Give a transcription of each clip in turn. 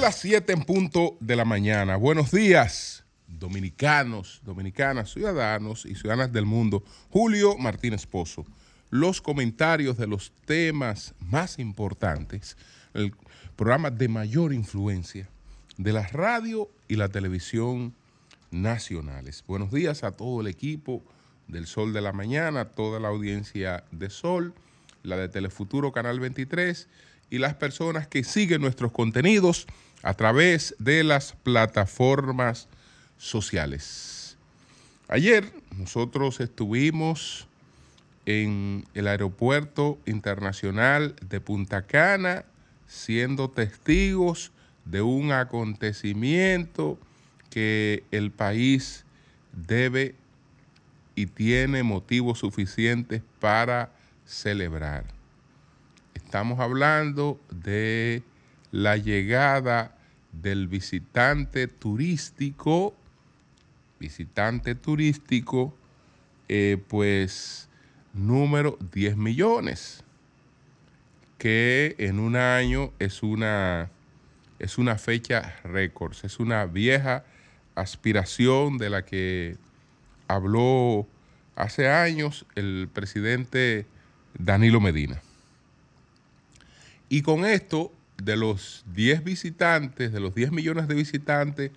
Las 7 en punto de la mañana. Buenos días, dominicanos, dominicanas, ciudadanos y ciudadanas del mundo. Julio Martínez Pozo. Los comentarios de los temas más importantes, el programa de mayor influencia de la radio y la televisión nacionales. Buenos días a todo el equipo del Sol de la Mañana, toda la audiencia de Sol, la de Telefuturo Canal 23 y las personas que siguen nuestros contenidos a través de las plataformas sociales. Ayer nosotros estuvimos en el Aeropuerto Internacional de Punta Cana siendo testigos de un acontecimiento que el país debe y tiene motivos suficientes para celebrar. Estamos hablando de la llegada del visitante turístico, visitante turístico, eh, pues número 10 millones, que en un año es una, es una fecha récord, es una vieja aspiración de la que habló hace años el presidente Danilo Medina. Y con esto, de los 10 visitantes, de los 10 millones de visitantes,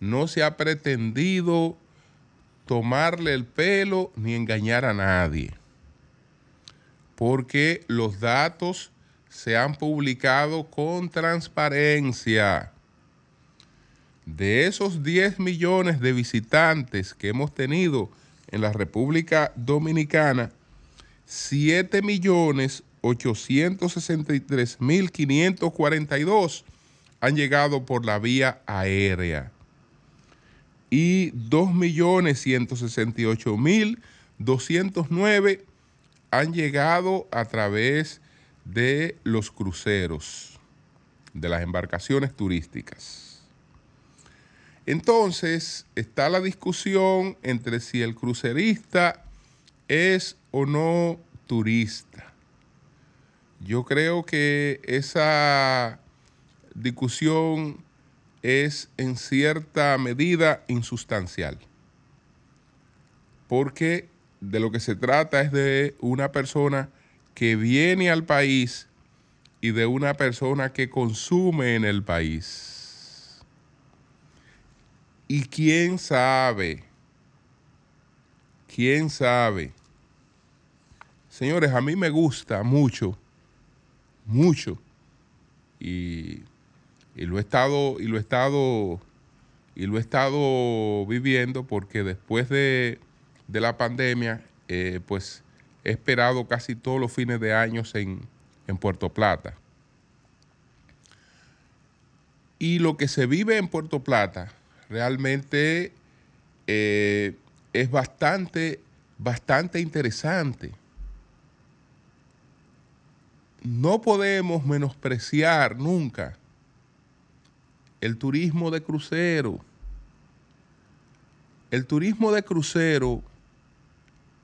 no se ha pretendido tomarle el pelo ni engañar a nadie. Porque los datos se han publicado con transparencia. De esos 10 millones de visitantes que hemos tenido en la República Dominicana, 7 millones 863.542 han llegado por la vía aérea y 2.168.209 han llegado a través de los cruceros, de las embarcaciones turísticas. Entonces está la discusión entre si el crucerista es o no turista. Yo creo que esa discusión es en cierta medida insustancial, porque de lo que se trata es de una persona que viene al país y de una persona que consume en el país. Y quién sabe, quién sabe. Señores, a mí me gusta mucho mucho. Y, y, lo he estado, y lo he estado, y lo he estado viviendo porque después de, de la pandemia, eh, pues he esperado casi todos los fines de años en, en Puerto Plata. Y lo que se vive en Puerto Plata realmente eh, es bastante, bastante interesante no podemos menospreciar nunca el turismo de crucero. El turismo de crucero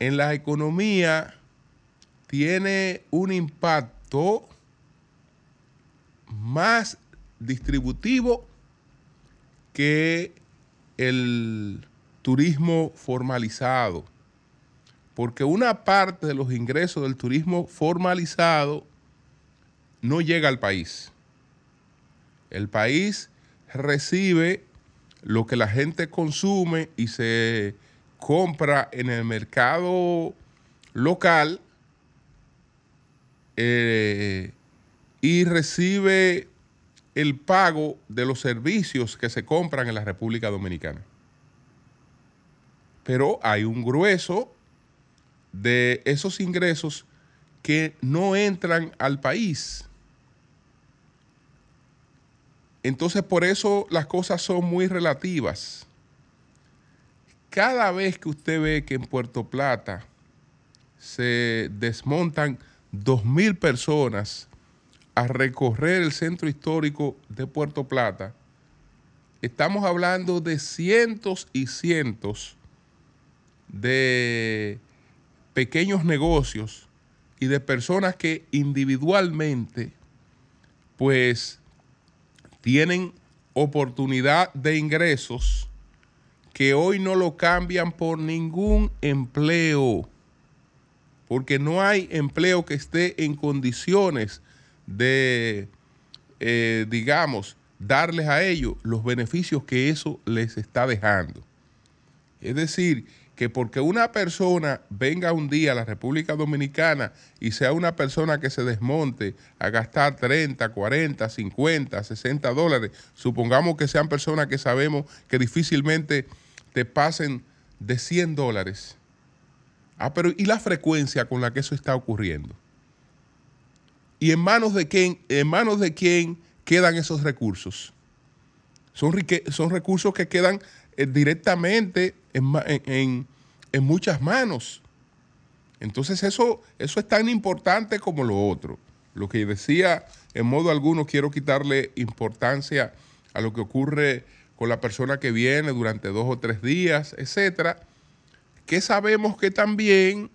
en la economía tiene un impacto más distributivo que el turismo formalizado, porque una parte de los ingresos del turismo formalizado no llega al país. El país recibe lo que la gente consume y se compra en el mercado local eh, y recibe el pago de los servicios que se compran en la República Dominicana. Pero hay un grueso de esos ingresos que no entran al país. Entonces por eso las cosas son muy relativas. Cada vez que usted ve que en Puerto Plata se desmontan dos mil personas a recorrer el centro histórico de Puerto Plata, estamos hablando de cientos y cientos de pequeños negocios y de personas que individualmente pues tienen oportunidad de ingresos que hoy no lo cambian por ningún empleo, porque no hay empleo que esté en condiciones de, eh, digamos, darles a ellos los beneficios que eso les está dejando. Es decir, que porque una persona venga un día a la República Dominicana y sea una persona que se desmonte a gastar 30, 40, 50, 60 dólares, supongamos que sean personas que sabemos que difícilmente te pasen de 100 dólares. Ah, pero ¿y la frecuencia con la que eso está ocurriendo? ¿Y en manos de quién, en manos de quién quedan esos recursos? Son, son recursos que quedan eh, directamente en, muchas manos. Entonces eso, eso es tan importante como lo otro. Lo que decía, en modo alguno, quiero quitarle importancia a lo que ocurre con la persona que viene durante dos o tres días, etcétera, que sabemos que también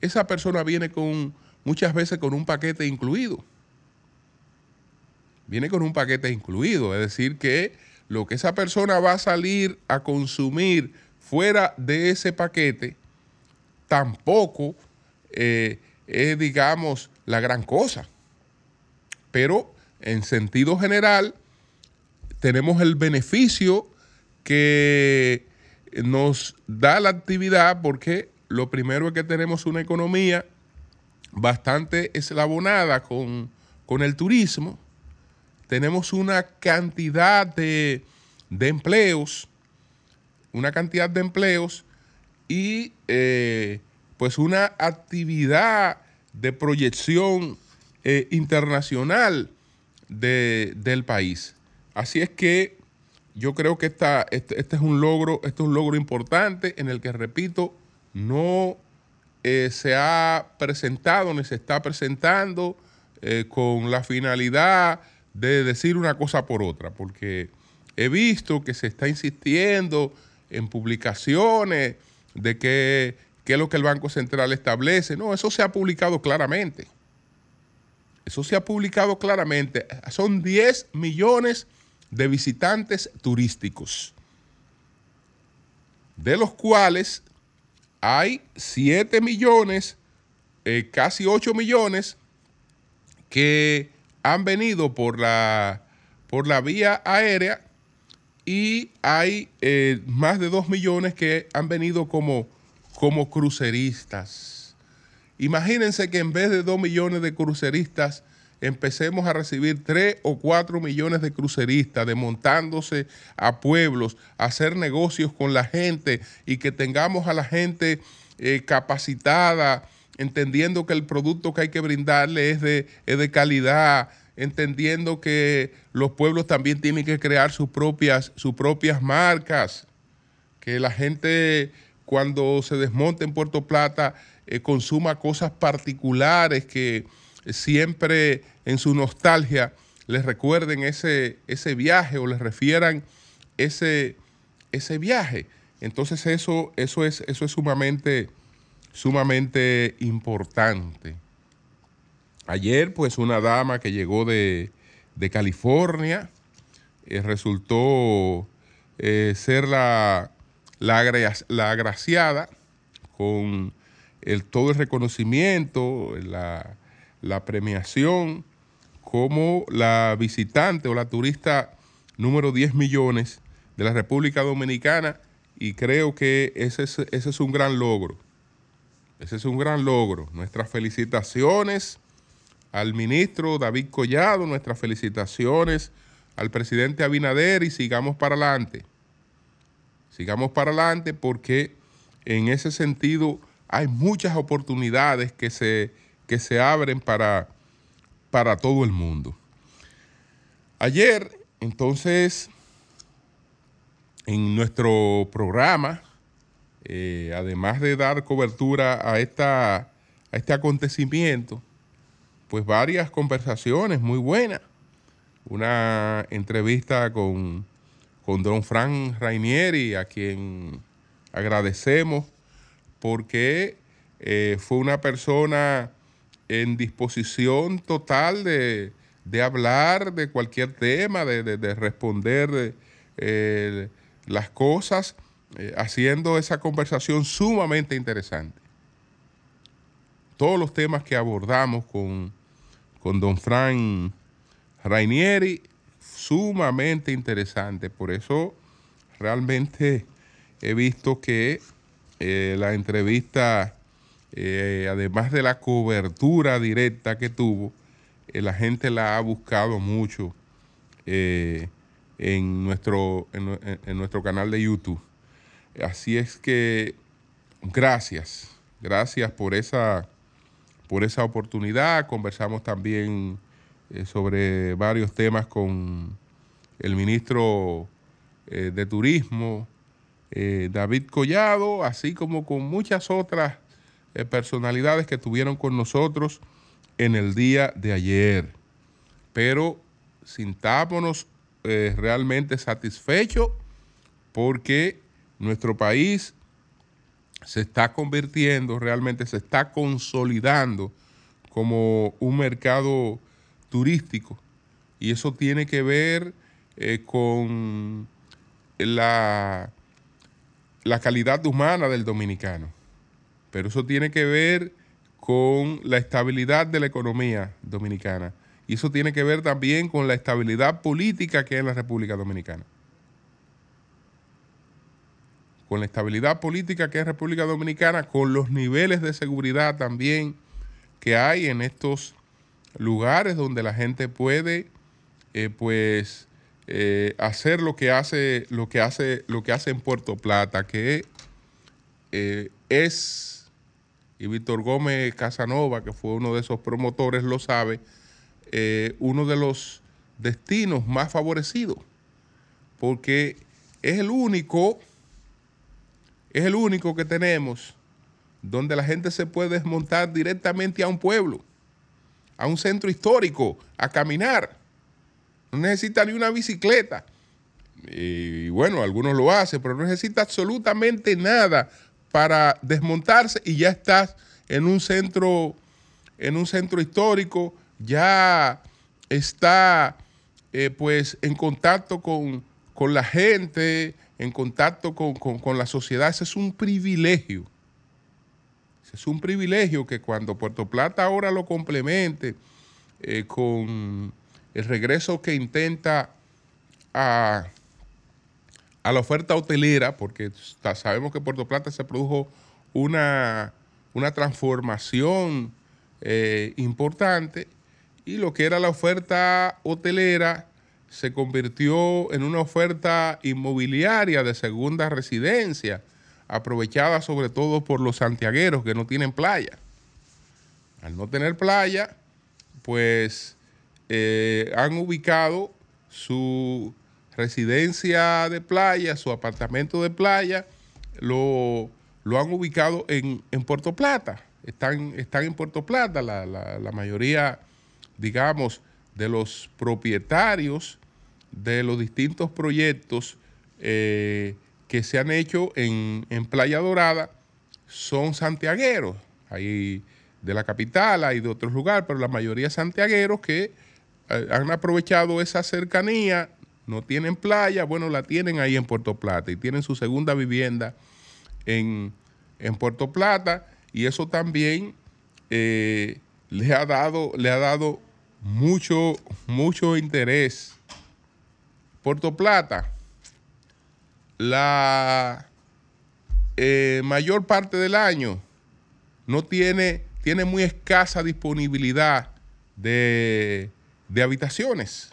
esa persona viene con muchas veces con un paquete incluido. Viene con un paquete incluido, es decir, que lo que esa persona va a salir a consumir fuera de ese paquete tampoco eh, es, digamos, la gran cosa. Pero en sentido general, tenemos el beneficio que nos da la actividad porque lo primero es que tenemos una economía bastante eslabonada con, con el turismo tenemos una cantidad de, empleos, una cantidad de empleos y eh, pues una actividad de proyección eh, internacional del país. Así es que yo creo que esta, este, este, es un logro, este es un logro importante en el que, repito, no eh, se ha presentado ni se está presentando con la finalidad de decir una cosa por otra, porque he visto que se está insistiendo en publicaciones de que, qué es lo que el Banco Central establece. No, eso se ha publicado claramente. Eso se ha publicado claramente. Son 10 millones de visitantes turísticos, de los cuales hay 7 millones, eh, casi 8 millones, que han venido por la, por la vía aérea y hay eh, más de dos millones que han venido como, como cruceristas. Imagínense que en vez de dos millones de cruceristas, empecemos a recibir tres o cuatro millones de cruceristas desmontándose a pueblos, hacer negocios con la gente y que tengamos a la gente eh, capacitada, entendiendo que el producto que hay que brindarle es de, de calidad, entendiendo que los pueblos también tienen que crear sus propias, sus propias marcas, que la gente cuando se desmonte en Puerto Plata eh, consuma cosas particulares que siempre en su nostalgia les recuerden ese, ese viaje o les refieran ese, ese viaje. Entonces eso, eso, es, eso es sumamente sumamente importante. Ayer, pues, una dama que llegó de, California eh, resultó eh, ser la, la, agraciada con el, todo el reconocimiento, la, la premiación como la visitante o la turista número 10 millones de la República Dominicana y creo que ese es, ese es un gran logro. Ese es un gran logro. Nuestras felicitaciones al ministro David Collado, nuestras felicitaciones al presidente Abinader y sigamos para adelante. Sigamos para adelante porque en ese sentido hay muchas oportunidades que se, que se abren para, para todo el mundo. Ayer, entonces, en nuestro programa, eh, además de dar cobertura a, esta, a este acontecimiento, pues varias conversaciones muy buenas. Una entrevista con, con don Frank Rainieri, a quien agradecemos porque eh, fue una persona en disposición total de, de hablar de cualquier tema, de, de- de responder eh, las cosas, eh, haciendo esa conversación sumamente interesante. Todos los temas que abordamos con, con don Frank Rainieri, sumamente interesante. Por eso realmente he visto que eh, la entrevista, eh, además de la cobertura directa que tuvo, eh, la gente la ha buscado mucho eh, en, nuestro, en, nue- en- en nuestro canal de YouTube. Así es que gracias, gracias por esa, por esa oportunidad. Conversamos también sobre varios temas con el ministro de Turismo, David Collado, así como con muchas otras eh, personalidades que estuvieron con nosotros en el día de ayer. Pero sintámonos eh, realmente satisfechos porque nuestro país se está convirtiendo, realmente se está consolidando como un mercado turístico. Y eso tiene que ver eh, con la, la calidad humana del dominicano. Pero eso tiene que ver con la estabilidad de la economía dominicana. Y eso tiene que ver también con la estabilidad política que hay en la República Dominicana. Con la estabilidad política que hay en República Dominicana, con los niveles de seguridad también que hay en estos lugares donde la gente puede eh, pues eh, hacer lo que hace lo que hace lo que hace en Puerto Plata que eh, es y Víctor Gómez Casanova que fue uno de esos promotores lo sabe eh, uno de los destinos más favorecidos porque es el único es el único que tenemos donde la gente se puede desmontar directamente a un pueblo, a un centro histórico, a caminar. No necesita ni una bicicleta. Y bueno, algunos lo hacen, pero no necesita absolutamente nada para desmontarse y ya estás en un centro, en un centro histórico, ya está eh, pues en contacto con, con la gente, en contacto con, con- con la sociedad. Ese es un privilegio. Es un privilegio que cuando Puerto Plata ahora lo complemente eh, con el regreso que intenta a, a la oferta hotelera, porque sa- sabemos que Puerto Plata se produjo una, una transformación eh, importante y lo que era la oferta hotelera se convirtió en una oferta inmobiliaria de segunda residencia, aprovechada sobre todo por los santiagueros que no tienen playa. Al no tener playa, pues eh, han ubicado su residencia de playa, su apartamento de playa, lo, lo han ubicado en, en Puerto Plata. Están, están en Puerto Plata la, la- mayoría, digamos, de los propietarios de los distintos proyectos eh, que se han hecho en, en Playa Dorada son santiagueros. Hay de la capital, hay de otros lugares, pero la mayoría santiagueros que eh, han aprovechado esa cercanía, no tienen playa, bueno, la tienen ahí en Puerto Plata y tienen su segunda vivienda en, en Puerto Plata y eso también eh, le ha dado, le ha dado mucho, mucho interés. Puerto Plata, la eh, mayor parte del año no tiene, tiene muy escasa disponibilidad de, de habitaciones.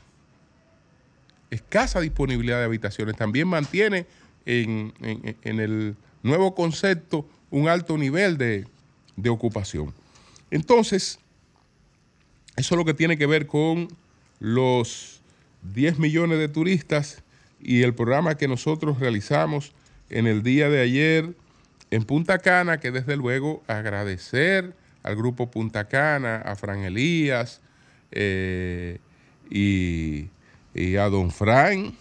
Escasa disponibilidad de habitaciones. También mantiene en, en- el nuevo concepto un alto nivel de, de ocupación. Entonces, eso es lo que tiene que ver con los 10 millones de turistas y el programa que nosotros realizamos en el día de ayer en Punta Cana, que desde luego agradecer al grupo Punta Cana, a Fran Elías eh, y, y a Don Fran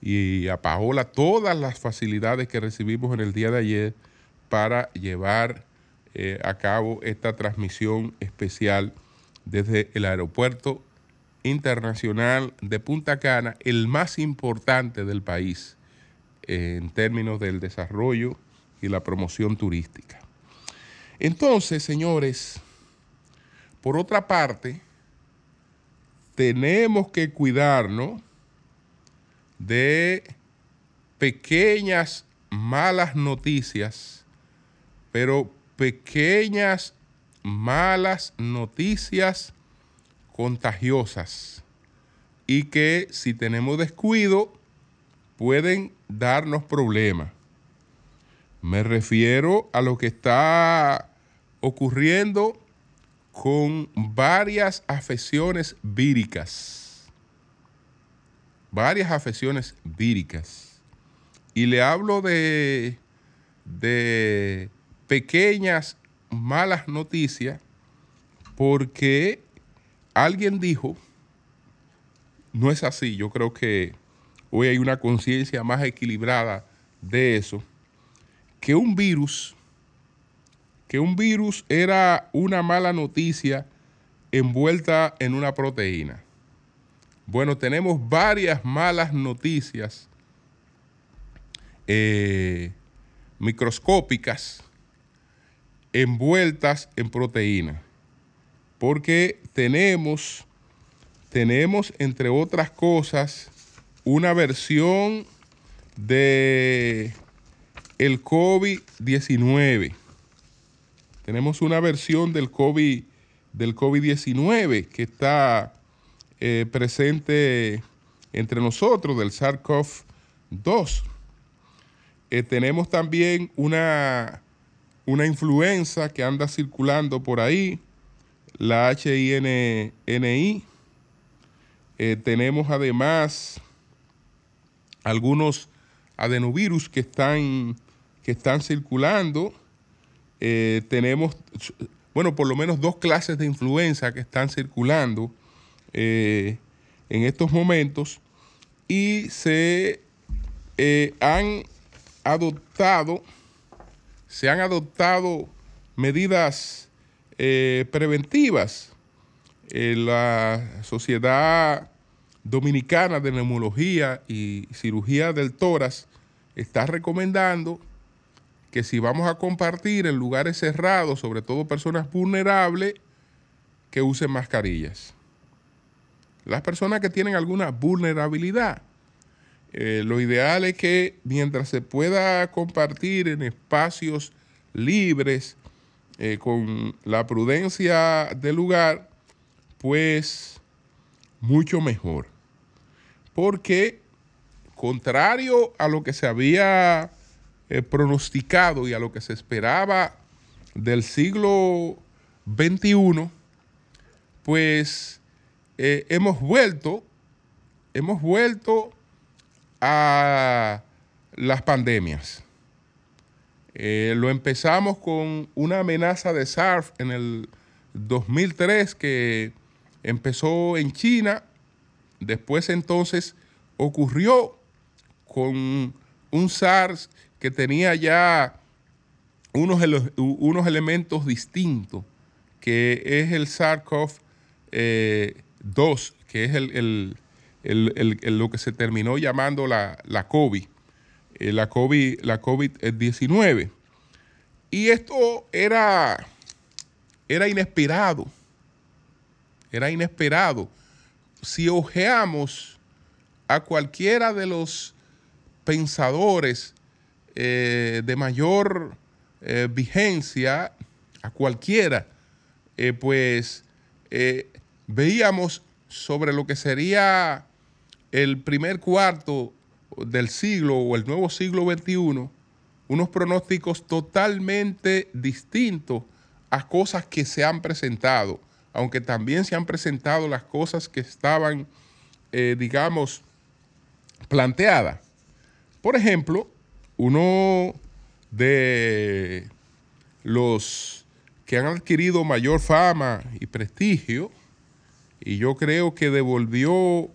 y a Paola todas las facilidades que recibimos en el día de ayer para llevar eh, a cabo esta transmisión especial desde el aeropuerto internacional de Punta Cana, el más importante del país eh, en términos del desarrollo y la promoción turística. Entonces, señores, por otra parte, tenemos que cuidarnos de pequeñas malas noticias, pero pequeñas malas noticias contagiosas y que si tenemos descuido pueden darnos problemas. Me refiero a lo que está ocurriendo con varias afecciones víricas. Varias afecciones víricas. Y le hablo de, de pequeñas malas noticias porque alguien dijo, no es así, yo creo que hoy hay una conciencia más equilibrada de eso, que un virus, que un virus era una mala noticia envuelta en una proteína. Bueno, tenemos varias malas noticias eh, microscópicas envueltas en proteína. Porque tenemos, tenemos, entre otras cosas, una versión de el COVID-19. Tenemos una versión del COVID del COVID-19 que está eh, presente entre nosotros, del SARS-CoV-2. Eh, tenemos también una una influenza que anda circulando por ahí, la HINNI. Eh, tenemos además algunos adenovirus que están, que están circulando. Eh, tenemos, bueno, por lo menos dos clases de influenza que están circulando eh, en estos momentos y se han adoptado se han adoptado medidas eh, preventivas. Eh, la Sociedad Dominicana de Neumología y Cirugía del Tórax está recomendando que si vamos a compartir en lugares cerrados, sobre todo personas vulnerables, que usen mascarillas. Las personas que tienen alguna vulnerabilidad, eh, lo ideal es que mientras se pueda compartir en espacios libres, eh, con la prudencia del lugar, pues mucho mejor. Porque contrario a lo que se había eh, pronosticado y a lo que se esperaba del siglo XXI, pues hemos vuelto, hemos vuelto a las pandemias. Eh, lo empezamos con una amenaza de SARS en el 2003 que empezó en China, después entonces ocurrió con un SARS que tenía ya unos, unos elementos distintos, que es el SARS-CoV-2, eh, que es el lo que se terminó llamando la, la COVID, eh, la COVID, la COVID-19. Y esto era, era inesperado, era inesperado. Si ojeamos a cualquiera de los pensadores eh, de mayor eh, vigencia, a cualquiera, pues veíamos sobre lo que sería el primer cuarto del siglo o el nuevo siglo XXI unos pronósticos totalmente distintos a cosas que se han presentado, aunque también se han presentado las cosas que estaban, eh, digamos, planteadas. Por ejemplo, uno de los que han adquirido mayor fama y prestigio, y yo creo que devolvió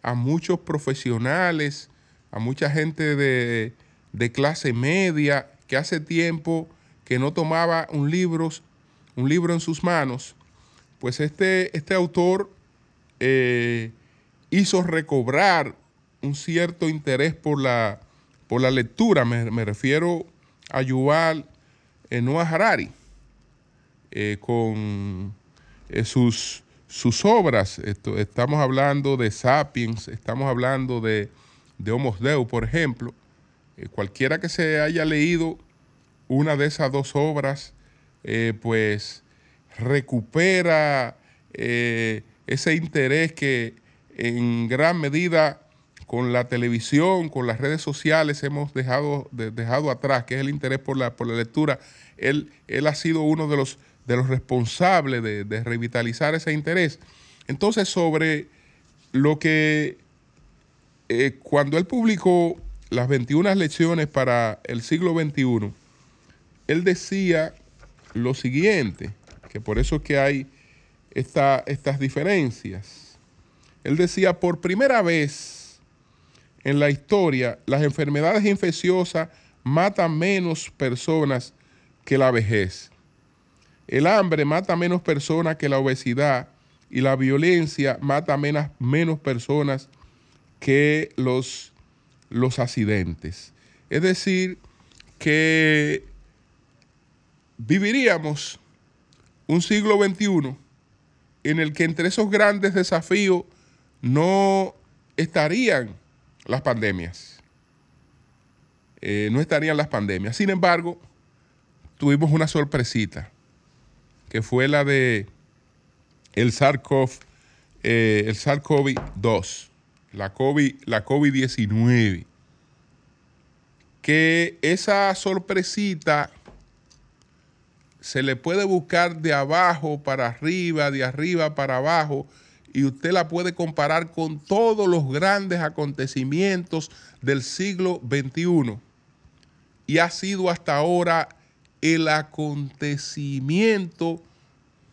a muchos profesionales, a mucha gente de, de clase media, que hace tiempo que no tomaba un libro, un libro en sus manos, pues este, este autor eh, hizo recobrar un cierto interés por la, por la lectura. Me, me refiero a Yuval Noah Harari, eh, con eh, sus, sus obras. Esto, estamos hablando de Sapiens, estamos hablando de, de Homos Deus, por ejemplo. Eh, cualquiera que se haya leído una de esas dos obras, eh, pues recupera eh, ese interés que en gran medida con la televisión, con las redes sociales hemos dejado, de- dejado atrás, que es el interés por la, por la lectura. Él, él ha sido uno de los, de los responsables de, de revitalizar ese interés. Entonces, sobre lo que eh, cuando él publicó las 21 lecciones para el siglo XXI, él decía lo siguiente, que por eso es que hay esta- estas diferencias. Él decía, por primera vez en la historia, las enfermedades infecciosas matan menos personas que la vejez. El hambre mata menos personas que la obesidad y la violencia mata menos, menos personas que los, los accidentes. Es decir, que viviríamos un siglo XXI en el que entre esos grandes desafíos no estarían las pandemias. Eh, no estarían las pandemias. Sin embargo, tuvimos una sorpresita, que fue la de el SARS-CoV, eh, el SARS-CoV-2, la COVID, la COVID-19. Que esa sorpresita se le puede buscar de abajo para arriba, de arriba para abajo, y usted la puede comparar con todos los grandes acontecimientos del siglo XXI. Y ha sido hasta ahora el acontecimiento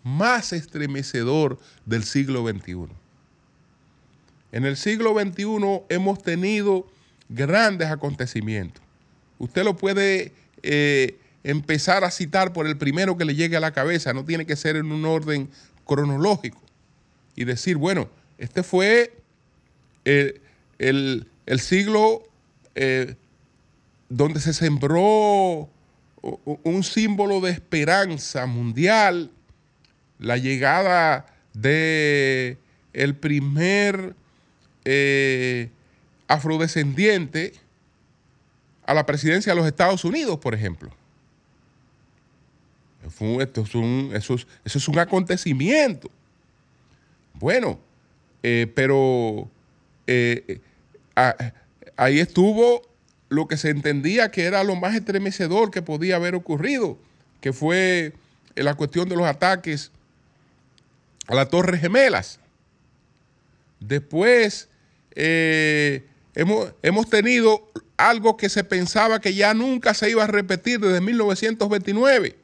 más estremecedor del siglo XXI. En el siglo XXI hemos tenido grandes acontecimientos. Usted lo puede eh, empezar a citar por el primero que le llegue a la cabeza, no tiene que ser en un orden cronológico. Y decir, bueno, este fue el, el- el siglo eh, donde se sembró un símbolo de esperanza mundial, la llegada de el primer eh, afrodescendiente a la presidencia de los Estados Unidos, por ejemplo. Esto es un- eso, es, eso es un acontecimiento. Bueno, eh, pero eh, eh, a- ahí estuvo lo que se entendía que era lo más estremecedor que podía haber ocurrido, que fue la cuestión de los ataques a las Torres Gemelas. Después hemos, hemos tenido algo que se pensaba que ya nunca se iba a repetir desde 1929.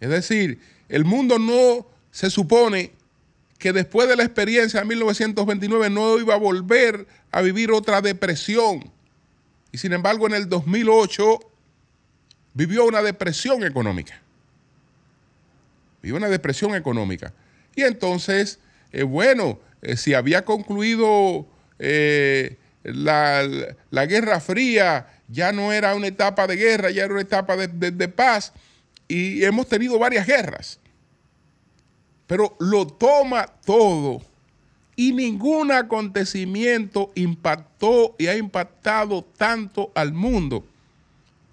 Es decir, el mundo no se supone que después de la experiencia de 1929 no iba a volver a vivir otra depresión. Y sin embargo, en el 2008 vivió una depresión económica. Vivió una depresión económica. Y entonces, eh, bueno, eh, si había concluido eh, la, la Guerra Fría, ya no era una etapa de guerra, ya era una etapa de, de- de paz. Y hemos tenido varias guerras. Pero lo toma todo y ningún acontecimiento impactó y ha impactado tanto al mundo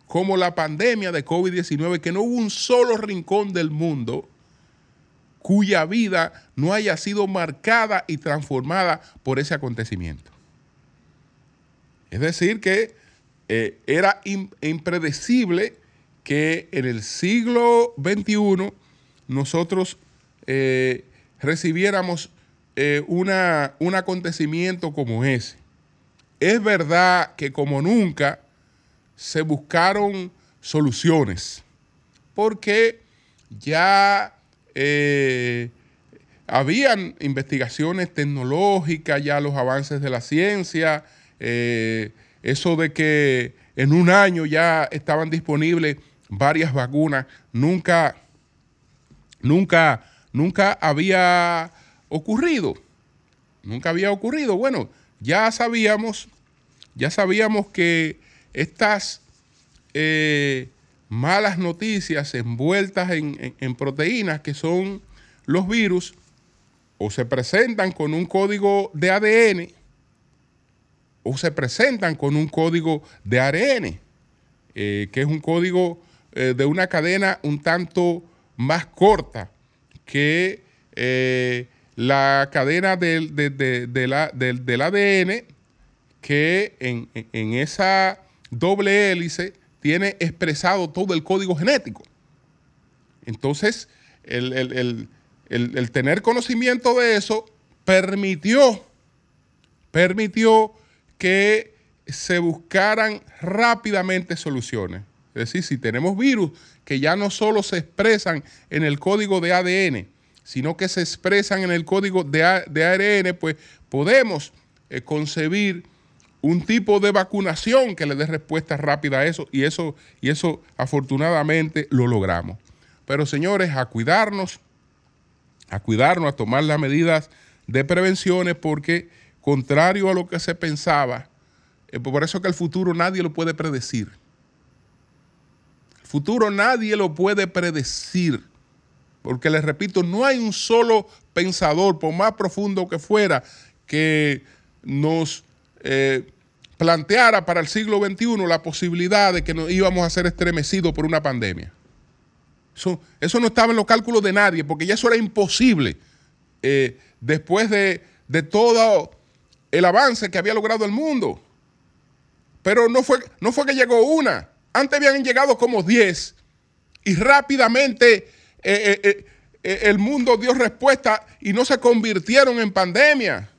como la pandemia de COVID-19, que no hubo un solo rincón del mundo cuya vida no haya sido marcada y transformada por ese acontecimiento. Es decir, que eh, era im- impredecible que en el siglo XXI nosotros eh, recibiéramos eh, una, un acontecimiento como ese. Es verdad que como nunca se buscaron soluciones, porque ya eh, habían investigaciones tecnológicas, ya los avances de la ciencia, eh, eso de que en un año ya estaban disponibles varias vacunas, nunca, nunca, nunca había ocurrido. Nunca había ocurrido. Bueno, ya sabíamos, ya sabíamos que estas eh, malas noticias envueltas en, proteínas que son los virus, o se presentan con un código de ADN, o se presentan con un código de ARN, eh, que es un código eh, de una cadena un tanto más corta que eh, la cadena del, de- del- del ADN, que en, en- esa doble hélice tiene expresado todo el código genético. Entonces, el, el- el- el- el tener conocimiento de eso permitió, permitió que se buscaran rápidamente soluciones. Es decir, si tenemos virus que ya no solo se expresan en el código de ADN, sino que se expresan en el código de, de ARN, pues podemos eh, concebir un tipo de vacunación que le dé respuesta rápida a eso y eso y eso afortunadamente lo logramos. Pero señores, a cuidarnos, a cuidarnos, a tomar las medidas de prevenciones porque contrario a lo que se pensaba, eh, por eso que el futuro nadie lo puede predecir. Futuro nadie lo puede predecir. Porque les repito, no hay un solo pensador, por más profundo que fuera, que nos eh, planteara para el siglo XXI la posibilidad de que nos íbamos a ser estremecidos por una pandemia. Eso, eso no estaba en los cálculos de nadie, porque ya eso era imposible eh, después de, de todo el avance que había logrado el mundo. Pero no fue, no fue que llegó una. Antes habían llegado como 10 y rápidamente eh, eh, eh, el mundo dio respuesta y no se convirtieron en pandemia.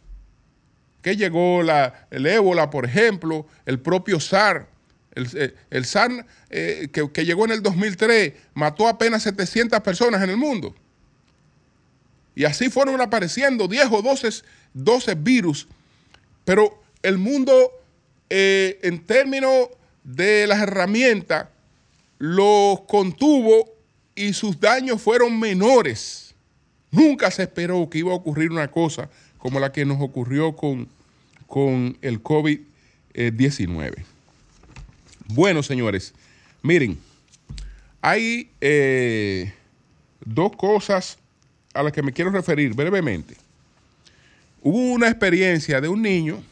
Que llegó la, el ébola, por ejemplo, el propio SAR. El, el SAR que, que llegó en el 2003 mató apenas 700 personas en el mundo. Y así fueron apareciendo 10 o 12, 12 virus. Pero el mundo, en términos de las herramientas, los contuvo y sus daños fueron menores. Nunca se esperó que iba a ocurrir una cosa como la que nos ocurrió con, con el COVID-19. Bueno, señores, miren, hay eh, dos cosas a las que me quiero referir brevemente. Hubo una experiencia de un niño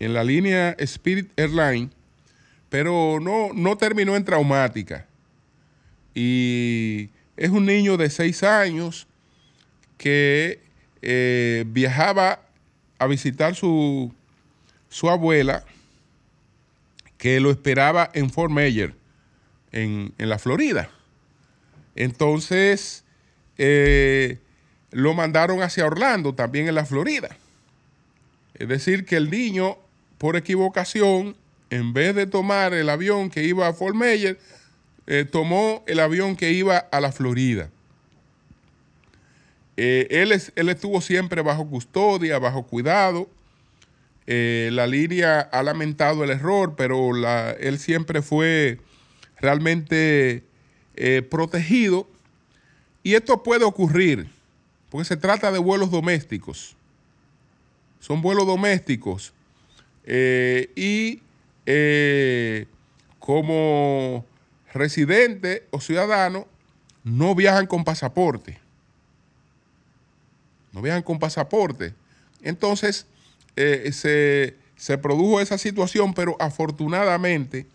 en la línea Spirit Airlines, pero no, no terminó en traumática. Y es un niño de seis años que eh, viajaba a visitar su, su abuela, que lo esperaba en Fort Myers, en, en la Florida. Entonces, eh, lo mandaron hacia Orlando, también en la Florida. Es decir, que el niño, por equivocación, en vez de tomar el avión que iba a Fort Myers, eh, tomó el avión que iba a la Florida. Eh, él, es- él estuvo siempre bajo custodia, bajo cuidado. Eh, la línea ha lamentado el error, pero él siempre fue realmente protegido. Y esto puede ocurrir, porque se trata de vuelos domésticos. Son vuelos domésticos. Y eh, como residente o ciudadano, no viajan con pasaporte. No viajan con pasaporte. Entonces, eh, se, se produjo esa situación, pero afortunadamente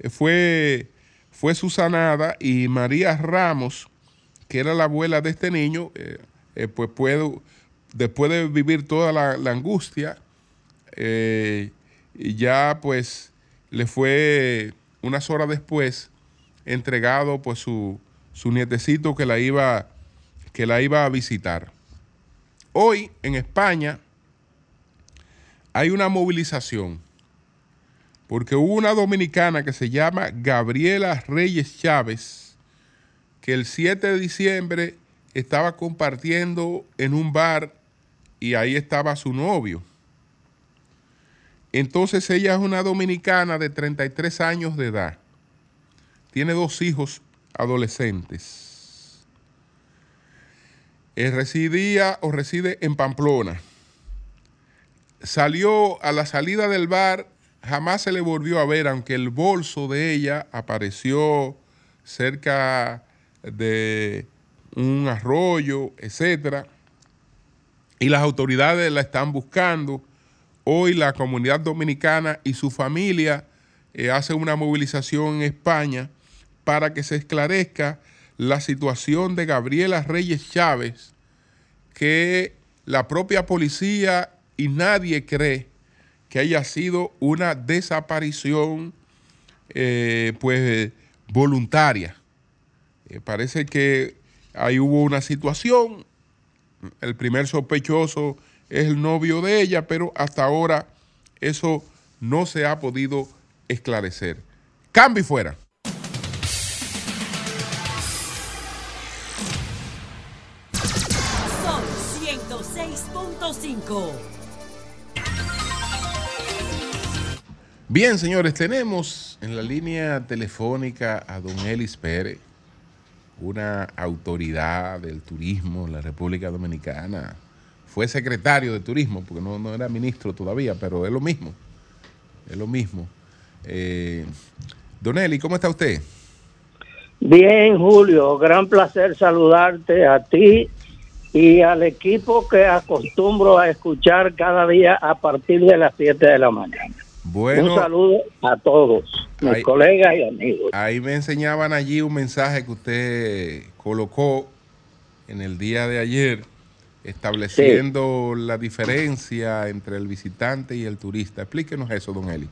eh, fue, fue susanada y María Ramos, que era la abuela de este niño, pues puede, después de vivir toda la, angustia, y ya pues le fue unas horas después entregado pues su, su nietecito que la iba que la iba a visitar. Hoy en España hay una movilización porque hubo una dominicana que se llama Gabriela Reyes Chávez que el 7 de diciembre estaba compartiendo en un bar y ahí estaba su novio. Entonces ella es una dominicana de 33 años de edad. Tiene dos hijos adolescentes. Eh, residía o reside en Pamplona. Salió a la salida del bar, jamás se le volvió a ver, aunque el bolso de ella apareció cerca de un arroyo, etcétera. Y las autoridades la están buscando. Hoy la comunidad dominicana y su familia eh, hace una movilización en España para que se esclarezca la situación de Gabriela Reyes Chávez, que la propia policía y nadie cree que haya sido una desaparición eh, pues voluntaria. Eh, parece que ahí hubo una situación, el primer sospechoso es el novio de ella, pero hasta ahora eso no se ha podido esclarecer. Cambio y fuera. Sol 106.5. Bien, señores, tenemos en la línea telefónica a don Elis Pérez, una autoridad del turismo en la República Dominicana. Fue secretario de turismo, porque no, no era ministro todavía, pero es lo mismo. Es lo mismo. Eh, don Eli, ¿cómo está usted? Bien, Julio, gran placer saludarte a ti y al equipo que acostumbro a escuchar cada día a partir de las 7 de la mañana. Bueno, Un saludo a todos, mis colegas y amigos. ahí me enseñaban allí un mensaje que usted colocó en el día de ayer, estableciendo la diferencia entre el visitante y el turista. Explíquenos eso, don Eli.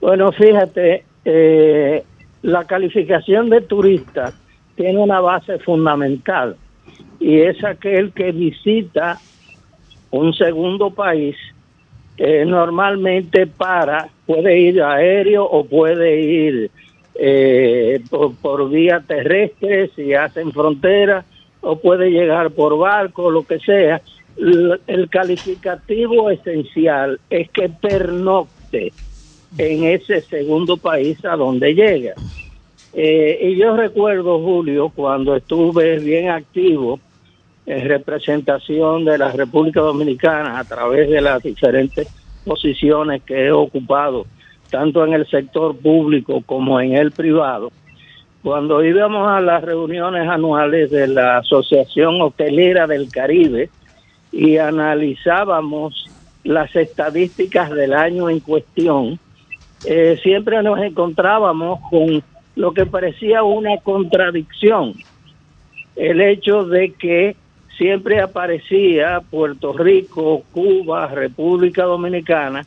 Bueno, fíjate, eh, la calificación de turista tiene una base fundamental y es aquel que visita un segundo país eh, normalmente para, puede ir aéreo o puede ir eh, por, por vía terrestre si hacen frontera o puede llegar por barco, lo que sea. El calificativo esencial es que pernocte en ese segundo país a donde llega. Eh, y yo recuerdo, Julio, cuando estuve bien activo en representación de la República Dominicana a través de las diferentes posiciones que he ocupado, tanto en el sector público como en el privado, cuando íbamos a las reuniones anuales de la Asociación Hotelera del Caribe y analizábamos las estadísticas del año en cuestión, eh, siempre nos encontrábamos con lo que parecía una contradicción. El hecho de que siempre aparecía Puerto Rico, Cuba, República Dominicana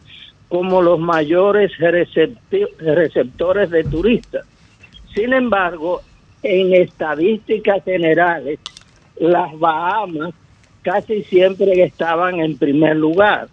como los mayores receptores de turistas. Sin embargo, en estadísticas generales, las Bahamas casi siempre estaban en primer lugar.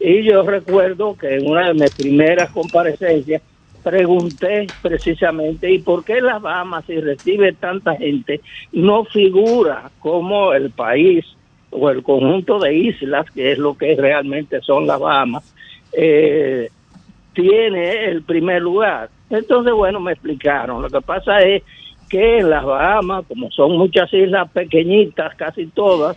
Y yo recuerdo que en una de mis primeras comparecencias pregunté precisamente, ¿y por qué las Bahamas, si recibe tanta gente, no figura como el país o el conjunto de islas, que es lo que realmente son las Bahamas, eh, tiene el primer lugar? Entonces, bueno, me explicaron. Lo que pasa es que en las Bahamas, como son muchas islas pequeñitas, casi todas,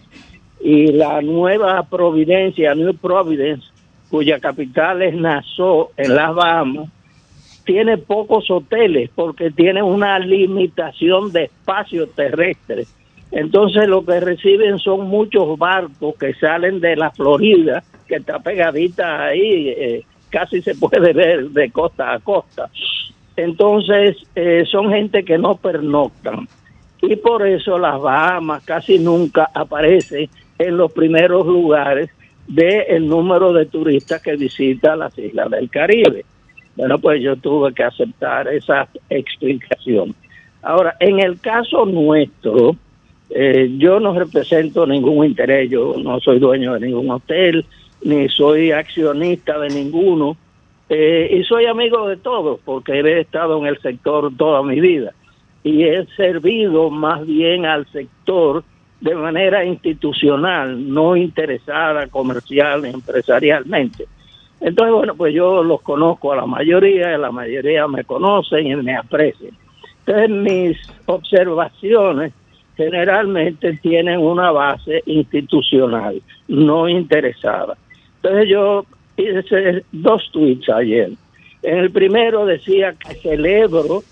y la nueva Providencia, New Providence, cuya capital es Nassau, en las Bahamas, tiene pocos hoteles porque tiene una limitación de espacio terrestre. Entonces lo que reciben son muchos barcos que salen de la Florida, que está pegadita ahí, eh, casi se puede ver de costa a costa. Entonces eh, son gente que no pernoctan y por eso las Bahamas casi nunca aparecen en los primeros lugares del número de turistas que visita las islas del Caribe. Bueno, pues yo tuve que aceptar esa explicación. Ahora, en el caso nuestro, eh, yo no represento ningún interés, yo no soy dueño de ningún hotel, ni soy accionista de ninguno, eh, y soy amigo de todos, porque he estado en el sector toda mi vida. y he servido más bien al sector de manera institucional, no interesada comercial empresarialmente. Entonces, bueno, pues yo los conozco a la mayoría, la mayoría me conocen y me aprecian. Entonces, mis observaciones generalmente tienen una base institucional, no interesada. Entonces, yo hice dos tweets ayer. En el primero decía que celebro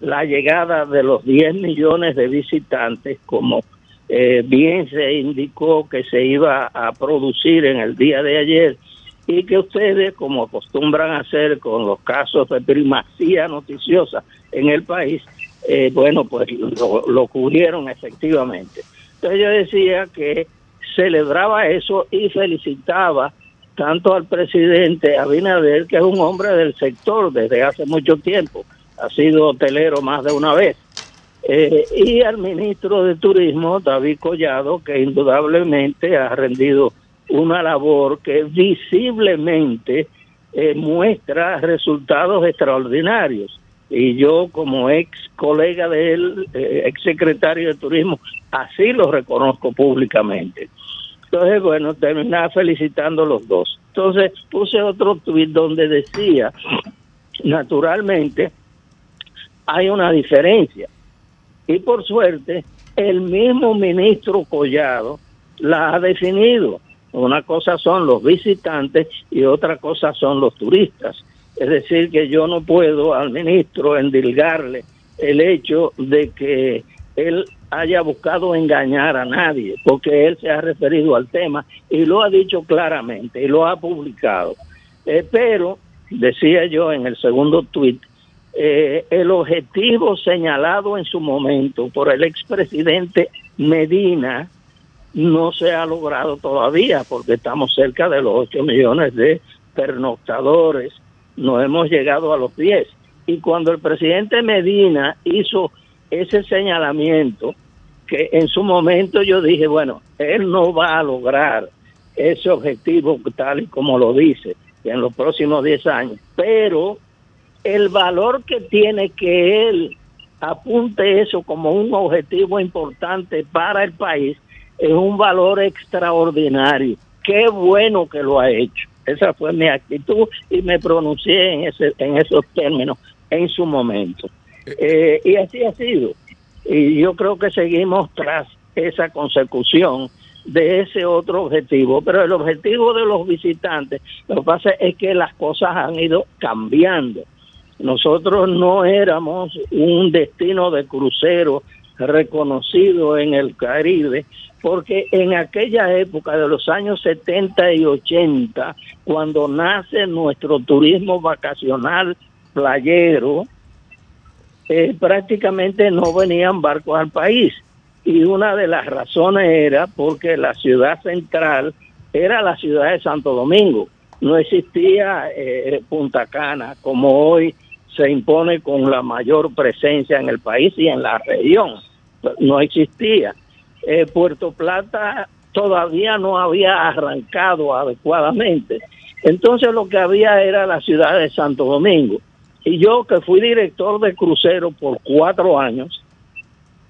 la llegada de los 10 millones de visitantes, como eh, bien se indicó que se iba a producir en el día de ayer, y que ustedes, como acostumbran a hacer con los casos de primacía noticiosa en el país, eh, bueno, pues lo, lo cubrieron efectivamente. Entonces yo decía que celebraba eso y felicitaba tanto al presidente Abinader, que es un hombre del sector desde hace mucho tiempo, ha sido hotelero más de una vez, eh, y al ministro de Turismo, David Collado, que indudablemente ha rendido una labor que visiblemente eh, muestra resultados extraordinarios. Y yo como ex colega de él, eh, ex secretario de Turismo, así lo reconozco públicamente. Entonces, bueno, terminaba felicitando a los dos. Entonces puse otro tuit donde decía, naturalmente, hay una diferencia. Y por suerte, el mismo ministro Collado la ha definido. Una cosa son los visitantes y otra cosa son los turistas. Es decir, que yo no puedo al ministro endilgarle el hecho de que él haya buscado engañar a nadie, porque él se ha referido al tema y lo ha dicho claramente y lo ha publicado. Eh, pero, decía yo en el segundo tuit, eh, el objetivo señalado en su momento por el expresidente Medina no se ha logrado todavía porque estamos cerca de los 8 millones de pernoctadores, no hemos llegado a los 10. Y cuando el presidente Medina hizo ese señalamiento, que en su momento yo dije, bueno, él no va a lograr ese objetivo tal y como lo dice en los próximos 10 años, pero el valor que tiene que él apunte eso como un objetivo importante para el país es un valor extraordinario. Qué bueno que lo ha hecho. Esa fue mi actitud y me pronuncié en, ese, en esos términos en su momento. Eh, y así ha sido. Y yo creo que seguimos tras esa consecución de ese otro objetivo. Pero el objetivo de los visitantes, lo que pasa es que las cosas han ido cambiando. Nosotros no éramos un destino de crucero reconocido en el Caribe, porque en aquella época de los años 70 y 80, cuando nace nuestro turismo vacacional playero, eh, prácticamente no venían barcos al país. Y una de las razones era porque la ciudad central era la ciudad de Santo Domingo. No existía eh, Punta Cana como hoy se impone con la mayor presencia en el país y en la región. No existía. Eh, Puerto Plata todavía no había arrancado adecuadamente. Entonces lo que había era la ciudad de Santo Domingo. Y yo que fui director de crucero por cuatro años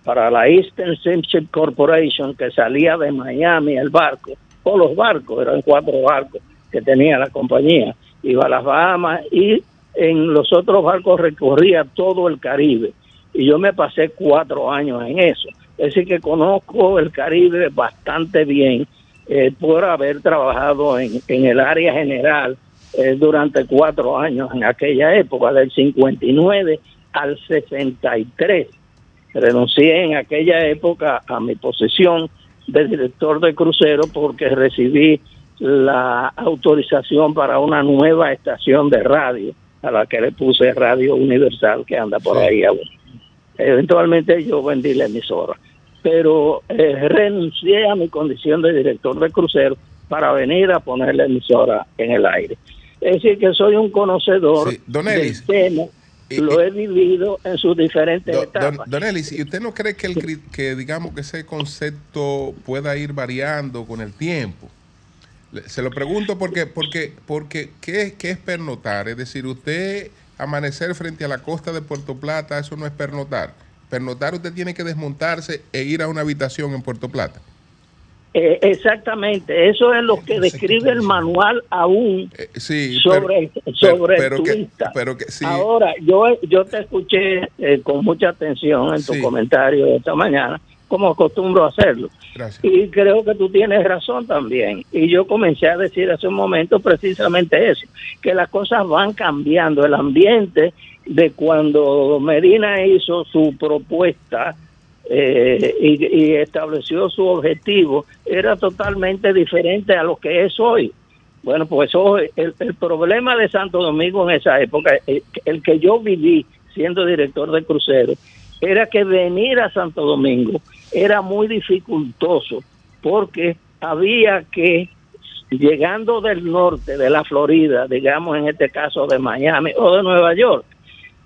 para la Eastern Steamship Corporation que salía de Miami el barco, o los barcos, eran cuatro barcos que tenía la compañía, iba a las Bahamas y en los otros barcos recorría todo el Caribe. Y yo me pasé cuatro años en eso. Es decir, que conozco el Caribe bastante bien eh, por haber trabajado en, en el área general eh, durante cuatro años en aquella época, del 59 al 63. Renuncié en aquella época a mi posición de director de crucero porque recibí la autorización para una nueva estación de radio, a la que le puse Radio Universal, que anda por ahí aún. Eventualmente yo vendí la emisora, pero eh, renuncié a mi condición de director de crucero para venir a poner la emisora en el aire. Es decir, que soy un conocedor Sí, Don del tema, y- lo he vivido en sus diferentes Don, etapas. don- Ellis, ¿y usted no cree que, el, que digamos que ese concepto pueda ir variando con el tiempo? Se lo pregunto porque, porque, porque ¿qué, qué es pernotar? Es decir, usted amanecer frente a la costa de Puerto Plata, eso no es pernotar. Pernotar usted tiene que desmontarse e ir a una habitación en Puerto Plata. Eh, exactamente, eso es lo que describe el manual aún Eh, sí, sobre, pero- sobre pero el turista. pero que sí. Ahora, yo, yo te escuché eh, con mucha atención en tu Sí. comentario esta mañana, como acostumbro a hacerlo. Gracias. Y creo que tú tienes razón también. Y yo comencé a decir hace un momento precisamente eso, que las cosas van cambiando. El ambiente de cuando Medina hizo su propuesta eh, y, y estableció su objetivo era totalmente diferente a lo que es hoy. Bueno, pues hoy el, el problema de Santo Domingo en esa época, el, que yo viví siendo director de crucero, era que venir a Santo Domingo era muy dificultoso porque había que, llegando del norte, de la Florida, digamos en este caso de Miami o de Nueva York,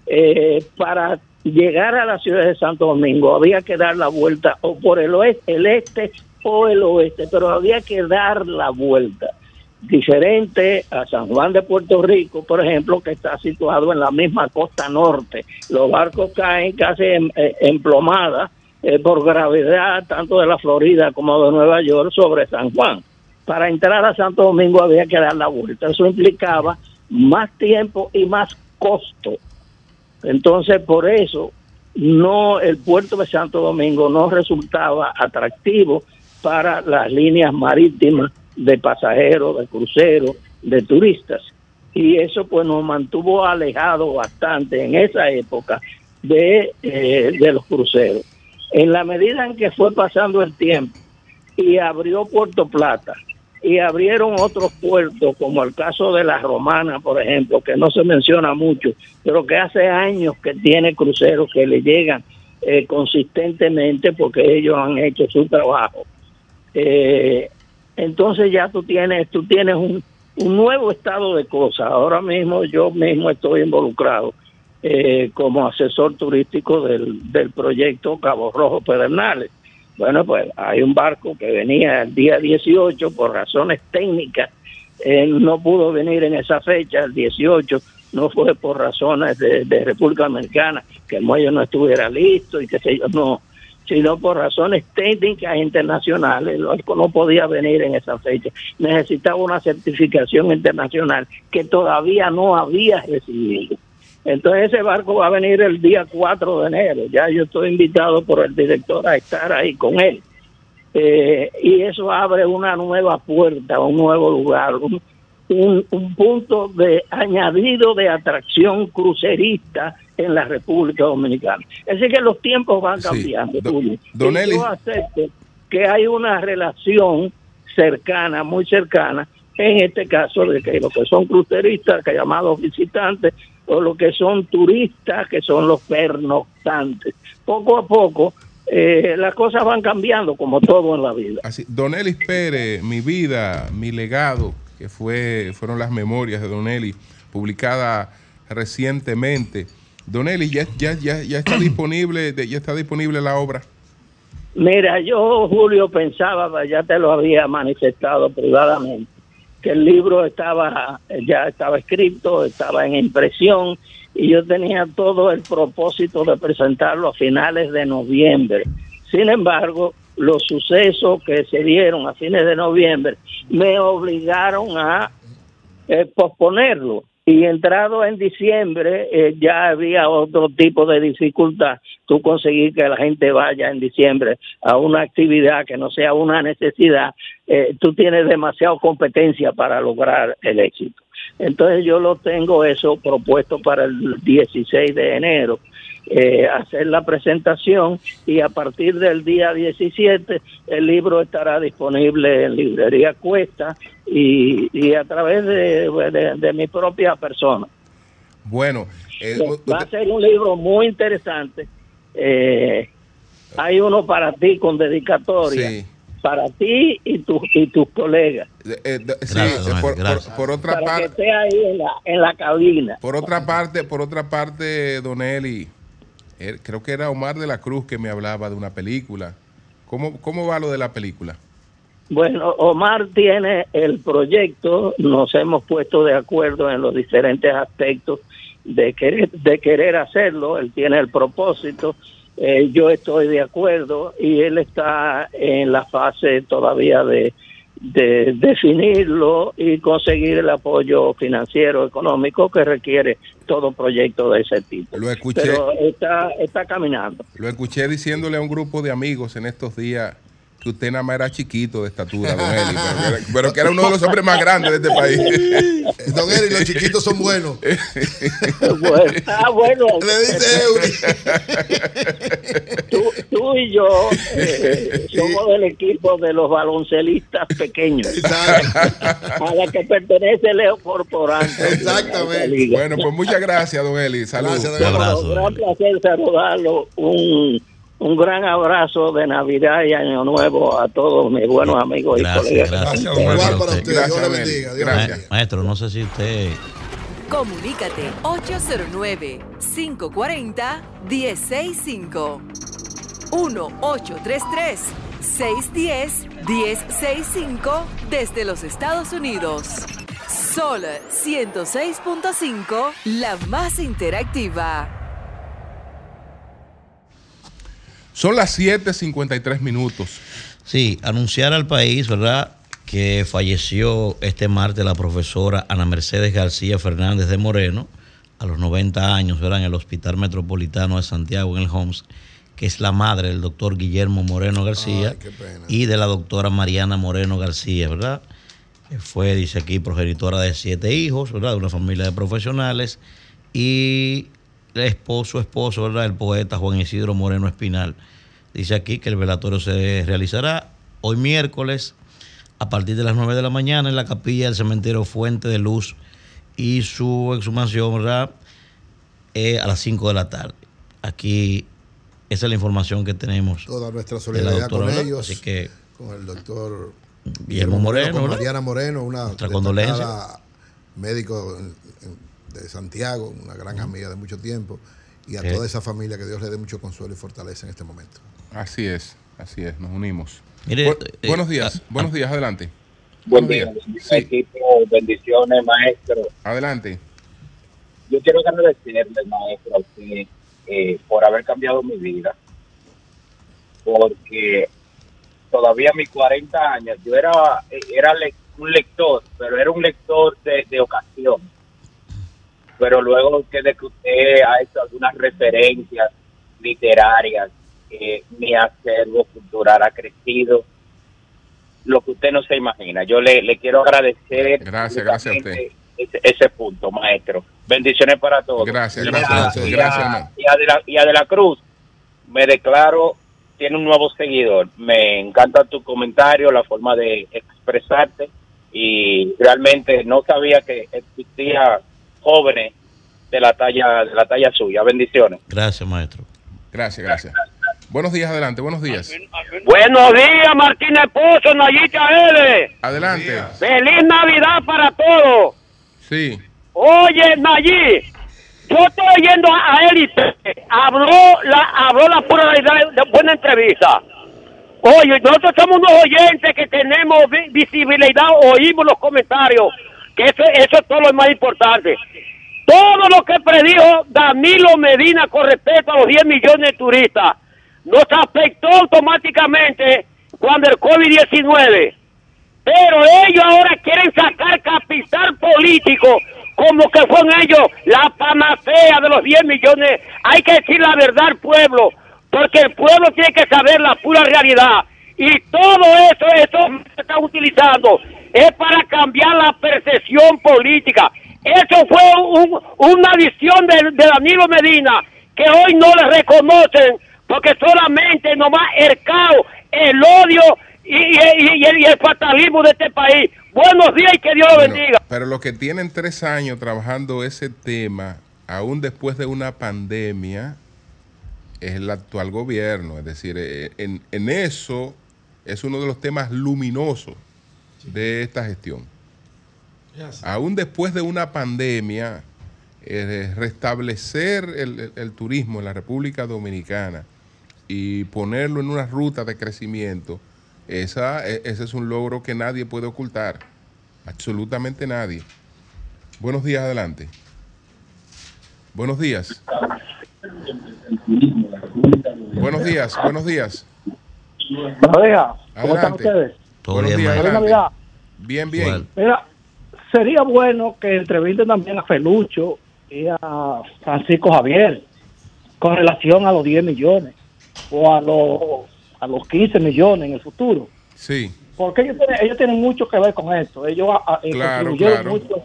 eh, para llegar a la ciudad de Santo Domingo había que dar la vuelta o por el oeste, el este o el oeste, pero había que dar la vuelta. Diferente a San Juan de Puerto Rico, por ejemplo, que está situado en la misma costa norte. Los barcos caen casi en, eh, emplomadas eh, por gravedad, tanto de la Florida como de Nueva York, sobre San Juan. Para entrar a Santo Domingo había que dar la vuelta. Eso implicaba más tiempo y más costo. Entonces, por eso, no el puerto de Santo Domingo no resultaba atractivo para las líneas marítimas de pasajeros, de cruceros, de turistas. Y eso pues nos mantuvo alejados bastante en esa época de, eh, de los cruceros. En la medida en que fue pasando el tiempo y abrió Puerto Plata y abrieron otros puertos, como el caso de la Romana, por ejemplo, que no se menciona mucho, pero que hace años que tiene cruceros que le llegan eh, consistentemente porque ellos han hecho su trabajo. Eh, entonces ya tú tienes, tú tienes un, nuevo estado de cosas. Ahora mismo yo mismo estoy involucrado eh, como asesor turístico del, del proyecto Cabo Rojo Pedernales. Bueno, pues hay un barco que venía el día 18 por razones técnicas, él no pudo venir en esa fecha, el 18, no fue por razones de, de República Americana, que el muelle no estuviera listo y que sé yo, no, sino por razones técnicas internacionales, el barco no podía venir en esa fecha, necesitaba una certificación internacional que todavía no había recibido. Entonces ese barco va a venir el día 4 de enero. Ya yo estoy invitado por el director a estar ahí con él. Eh, y eso abre una nueva puerta, un nuevo lugar, un, un, un punto de añadido de atracción crucerista en la República Dominicana. Así que los tiempos van Sí. cambiando. Do- Julio. Don Y yo acepto que hay una relación cercana, muy cercana, en este caso de que los que son cruceristas, que llamados visitantes, o los que son turistas, que son los pernoctantes. Poco a poco eh, las cosas van cambiando, como todo en la vida. Así, Don Elis Pérez, mi vida, mi legado, que fue, fueron las memorias de Don Eli, publicada recientemente. Don Eli, ya, ya, ya, ya está disponible, ya está disponible la obra. Mira, yo, Julio, pensaba, ya te lo había manifestado privadamente, que el libro estaba ya estaba escrito, estaba en impresión y yo tenía todo el propósito de presentarlo a finales de noviembre. Sin embargo, los sucesos que se dieron a fines de noviembre me obligaron a eh, posponerlo. Y entrado en diciembre eh, ya había otro tipo de dificultad. Tú conseguir que la gente vaya en diciembre a una actividad que no sea una necesidad, eh, tú tienes demasiada competencia para lograr el éxito. Entonces yo lo tengo eso propuesto para el 16 de enero, eh, hacer la presentación y a partir del día 17 el libro estará disponible en librería Cuesta y, y a través de, de- de mi propia persona. Bueno, eh, Va a ser un libro muy interesante. Eh, hay uno para ti con dedicatoria, Sí. para ti y, tu, y tus colegas, eh, eh, sí, Gracias, por, otra para que parte, esté ahí en la, en la cabina. por otra parte, por otra parte, Don Eli, creo que era Omar de la Cruz que me hablaba de una película. ¿Cómo, cómo va lo de la película? Bueno, Omar tiene el proyecto, nos hemos puesto de acuerdo en los diferentes aspectos de querer, de querer hacerlo, él tiene el propósito, eh, yo estoy de acuerdo y él está en la fase todavía de, de definirlo y conseguir el apoyo financiero, económico que requiere todo proyecto de ese tipo. Lo escuché. Pero está, está caminando. Lo escuché diciéndole a un grupo de amigos en estos días que usted nada más era chiquito de estatura, don Eli, pero, que era- pero que era uno de los hombres más grandes de este país. Don Eli, los chiquitos son buenos. Bueno, ah, bueno, Le dice Eury. tú, tú y yo eh, somos del equipo de los baloncelistas pequeños, Exacto. a la que pertenece Leo Corporante. Exactamente. Bueno, pues muchas gracias, don Eli. Saludos. Gracias, don Un abrazo. Un gran placer saludarlo. Un, un gran abrazo de Navidad y Año Nuevo a todos mis buenos amigos y Gracias, colegas. gracias. Igual Igual para usted. usted. Dios Gracias, le bendiga. Dios Gracias. bendiga. Maestro, no sé si usted Comunícate 809-540-1065. 1-833-610-1065 desde los Estados Unidos. Sol 106.5, la más interactiva. Son las 7:53 minutos. Sí, anunciar al país, ¿verdad? Que falleció este martes la profesora Ana Mercedes García Fernández de Moreno, a los 90 años, ¿verdad? En el Hospital Metropolitano de Santiago, en el Homs, que es la madre del doctor Guillermo Moreno García Ay, y de la doctora Mariana Moreno García, ¿verdad? Fue, dice aquí, progenitora de siete hijos, ¿verdad? De una familia de profesionales. Y esposo, esposo, ¿verdad? El poeta Juan Isidro Moreno Espinal. Dice aquí que el velatorio se realizará hoy miércoles a partir de las 9 de la mañana en la capilla del cementerio Fuente de Luz y su exhumación, ¿verdad? Eh, a las 5 de la tarde. Aquí esa es la información que tenemos. Toda nuestra solidaridad doctora, con ellos. Así que con el doctor Guillermo Moreno, con. Mariana Moreno, una Nuestra destacada condolencia. médico en- en- de Santiago, una gran amiga de mucho tiempo, y a toda esa familia que Dios le dé mucho consuelo y fortaleza en este momento. Así es, así es, nos unimos. Mire, Bu- eh, buenos días, ah, buenos días, adelante. Buen Buenos día, días. Sí, equipo, bendiciones, maestro. adelante. Yo quiero agradecerle, maestro, a usted eh, por haber cambiado mi vida, porque todavía a mis 40 años yo era, eh, era le- un lector, pero era un lector de, de ocasión. Pero luego que de que usted ha hecho algunas referencias literarias, eh, mi acervo cultural ha crecido, lo que usted no se imagina. Yo le, le quiero agradecer. Gracias, gracias a usted. Ese, ese punto, maestro. Bendiciones para todos. Gracias, Y gracias, a- gracias, y a-. Y a, de la, y a De la Cruz, me declaro, tiene un nuevo seguidor. Me encanta tu comentario, la forma de expresarte y realmente no sabía que existía jóvenes de la talla de la talla suya. Bendiciones. Gracias, maestro. Gracias, gracias. Buenos días, adelante, buenos días. Buenos días, Martínez Pozo, Nayita L. Adelante. Feliz Navidad para todos. Sí, Oye, Nayí, yo estoy yendo a, a él y te- habló la, habló la pura realidad de buena entrevista. Oye, nosotros somos unos oyentes que tenemos vi- visibilidad, oímos los comentarios, que eso, eso es todo lo más importante. Todo lo que predijo Danilo Medina con respecto a los 10 millones de turistas nos afectó automáticamente cuando el COVID-19. Pero ellos ahora quieren sacar capital político como que fueron ellos la panacea de los 10 millones. Hay que decir la verdad al pueblo, porque el pueblo tiene que saber la pura realidad. Y todo eso, eso que están utilizando es para cambiar la percepción política. Eso fue un- una visión de, de Danilo Medina que hoy no le reconocen porque solamente nomás el caos, el odio y, y- y el, y el fatalismo de este país. Buenos días y que Dios lo bendiga. pero los que tienen tres años trabajando ese tema, aún después de una pandemia, es el actual gobierno. Es decir, eh, en, en eso es uno de los temas luminosos de esta gestión. Aún después de una pandemia, eh, restablecer el, el- el turismo en la República Dominicana y ponerlo en una ruta de crecimiento, esa, e- ese es un logro que nadie puede ocultar. Absolutamente nadie. Buenos días, adelante. Buenos días. Buenos días, buenos días. Buenos días. ¿Cómo están Adelante. ustedes? Todo Buenos bien, días. Navidad. Bien, bien. Mira, sería bueno que entrevisten también a Felucho y a Francisco Javier con relación a los 10 millones o a los, a los 15 millones en el futuro. Sí, Porque ellos tienen, ellos tienen mucho que ver con esto. Ellos a- a- eh, Claro, contribuyeron claro. mucho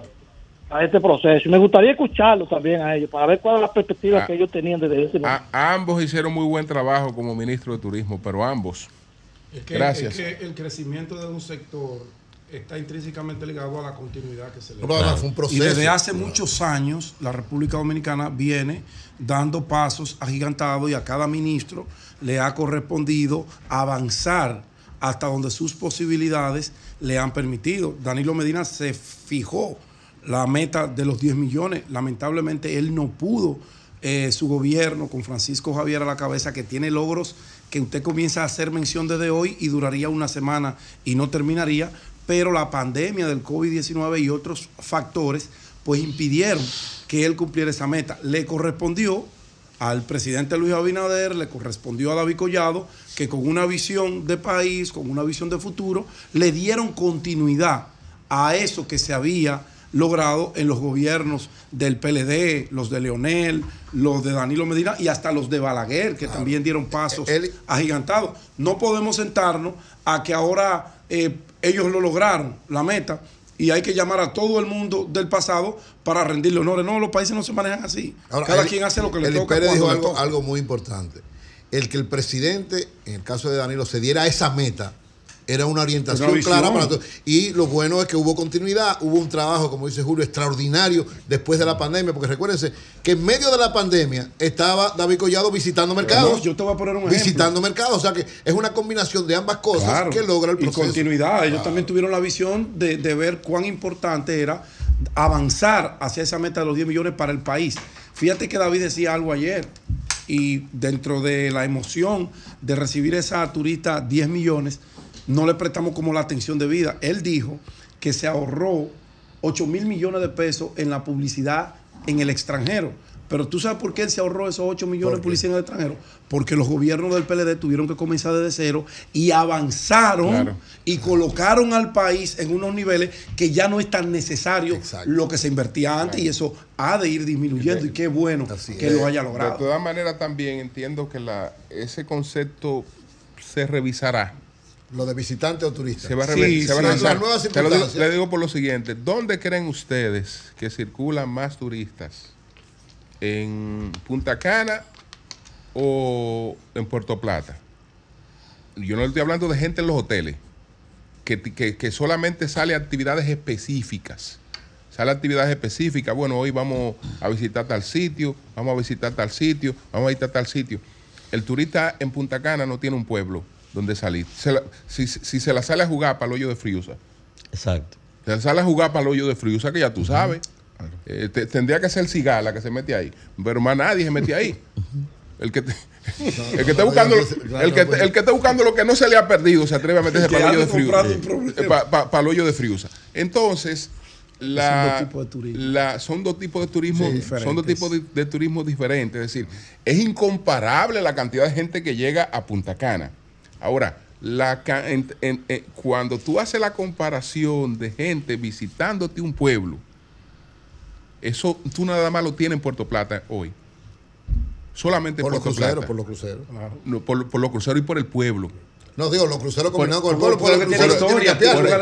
a este proceso. Y me gustaría escucharlos también a ellos para ver cuál es la perspectiva Ah. que ellos tenían desde ese momento. A- ambos hicieron muy buen trabajo como ministro de Turismo, pero ambos. Es que, Gracias. es que el crecimiento de un sector está intrínsecamente ligado a la continuidad que se le da. fue un Y proceso. desde hace muchos años la República Dominicana viene dando pasos agigantados y a cada ministro le ha correspondido avanzar hasta donde sus posibilidades le han permitido. Danilo Medina se fijó la meta de los 10 millones. Lamentablemente él no pudo. eh, su gobierno con Francisco Javier a la cabeza, que tiene logros que usted comienza a hacer mención desde hoy y duraría una semana y no terminaría, pero la pandemia del COVID-19 y otros factores pues impidieron que él cumpliera esa meta. Le correspondió al presidente Luis Abinader, le correspondió a David Collado, que con una visión de país, con una visión de futuro, le dieron continuidad a eso que se había logrado en los gobiernos del PLD, los de Leonel, los de Danilo Medina y hasta los de Balaguer, que también dieron pasos Él- agigantados. No podemos sentarnos a que ahora eh, ellos lo lograron, la meta, y hay que llamar a todo el mundo del pasado para rendirle honores. No, los países no se manejan así. Cada Eli- quien hace lo que le Eli toca. Pérez dijo algo, algo muy importante. El que el presidente, en el caso de Danilo, se diera esa meta, era una orientación Una clara para todos. Y lo bueno es que hubo continuidad, hubo un trabajo, como dice Julio, extraordinario después de la pandemia, porque recuérdense que en medio de la pandemia estaba David Collado visitando mercados. No, yo te voy a poner un ejemplo. visitando mercados, o sea que es una combinación de ambas cosas Claro. que logra el Y proceso. continuidad. Ellos también tuvieron la visión de, de ver cuán importante era avanzar hacia esa meta de los 10 millones para el país. Fíjate que David decía algo ayer y dentro de la emoción de recibir esa turista 10 millones, no le prestamos como la atención debida. Él dijo que se ahorró 8 mil millones de pesos en la publicidad en el extranjero. Pero tú sabes por qué él se ahorró esos 8 millones de publicidad en el extranjero. Porque los gobiernos del PLD tuvieron que comenzar desde cero y avanzaron Claro. y colocaron al país en unos niveles que ya no es tan necesario Exacto. lo que se invertía antes y eso ha de ir disminuyendo y qué bueno Así que es. lo haya De logrado. todas maneras, también entiendo que la, ese concepto se revisará. Lo de visitante o turista. Se va a, Sí, revi- se va a sí. nuevas Te lo digo, le digo por lo siguiente: ¿dónde creen ustedes que circulan más turistas? ¿En Punta Cana o en Puerto Plata? Yo no estoy hablando de gente en los hoteles, que, que- que solamente sale a actividades específicas. Sale a actividades específicas. Bueno, hoy vamos a visitar tal sitio, vamos a visitar tal sitio, vamos a visitar tal sitio. El turista en Punta Cana no tiene un pueblo donde salir. Se la- si, si se la sale a jugar para el hoyo de Friusa, Exacto. se la sale a jugar para el hoyo de Friusa, que ya tú sabes. Eh, te- tendría que ser el cigala que se mete ahí, pero más nadie se mete ahí. El que, te- el que esté buscando lo- el que, el que esté buscando lo que no se le ha perdido se atreve a meterse para el hoyo de Friusa. Eh, pa- pa- Para el hoyo de Friusa. Entonces, la- Son dos tipos de turismo. la- son dos tipos de turismo, Sí, son dos tipos de, de turismo diferentes. Es decir, es incomparable la cantidad de gente que llega a Punta Cana. Ahora, la, ca- en- en- en- cuando tú haces la comparación de gente visitándote un pueblo, eso tú nada más lo tienes en Puerto Plata hoy. Solamente en Por los Puerto cruceros, Plata. por los cruceros. No, por, por los cruceros y por el pueblo. No, digo, los cruceros combinados con el pueblo, por- por,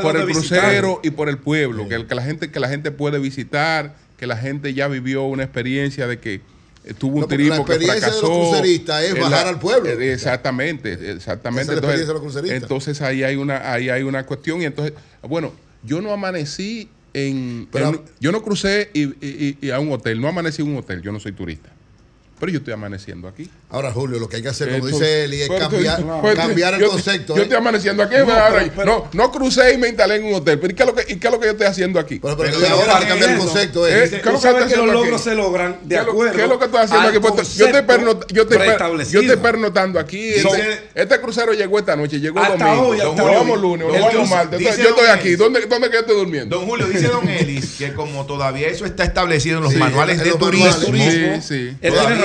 por el crucero y por el pueblo, que, el- que la gente que la gente puede visitar, que la gente ya vivió una experiencia de que eh, tuvo un No, que experiencia de los fracasó. cruceristas es bajar al pueblo. eh, Exactamente, exactamente. Esa es la experiencia de los cruceristas. entonces ahí hay una ahí hay una cuestión y entonces bueno, yo no amanecí en, Pero- en- yo no crucé y, y- y a un hotel, no amanecí en un hotel, yo no soy turista. Pero yo estoy amaneciendo aquí. Ahora, Julio, lo que hay que hacer, como dice Eli, es cambiar, pues, el yo- concepto. Yo ¿eh? estoy amaneciendo aquí. No, ahora, pero- pero- no, no crucé y me instalé en un hotel. Pero ¿y qué es lo que, y qué es lo que yo estoy haciendo aquí? Pero, pero ahora que cambiar el concepto Eh, es. ¿qué es Tú lo que que los logros aquí? se logran de ¿Qué es lo- acuerdo ¿Qué es lo que estoy haciendo aquí? Pues, yo estoy, perno- yo estoy, per- yo estoy pernotando aquí. Este, este crucero llegó esta noche, llegó Hasta domingo. hoy, nos vamos lunes, nos El vamos que- martes. yo estoy aquí. Elis. ¿Dónde, ¿Dónde que yo estoy durmiendo? Don Julio, dice Don Ellis que como todavía eso está establecido en los manuales de turismo. Sí, sí.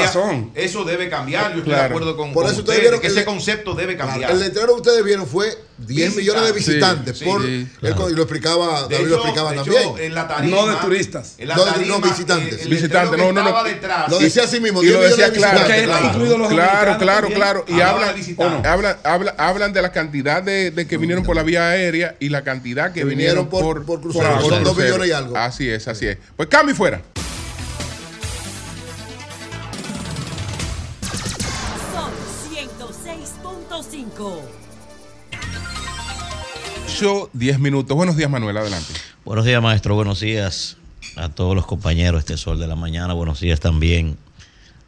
Razón. Eso debe cambiar. Yo estoy Claro. de acuerdo con, Por con eso ustedes ustedes, vieron que ese le- concepto debe cambiar. El letrero que ustedes vieron fue 10 millones de visitantes. Sí, por, sí, él co- y lo explicaba, De David lo explicaba de hecho, también. en la tarima, No de turistas. En la No, tarima, no, visitantes. el Visitantes, letrero no, no, no. estaba detrás. Lo decía así mismo, Y 10 lo decía de claro. visitantes. Claro, claro, también. claro. Y hablan, de visitantes. hablan, hablan, hablan de la cantidad de, de que vinieron por la vía aérea y la cantidad que vinieron, por- por, crucero, por son dos crucero. millones y algo. Así es, así es. Pues cambio y fuera. 106.5. Show 10 minutos. Buenos días, Manuel. Adelante. Buenos días, maestro. Buenos días a todos los compañeros de este sol de la mañana. Buenos días también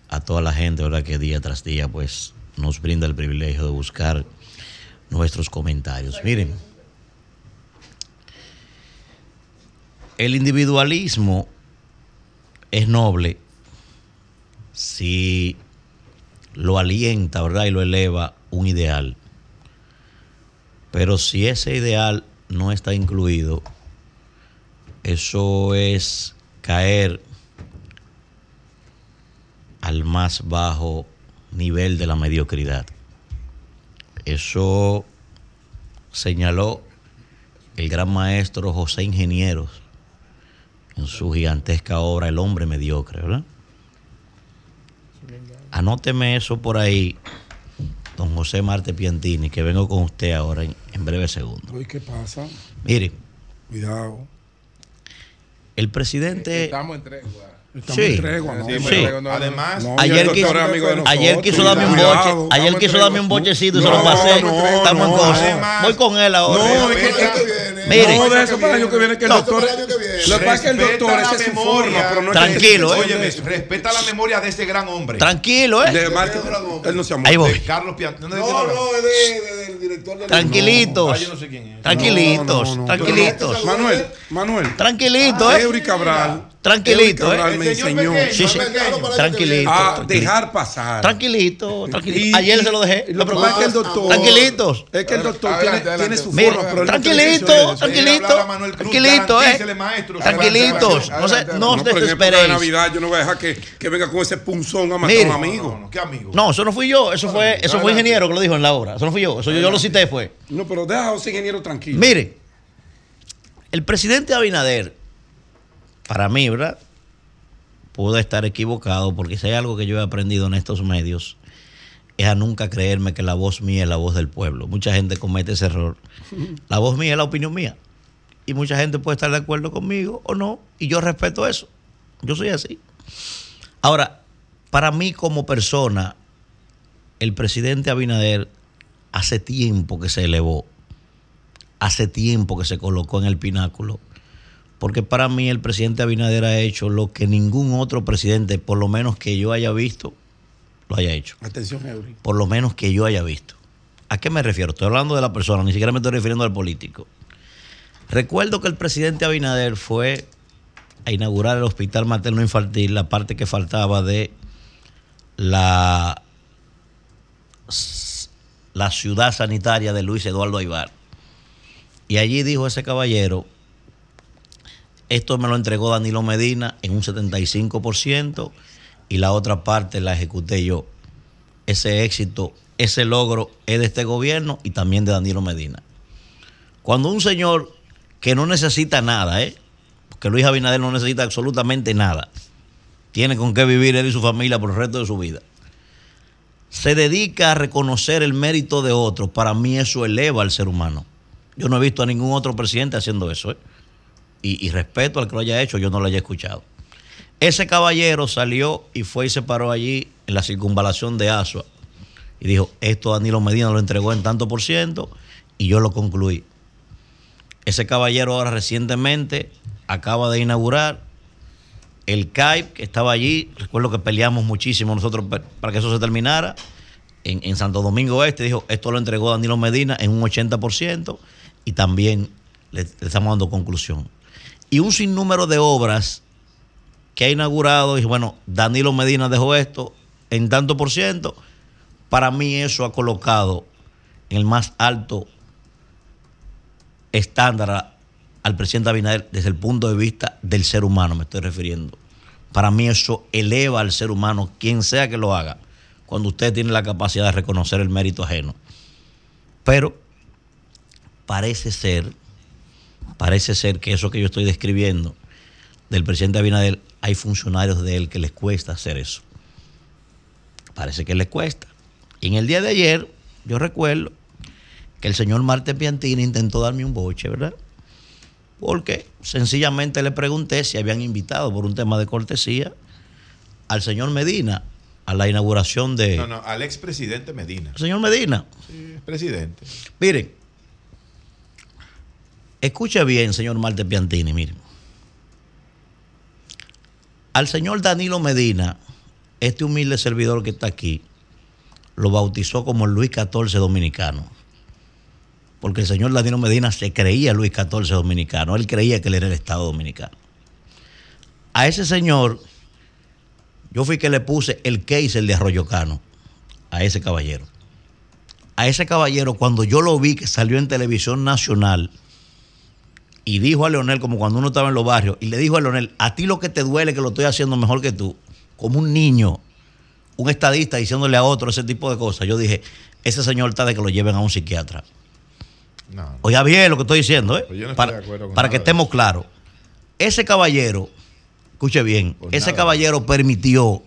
a toda la gente, ¿verdad? Que día tras día, pues, nos brinda el privilegio de buscar nuestros comentarios. Miren, el individualismo es noble si lo alienta, ¿verdad? Y lo eleva un ideal. Pero si ese ideal no está incluido, eso es caer al más bajo nivel de la mediocridad. Eso señaló el gran maestro José Ingenieros en su gigantesca obra El hombre mediocre, ¿verdad? Anóteme eso por ahí, don José Marte Piantini, que vengo con usted ahora en, en breve segundo. ¿qué pasa? Mire, Cuidado. el presidente... Estamos en tregua. Sí. tregua, ¿no? Sí, Sí. pero no, no, Además, No, Ayer quiso- de Ayer quiso darme un cuidado. boche, ayer quiso darme un bochecito y se lo pasé. Estamos en no. cosas. Además- Voy con él ahora. No, es que, Respeta- es que- Mire. no, de eso para el año que viene que el No, doctor. para el año que viene. Lo que pasa es que el doctor, es su forma, pero no es que- Tranquilo, ¿eh? Óyeme, respeta la memoria de ese gran hombre. Tranquilo, ¿eh? De Marte, él no se amó. Ahí voy. De Carlos Piantini. No, no, es de- de- del director del. Tranquilitos. Ah, yo no sé quién es. Tranquilitos, No, no, no. tranquilitos. Manuel, Manuel. Tranquilito, ¿eh? Eury Cabral. Tranquilito, ¿eh? me El señor enseñó pequeño, Sí, sí. Tranquilito. a tranquilito. dejar pasar. Tranquilito, tranquilito. Y- Ayer y- se lo dejé. Lo que pasa es que el doctor. Tranquilitos. Es que el doctor Adelante, tiene, adelante. tiene su Mire, forma, tranquilito, tranquilito, tranquilito, eh. Tranquilitos, no se, Adelante, no os desesperéis. Navidad yo no voy a dejar que, que venga con ese punzón a matar a un amigo. No, no, ¿Qué amigo? No, eso no fui yo, eso fue, eso fue ingeniero que lo dijo en la obra. Eso no fui yo, eso yo, yo lo cité fue. No, pero deja a ese ingeniero tranquilo. Mire, el presidente Abinader, para mí, ¿verdad? Pude estar equivocado porque si hay algo que yo he aprendido en estos medios es a nunca creerme que la voz mía es la voz del pueblo. Mucha gente comete ese error. La voz mía es la opinión mía. Y mucha gente puede estar de acuerdo conmigo o no. Y yo respeto eso. Yo soy así. Ahora, para mí como persona, el presidente Abinader hace tiempo que se elevó hace tiempo que se colocó en el pináculo, porque para mí el presidente Abinader ha hecho lo que ningún otro presidente, por lo menos que yo haya visto, lo haya hecho. Atención, Eury. Por lo menos que yo haya visto. ¿A qué me refiero? Estoy hablando de la persona, ni siquiera me estoy refiriendo al político. Recuerdo que el presidente Abinader fue a inaugurar el hospital materno infantil, la parte que faltaba de la, la ciudad sanitaria de Luis Eduardo Aybar. Y allí dijo ese caballero, esto me lo entregó Danilo Medina en un 75% y la otra parte la ejecuté yo. Ese éxito, ese logro es de este gobierno y también de Danilo Medina. Cuando un señor que no necesita nada, ¿eh? porque Luis Abinader no necesita absolutamente nada, tiene con qué vivir él y su familia por el resto de su vida, se dedica a reconocer el mérito de otros, para mí eso eleva al ser humano. Yo no he visto a ningún otro presidente haciendo eso. ¿eh? Y, respeto al que lo haya hecho, yo no lo haya escuchado. Ese caballero salió y fue y se paró allí en la circunvalación de Asua y dijo, esto Danilo Medina lo entregó en tanto por ciento y yo lo concluí. Ese caballero ahora recientemente acaba de inaugurar El CAIP que estaba allí, recuerdo que peleamos muchísimo nosotros pa- para que eso se terminara. En, en Santo Domingo Este dijo, esto lo entregó Danilo Medina en un 80% y también le, le estamos dando conclusión. Y un sinnúmero de obras que ha inaugurado, y bueno, Danilo Medina dejó esto en tanto por ciento, para mí eso ha colocado en el más alto estándar al presidente Abinader desde el punto de vista del ser humano, me estoy refiriendo. Para mí eso eleva al ser humano, quien sea que lo haga, cuando usted tiene la capacidad de reconocer el mérito ajeno. Pero parece ser, parece ser que eso que yo estoy describiendo del presidente Abinader, hay funcionarios de él que les cuesta hacer eso. Parece que les cuesta. Y en el día de ayer, yo recuerdo que el señor Marte Piantini intentó darme un boche, ¿verdad? Porque sencillamente le pregunté si habían invitado por un tema de cortesía al señor Medina a la inauguración de... No, no, al expresidente Medina. Señor Medina, Sí, presidente. miren, escuche bien, señor Marte Piantini, miren. Al señor Danilo Medina, este humilde servidor que está aquí, lo bautizó como Luis XIV dominicano. Porque el señor Danilo Medina se creía Luis XIV dominicano. Él creía que él era el Estado dominicano. A ese señor, yo fui que le puse el el de Arroyo Cano, a ese caballero. A ese caballero, cuando yo lo vi que salió en televisión nacional y dijo a Leonel, como cuando uno estaba en los barrios, y le dijo a Leonel, a ti lo que te duele que lo estoy haciendo mejor que tú, como un niño, un estadista diciéndole a otro ese tipo de cosas. Yo dije, ese señor está de que lo lleven a un psiquiatra. No. Oiga bien lo que estoy diciendo, ¿eh? Pues yo no estoy para de acuerdo con para que estemos claros. Ese caballero, escuche bien, Pues ese nada. caballero permitió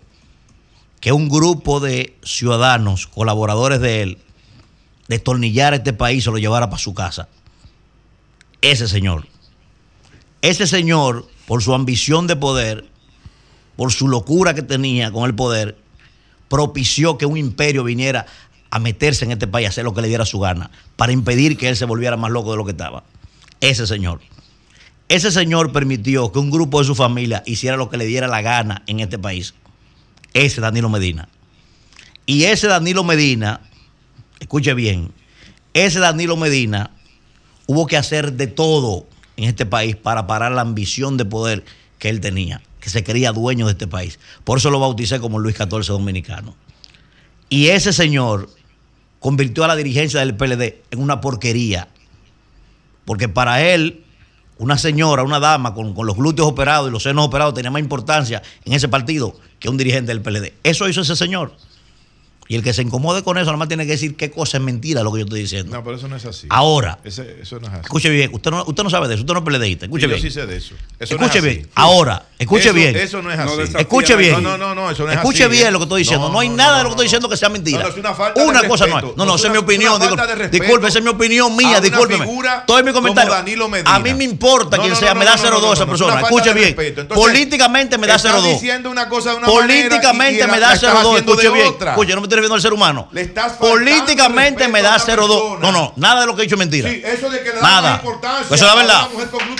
que un grupo de ciudadanos, colaboradores de él, destornillara este país y se lo llevara para su casa. Ese señor. Ese señor, por su ambición de poder, por su locura que tenía con el poder, propició que un imperio viniera a meterse en este país, a hacer lo que le diera su gana, para impedir que él se volviera más loco de lo que estaba. Ese señor. Ese señor permitió que un grupo de su familia hiciera lo que le diera la gana en este país. Ese Danilo Medina. Y ese Danilo Medina, escuche bien, ese Danilo Medina hubo que hacer de todo en este país para parar la ambición de poder que él tenía, que se creía dueño de este país. Por eso lo bauticé como Luis XIV dominicano. Y ese señor convirtió a la dirigencia del PLD en una porquería. Porque para él, una señora, una dama con, con los glúteos operados y los senos operados tenía más importancia en ese partido que un dirigente del PLD. Eso hizo ese señor. Y el que se incomode con eso, nada más tiene que decir qué cosa es mentira lo que yo estoy diciendo. No, pero eso no es así. Ahora. Ese- eso no es así. Escuche bien, usted no, usted no sabe de eso, usted no es PLDista. Escuche Sí, bien. Yo sí sé de eso. Eso no escuche es así. bien. Ahora, escuche Eso- bien. Eso no es así. escuche bien. No, no, no, eso no es escuche así, bien ¿eh? lo que estoy diciendo. No, hay nada de lo que estoy diciendo que sea mentira. No, no, es una falta de Una cosa no respeto. es. No, no, No, esa es es mi opinión. disculpe, de esa es mi opinión mía. Discúlpeme. Todo mi como comentario. A mí me importa quien sea. me da no, 0,2 no, esa persona. Escuche de bien. Políticamente me da estás 0,2. diciendo una cosa de una Políticamente manera y- y me da la estás 0,2. haciendo de Escuche bien. Escuche, no me estoy refiriendo al ser humano. Le estás faltando Políticamente me da una 0,2. persona. No, no, nada de lo que he dicho es mentira. Sí, eso de que le da Nada. más importancia Eso es la verdad.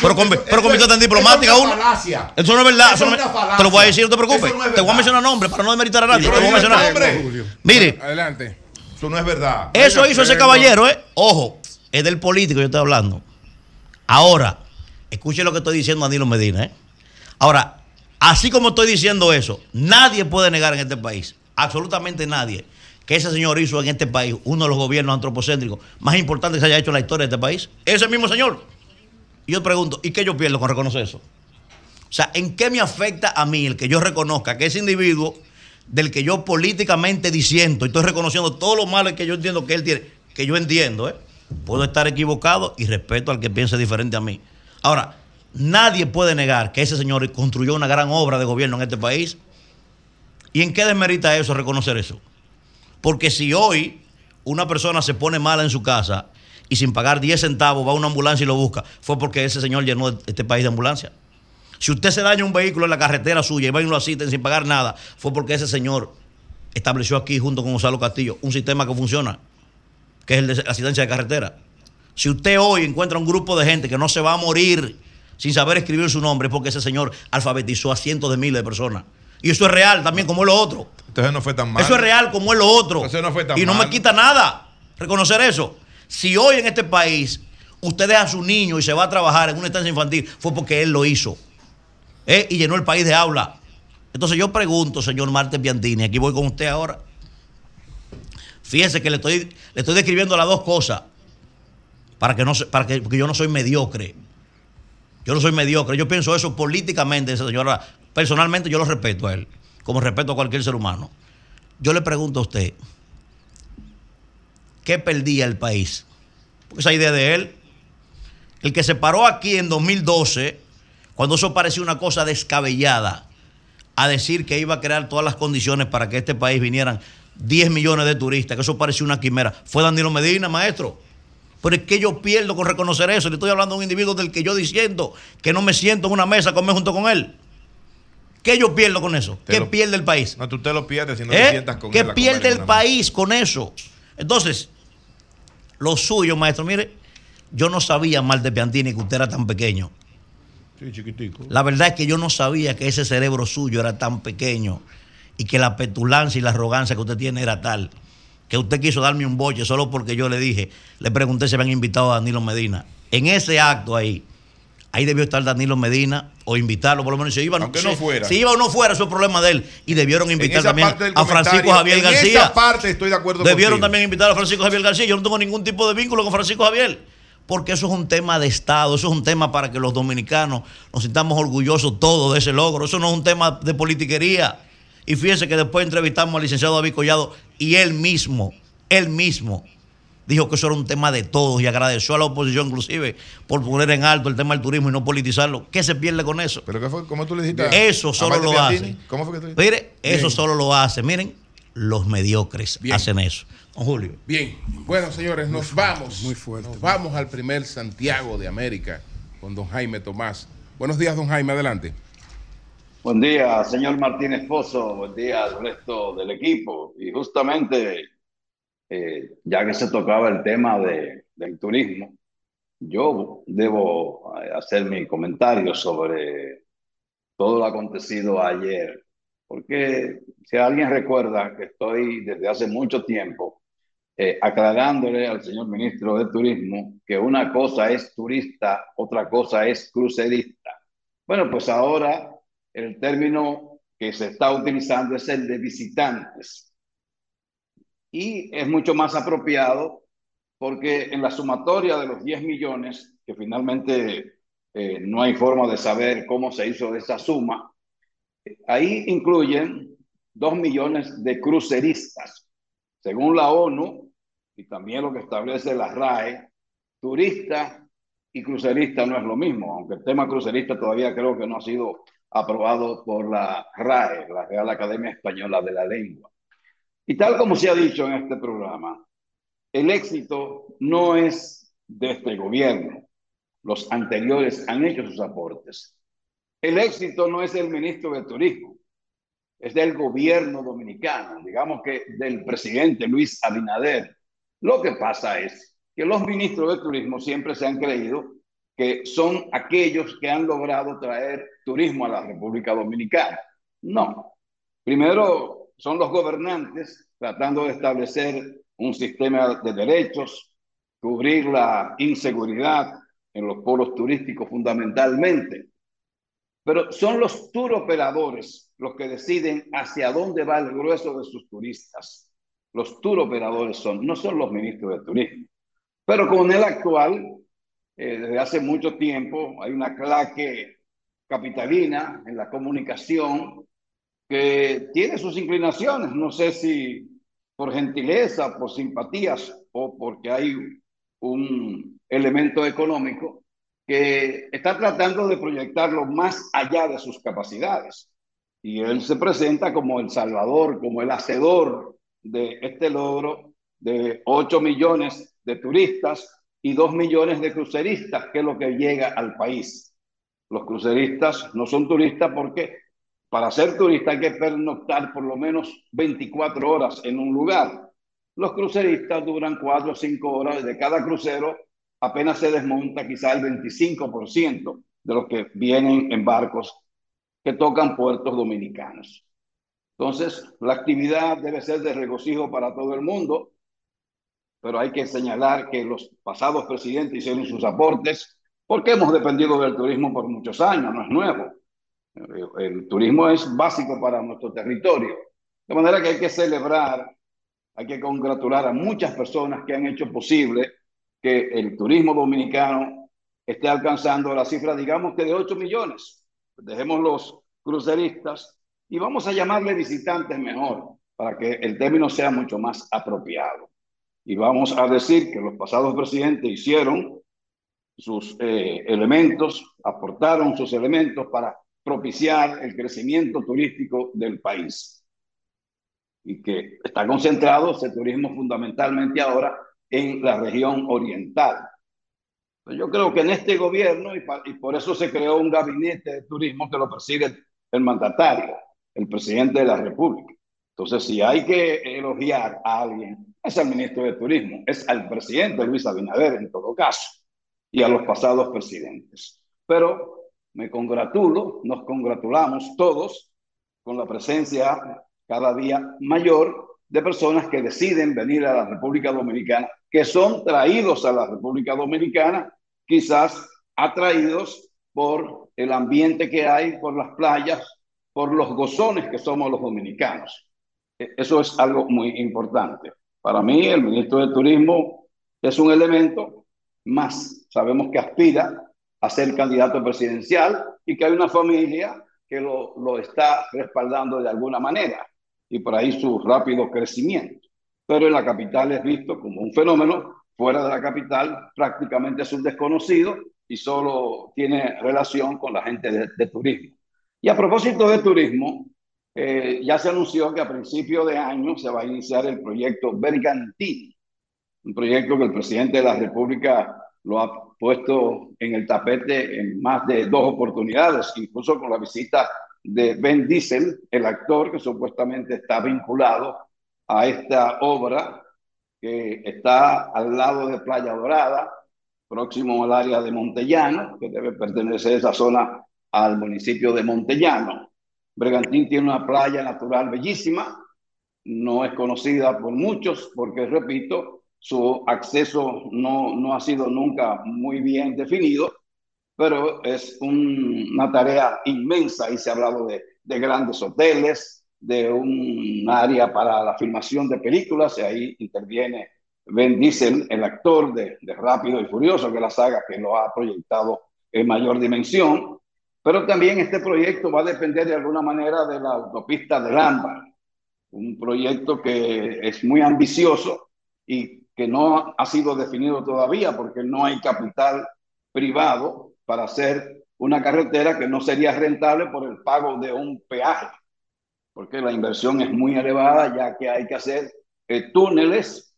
Pero con, eso- pero con eso virtud tan es- diplomática eso es uno. una falacia. Eso no es verdad. Eso eso es no- una falacia. te lo voy a decir, no te preocupes. No te voy a mencionar nombres para no demeritar a nadie. Te Pero voy a dime mencionar. nombre. Mire, Adelante. Eso no es verdad. eso Venga, hizo ese caballero, ¿eh? Ojo, es del político yo estoy hablando. Ahora, escuche lo que estoy diciendo a Danilo Medina, ¿eh? Ahora, así como estoy diciendo eso, nadie puede negar en este país, absolutamente nadie, que ese señor hizo en este país uno de los gobiernos antropocéntricos más importantes que se haya hecho en la historia de este país. Ese mismo señor. Y yo pregunto, ¿y qué yo pierdo con reconocer eso? O sea, ¿en qué me afecta a mí el que yo reconozca que ese individuo del que yo políticamente disiento y estoy reconociendo todos los males que yo entiendo que él tiene, que yo entiendo, ¿eh? Puedo estar equivocado y respeto al que piense diferente a mí. Ahora, nadie puede negar que ese señor construyó una gran obra de gobierno en este país. ¿Y en qué desmerita eso reconocer eso? Porque si hoy una persona se pone mala en su casa y sin pagar 10 centavos va a una ambulancia y lo busca, fue porque ese señor llenó este país de ambulancia. Si usted se daña un vehículo en la carretera suya y va y lo asisten sin pagar nada, fue porque ese señor estableció aquí junto con Gonzalo Castillo un sistema que funciona, que es el de asistencia de carretera. Si usted hoy encuentra un grupo de gente que no se va a morir sin saber escribir su nombre, porque ese señor alfabetizó a cientos de miles de personas. Y eso es real también, como es lo otro. Entonces no fue tan mal. Eso es real como es lo otro. Entonces no fue tan y no mal. me quita nada reconocer eso. Si hoy en este país usted deja a su niño y se va a trabajar en una estancia infantil, fue porque él lo hizo. ¿eh? Y llenó el país de aula. Entonces yo pregunto, señor Marte Piantini, aquí voy con usted ahora. Fíjese que le estoy, le estoy describiendo las dos cosas. Para que no para que, porque yo no soy mediocre. Yo no soy mediocre. Yo pienso eso políticamente, señora. Personalmente yo lo respeto a él, como respeto a cualquier ser humano. Yo le pregunto a usted, ¿qué perdía el país? Porque esa idea de él, el que se paró aquí en 2012, cuando eso parecía una cosa descabellada, a decir que iba a crear todas las condiciones para que este país vinieran 10 millones de turistas, que eso parecía una quimera, fue Danilo Medina, maestro. Pero es que yo pierdo con reconocer eso. Le estoy hablando a un individuo del que yo diciendo que no me siento en una mesa a comer junto con él. ¿Qué yo pierdo con eso? Te ¿Qué lo- pierde el país? No, tú te lo pierdes si no ¿Eh? te sientas con ¿Qué él pierde el país con eso? Entonces, lo suyo, maestro, mire, yo no sabía mal de Piantini que usted era tan pequeño. Sí, chiquitico. La verdad es que yo no sabía que ese cerebro suyo era tan pequeño y que la petulancia y la arrogancia que usted tiene era tal que usted quiso darme un boche solo porque yo le dije, le pregunté si habían invitado a Danilo Medina. En ese acto ahí, ahí debió estar Danilo Medina o invitarlo, por lo menos si iba, Aunque si- no fuera. Si iba o no fuera, eso es problema de él. Y debieron En invitar también a Francisco Javier en García. esa parte estoy de acuerdo Debieron contigo. también invitar a Francisco Javier García. Yo no tengo ningún tipo de vínculo con Francisco Javier. Porque eso es un tema de Estado, eso es un tema para que los dominicanos nos sintamos orgullosos todos de ese logro. Eso no es un tema de politiquería. Y fíjense que después entrevistamos al licenciado David Collado y él mismo, él mismo, dijo que eso era un tema de todos y agradeció a la oposición inclusive por poner en alto el tema del turismo y no politizarlo. ¿Qué se pierde con eso? ¿Pero qué fue? ¿Cómo tú le dijiste? Eso solo lo Piantini? hace. ¿Cómo fue que tú dijiste? Mire, eso solo lo hace. Miren, los mediocres Bien. hacen eso. Don Julio. Bien, bueno señores, nos vamos. muy fuerte. Nos vamos al primer Santiago de América con don Jaime Tomás. Buenos días, don Jaime, adelante. Buen día, señor Martínez Pozo. Buen día al resto del equipo. Y justamente, eh, ya que se tocaba el tema de, del turismo, yo debo eh, hacer mi comentario sobre todo lo acontecido ayer. Porque si alguien recuerda que estoy desde hace mucho tiempo eh, aclarándole al señor ministro de Turismo que una cosa es turista, otra cosa es crucerista. Bueno, pues ahora el término que se está utilizando es el de visitantes. Y es mucho más apropiado porque en la sumatoria de los 10 millones, que finalmente eh, no hay forma de saber cómo se hizo esa suma, ahí incluyen 2 millones de cruceristas. Según la ONU y también lo que establece la RAE, turista y crucerista no es lo mismo, aunque el tema crucerista todavía creo que no ha sido aprobado por la RAE, la Real Academia Española de la Lengua. Y tal como se ha dicho en este programa, el éxito no es de este gobierno. Los anteriores han hecho sus aportes. El éxito no es del ministro de Turismo, es del gobierno dominicano, digamos que del presidente Luis Abinader. Lo que pasa es que los ministros de Turismo siempre se han creído que son aquellos que han logrado traer turismo a la República Dominicana. No. Primero son los gobernantes tratando de establecer un sistema de derechos, cubrir la inseguridad en los polos turísticos fundamentalmente. Pero son los tour operadores los que deciden hacia dónde va el grueso de sus turistas. Los tour operadores son, no son los ministros de turismo. Pero con el actual, eh, desde hace mucho tiempo, hay una claque capitalina en la comunicación que tiene sus inclinaciones. No sé si por gentileza, por simpatías o porque hay un elemento económico que está tratando de proyectarlo más allá de sus capacidades. Y él se presenta como el salvador, como el hacedor de este logro de 8 millones de turistas y 2 millones de cruceristas, que es lo que llega al país. Los cruceristas no son turistas porque para ser turista hay que pernoctar por lo menos 24 horas en un lugar. Los cruceristas duran 4 o 5 horas. De cada crucero apenas se desmonta quizá el 25%. de los que vienen en barcos que tocan puertos dominicanos. Entonces, la actividad debe ser de regocijo para todo el mundo, pero hay que señalar que los pasados presidentes hicieron sus aportes porque hemos dependido del turismo por muchos años, no es nuevo. El turismo es básico para nuestro territorio. De manera que hay que celebrar, hay que congratular a muchas personas que han hecho posible que el turismo dominicano esté alcanzando la cifra, digamos que de 8 millones. Dejemos los cruceristas y vamos a llamarle visitantes mejor, para que el término sea mucho más apropiado. Y vamos a decir que los pasados presidentes hicieron sus eh, elementos, aportaron sus elementos para propiciar el crecimiento turístico del país. Y que está concentrado ese turismo fundamentalmente ahora en la región oriental. Yo creo que en este gobierno, y, por eso se creó un gabinete de turismo que lo preside el mandatario, el presidente de la República. Entonces, si hay que elogiar a alguien, es al ministro de Turismo, es al presidente Luis Abinader en todo caso, y a los pasados presidentes. Pero me congratulo, nos congratulamos todos con la presencia cada día mayor de personas que deciden venir a la República Dominicana, que son traídos a la República Dominicana, quizás atraídos por el ambiente que hay, por las playas, por los gozones que somos los dominicanos. E, eso es algo muy importante. Para mí, el ministro de Turismo es un elemento más. Sabemos que aspira a ser candidato presidencial y que hay una familia que lo, lo está respaldando de alguna manera y por ahí su rápido crecimiento. Pero en la capital es visto como un fenómeno, fuera de la capital prácticamente es un desconocido y solo tiene relación con la gente de, turismo. Y a propósito de turismo, eh, ya se anunció que a principio de año se va a iniciar el proyecto Bergantín, un proyecto que el presidente de la República lo ha puesto en el tapete en más de dos oportunidades, incluso con la visita de Ben Diesel, el actor que supuestamente está vinculado a esta obra que está al lado de Playa Dorada, próximo al área de Montellano, que debe pertenecer esa zona al municipio de Montellano. Bregantín tiene una playa natural bellísima, no es conocida por muchos porque, repito, su acceso no, no ha sido nunca muy bien definido, pero es un, una tarea inmensa y se ha hablado de, de grandes hoteles, de un área para la filmación de películas, y ahí interviene Ben Diesel, el actor de, de Rápido y Furioso, que la saga que lo ha proyectado en mayor dimensión. Pero también este proyecto va a depender de alguna manera de la autopista del Ámbar, un proyecto que es muy ambicioso y que no ha sido definido todavía porque no hay capital privado para hacer una carretera que no sería rentable por el pago de un peaje, porque la inversión es muy elevada ya que hay que hacer eh, túneles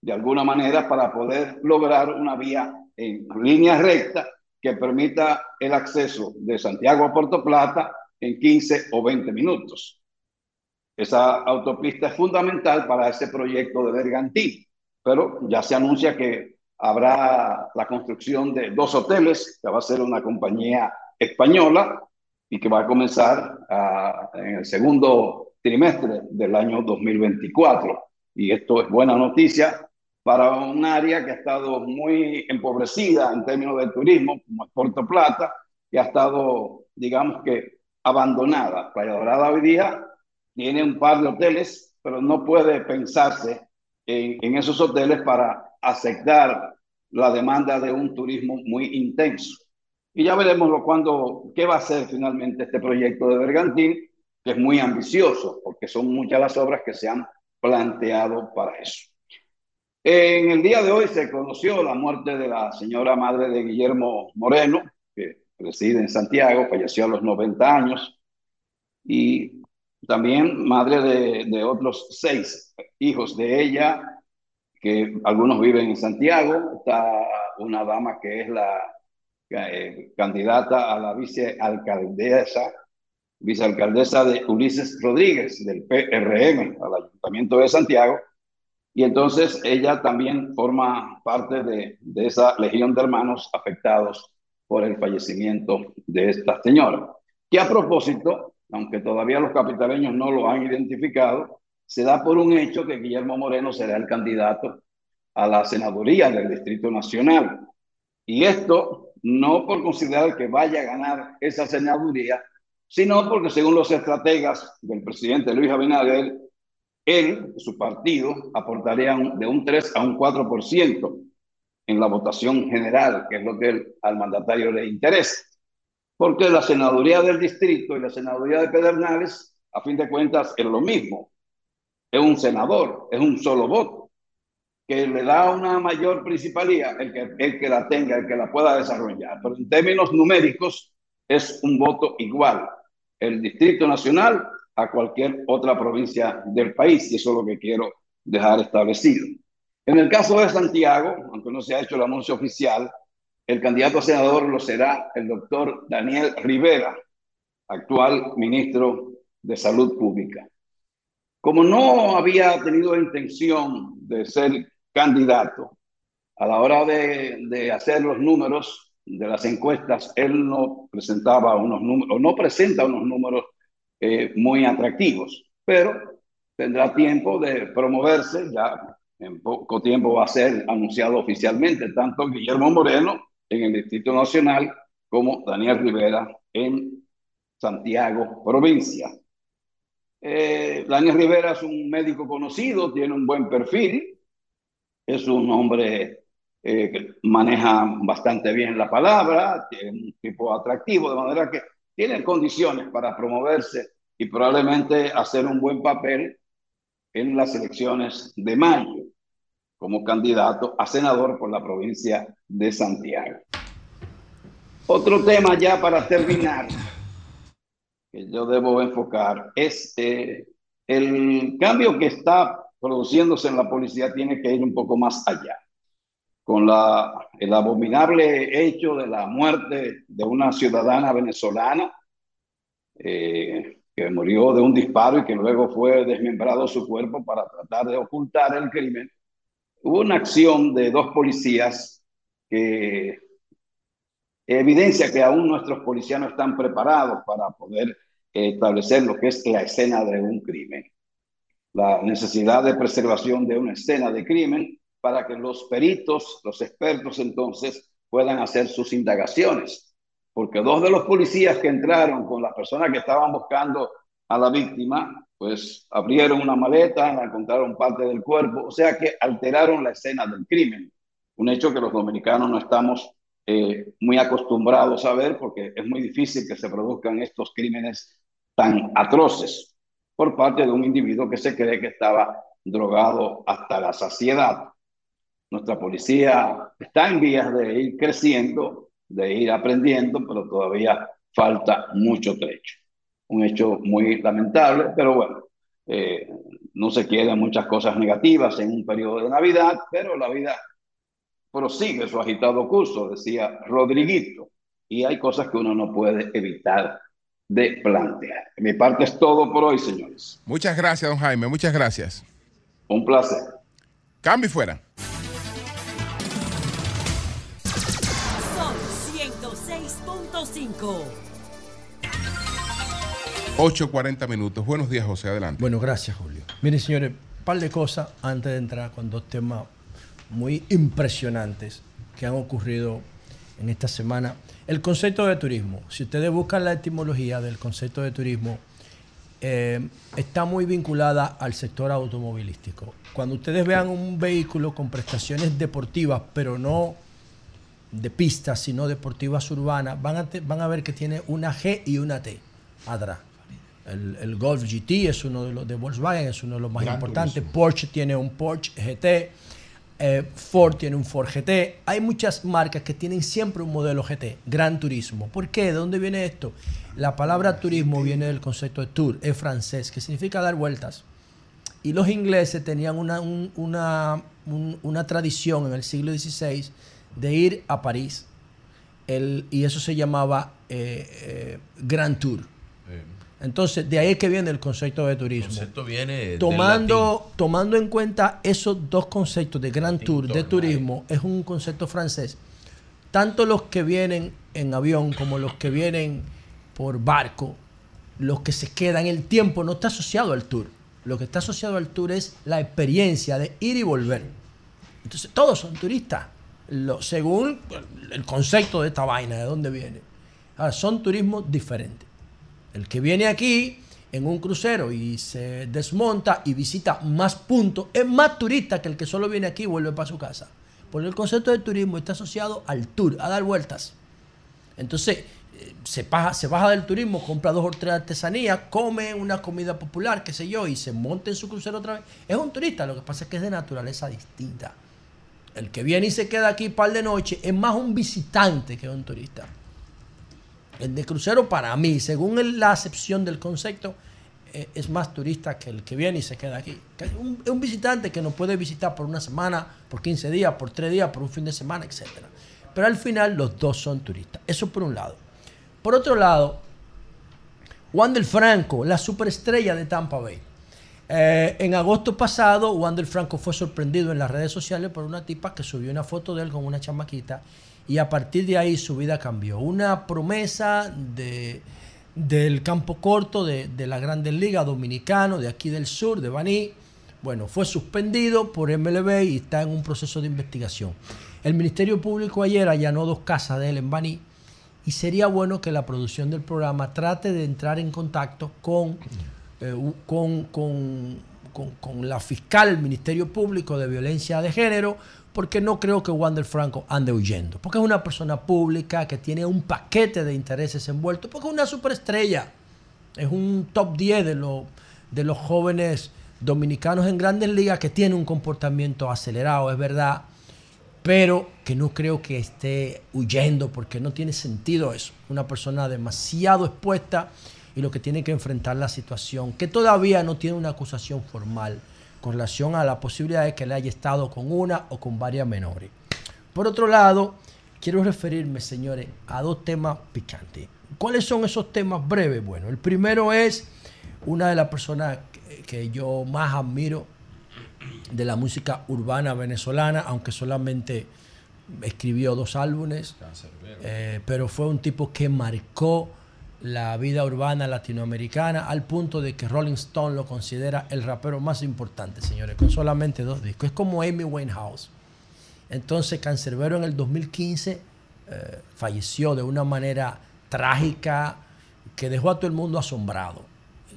de alguna manera para poder lograr una vía en línea recta que permita el acceso de Santiago a Puerto Plata en 15 o 20 minutos. Esa autopista es fundamental para ese proyecto de Bergantín, pero ya se anuncia que habrá la construcción de dos hoteles, que va a ser una compañía española y que va a comenzar a, en el segundo trimestre del año 2024. Y esto es buena noticia para un área que ha estado muy empobrecida en términos de turismo, como es Puerto Plata, y ha estado, digamos que, abandonada. Playa Dorada hoy día tiene un par de hoteles, pero no puede pensarse en, en esos hoteles para aceptar la demanda de un turismo muy intenso. Y ya veremos cuando, qué va a ser finalmente este proyecto de Bergantín, que es muy ambicioso, porque son muchas las obras que se han planteado para eso. En el día de hoy se conoció la muerte de la señora madre de Guillermo Moreno, que reside en Santiago, falleció a los 90 años, y también madre de, otros seis hijos de ella, que algunos viven en Santiago. Está una dama que es la eh, candidata a la vicealcaldesa, vicealcaldesa de Ulises Rodríguez, del PRM, al Ayuntamiento de Santiago y entonces ella también forma parte de, de esa legión de hermanos afectados por el fallecimiento de esta señora. Que a propósito, aunque todavía los capitaleños no lo han identificado, se da por un hecho que Guillermo Moreno será el candidato a la senaduría del Distrito Nacional. Y esto no por considerar que vaya a ganar esa senaduría, sino porque según los estrategas del presidente Luis Abinader, él, su partido, aportarían de un 3 a un 4% en la votación general, que es lo que al mandatario le interesa. Porque la senaduría del distrito y la senaduría de Pedernales, a fin de cuentas, es lo mismo. Es un senador, es un solo voto, que le da una mayor principalía el que, el que la tenga, el que la pueda desarrollar. Pero en términos numéricos, es un voto igual. El Distrito Nacional a cualquier otra provincia del país, y eso es lo que quiero dejar establecido. En el caso de Santiago, aunque no se ha hecho el anuncio oficial, el candidato a senador lo será el doctor Daniel Rivera, actual ministro de Salud Pública. Como no había tenido intención de ser candidato, a la hora de, de hacer los números de las encuestas, él no presentaba unos números, no presenta unos números eh, muy atractivos, pero tendrá tiempo de promoverse, ya en poco tiempo va a ser anunciado oficialmente tanto Guillermo Moreno en el Distrito Nacional como Daniel Rivera en Santiago, provincia. Eh, Daniel Rivera es un médico conocido, tiene un buen perfil, es un hombre eh, que maneja bastante bien la palabra, tiene un tipo atractivo, de manera que tiene condiciones para promoverse y probablemente hacer un buen papel en las elecciones de mayo como candidato a senador por la provincia de Santiago. Otro tema ya para terminar, que yo debo enfocar, es eh, el cambio que está produciéndose en la policía tiene que ir un poco más allá. Con la, el abominable hecho de la muerte de una ciudadana venezolana, eh, que murió de un disparo y que luego fue desmembrado su cuerpo para tratar de ocultar el crimen, hubo una acción de dos policías que evidencia que aún nuestros policías no están preparados para poder establecer lo que es la escena de un crimen. La necesidad de preservación de una escena de crimen para que los peritos, los expertos entonces puedan hacer sus indagaciones. Porque dos de los policías que entraron con las personas que estaban buscando a la víctima, pues abrieron una maleta, encontraron parte del cuerpo, o sea que alteraron la escena del crimen. Un hecho que los dominicanos no estamos eh, muy acostumbrados a ver porque es muy difícil que se produzcan estos crímenes tan atroces por parte de un individuo que se cree que estaba drogado hasta la saciedad. Nuestra policía está en vías de ir creciendo, de ir aprendiendo, pero todavía falta mucho trecho. Un hecho muy lamentable, pero bueno, eh, no se quieren muchas cosas negativas en un periodo de Navidad, pero la vida prosigue su agitado curso, decía Rodriguito, y hay cosas que uno no puede evitar de plantear. De mi parte es todo por hoy, señores. Muchas gracias, don Jaime. Muchas gracias. Un placer. Cambio y fuera. Son 106.5. 8.40 minutos. Buenos días, José. Adelante. Bueno, gracias, Julio. Miren, señores, un par de cosas antes de entrar con dos temas muy impresionantes que han ocurrido en esta semana. El concepto de turismo, si ustedes buscan la etimología del concepto de turismo, eh, está muy vinculada al sector automovilístico. Cuando ustedes vean un vehículo con prestaciones deportivas, pero no de pistas, sino deportivas urbanas, van a, van a ver que tiene una G y una T atrás. El, el Golf GT es uno de los de Volkswagen, es uno de los más Gran importantes. turismo. Porsche tiene un Porsche GT. eh, Ford tiene un Ford GT. Hay muchas marcas que tienen siempre un modelo GT, Gran Turismo. ¿Por qué? ¿De dónde viene esto? La palabra turismo viene del concepto de tour, es francés, que significa dar vueltas. Y los ingleses tenían una, un- una, un- una tradición en el siglo XVI de ir a París. El- y eso se llamaba eh, eh, Grand Tour. Entonces, de ahí es que viene el concepto de turismo. concepto viene tomando, tomando en cuenta esos dos conceptos de Grand Tour, de turismo, es un concepto francés. tanto los que vienen en avión como los que vienen por barco, los que se quedan, el tiempo no está asociado al tour. Lo que está asociado al tour es la experiencia de ir y volver. Entonces, todos son turistas, lo- según el concepto de esta vaina, de dónde viene. Ahora, son turismos diferentes. El que viene aquí en un crucero y se desmonta y visita más puntos es más turista que el que solo viene aquí y vuelve para su casa. Porque el concepto de turismo está asociado al tour, a dar vueltas. Entonces, eh, se baja, se baja del turismo, compra dos o tres artesanías, come una comida popular, qué sé yo, y se monta en su crucero otra vez. Es un turista, lo que pasa es que es de naturaleza distinta. El que viene y se queda aquí par de noche es más un visitante que un turista. El de crucero para mí, según la acepción del concepto, eh, es más turista que el que viene y se queda aquí. Que Es un, es un visitante que nos puede visitar por una semana, por 15 días, por 3 días, por un fin de semana, etc. Pero al final los dos son turistas. Eso por un lado. Por otro lado, Wander Franco, la superestrella de Tampa Bay. Eh, en agosto pasado, Wander Franco fue sorprendido en las redes sociales por una tipa que subió una foto de él con una chamaquita y a partir de ahí su vida cambió. Una promesa de, del campo corto de, la Grandes Ligas dominicano, de aquí del sur, de Baní. Bueno, fue suspendido por MLB y está en un proceso de investigación. El Ministerio Público ayer allanó dos casas de él en Baní y sería bueno que la producción del programa trate de entrar en contacto con, eh, la fiscal Ministerio Público de Violencia de Género, porque no creo que Wander Franco ande huyendo, porque es una persona pública que tiene un paquete de intereses envueltos, porque es una superestrella, es un top 10 de, de los jóvenes dominicanos en grandes ligas que tiene un comportamiento acelerado, es verdad, pero que no creo que esté huyendo porque no tiene sentido eso. Una persona demasiado expuesta y lo que tiene que enfrentar la situación, que todavía no tiene una acusación formal con relación a la posibilidad de que le haya estado con una o con varias menores. Por otro lado, quiero referirme, señores, a dos temas picantes. ¿Cuáles son esos temas breves? Bueno, el primero es una de las personas que, que yo más admiro de la música urbana venezolana, aunque solamente escribió dos álbumes, eh, pero fue un tipo que marcó la vida urbana latinoamericana al punto de que Rolling Stone lo considera el rapero más importante, señores, con solamente dos discos. Es como Amy Winehouse. Entonces, Cancerbero en el 2015 eh, falleció de una manera trágica que dejó a todo el mundo asombrado.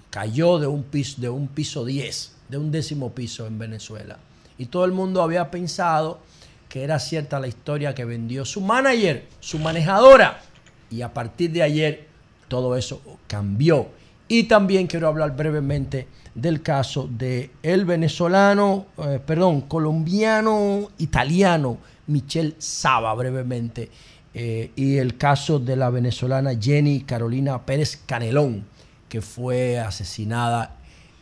Cayó de un piso, de un piso 10, de un décimo piso en Venezuela. Y todo el mundo había pensado que era cierta la historia que vendió su manager, su manejadora. Y a partir de ayer todo eso cambió. Y también quiero hablar brevemente del caso de el venezolano, eh, perdón, colombiano, italiano, Michelle Saba, brevemente, eh, y el caso de la venezolana Jenny Carolina Pérez Canelón, que fue asesinada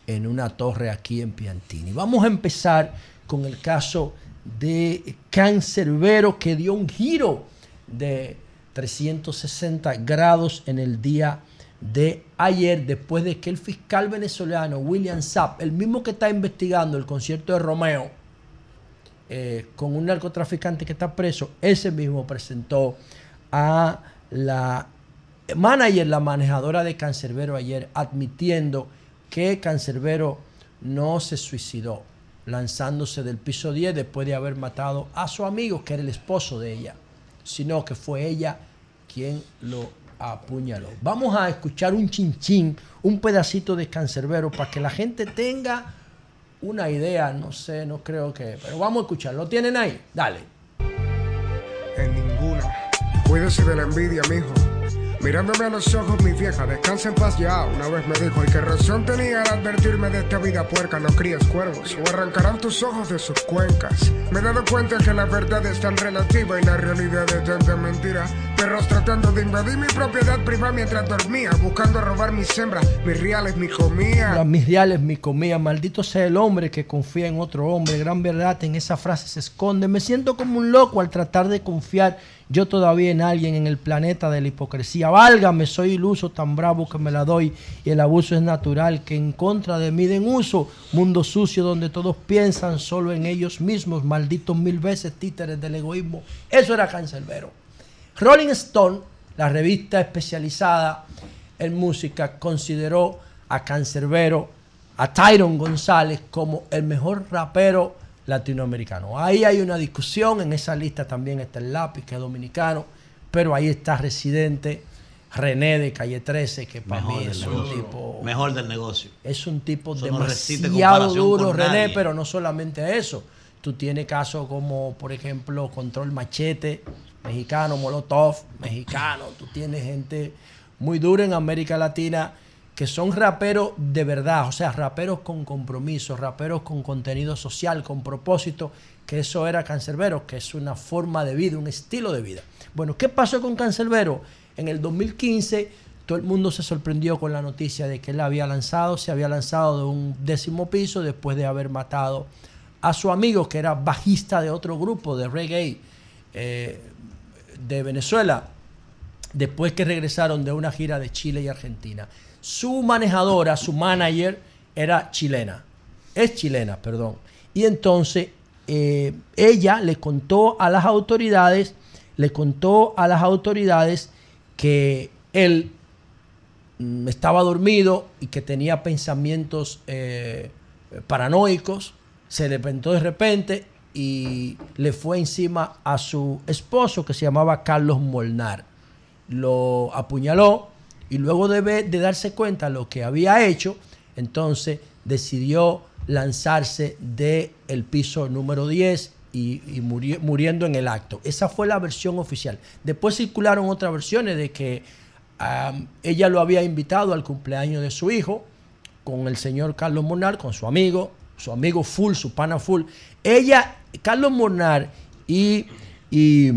en una torre aquí en Piantini. Vamos a empezar con el caso de Cancerbero, que dio un giro de 360 grados en el día de ayer, después de que el fiscal venezolano William Sapp, el mismo que está investigando el concierto de Romeo eh, con un narcotraficante que está preso, ese mismo presentó a la manager, la manejadora de Cancerbero ayer, admitiendo que Cancerbero no se suicidó, lanzándose del piso 10 después de haber matado a su amigo, que era el esposo de ella, sino que fue ella quien lo apuñaló. Vamos a escuchar un chinchín, un pedacito de Cancerbero para que la gente tenga una idea, no sé, no creo que, pero vamos a escuchar. ¿Lo tienen ahí? Dale. En ninguna. Cuídese de la envidia, mijo. Mirándome a los ojos, mi vieja, descansa en paz ya. Una vez me dijo, y qué razón tenía al advertirme de esta vida puerca, no crías cuervos, o arrancarán tus ojos de sus cuencas. Me he dado cuenta que la verdad es tan relativa y la realidad es tanta mentira. Perros tratando de invadir mi propiedad privada mientras dormía, buscando robar mis hembras, mis reales, mi comida. Mis reales, mi comida. Maldito sea el hombre que confía en otro hombre. Gran verdad en esa frase se esconde. Me siento como un loco al tratar de confiar yo todavía en alguien en el planeta de la hipocresía. Válgame, soy iluso, tan bravo que me la doy. Y el abuso es natural, que en contra de mí den uso. Mundo sucio donde todos piensan solo en ellos mismos. Malditos mil veces títeres del egoísmo. Eso era Cancerbero. Rolling Stone, la revista especializada en música, consideró a Cancerbero, a Tyron González como el mejor rapero latinoamericano. Ahí hay una discusión, en esa lista también está el lápiz, que es dominicano, pero ahí está Residente, René de Calle 13, que para Mejor mí es un negocio. tipo... Mejor del negocio. Es un tipo Eso demasiado duro, René, nadie. pero no solamente eso. Tú tienes casos como, por ejemplo, Control Machete, mexicano, Molotov, mexicano. Tú tienes gente muy dura en América Latina que son raperos de verdad, o sea, raperos con compromiso, raperos con contenido social, con propósito, que eso era Cancerbero, que es una forma de vida, un estilo de vida. Bueno, ¿qué pasó con Cancerbero? En el 2015 todo el mundo se sorprendió con la noticia de que él había lanzado, se había lanzado de un décimo piso después de haber matado a su amigo que era bajista de otro grupo de reggae eh, de Venezuela, después que regresaron de una gira de Chile y Argentina. Su manejadora, su manager, era chilena, es chilena, perdón. Y entonces eh, ella le contó a las autoridades, le contó a las autoridades que él mm, estaba dormido y que tenía pensamientos eh, paranoicos, se levantó de repente y le fue encima a su esposo que se llamaba Carlos Molnar. Lo apuñaló y luego de, de darse cuenta lo que había hecho, entonces decidió lanzarse del el piso número 10 y, y muri- muriendo en el acto. Esa fue la versión oficial. Después circularon otras versiones de que ella lo había invitado al cumpleaños de su hijo con el señor Carlos Mornar, con su amigo, su amigo full, su pana full. Ella, Carlos Mornar y, y,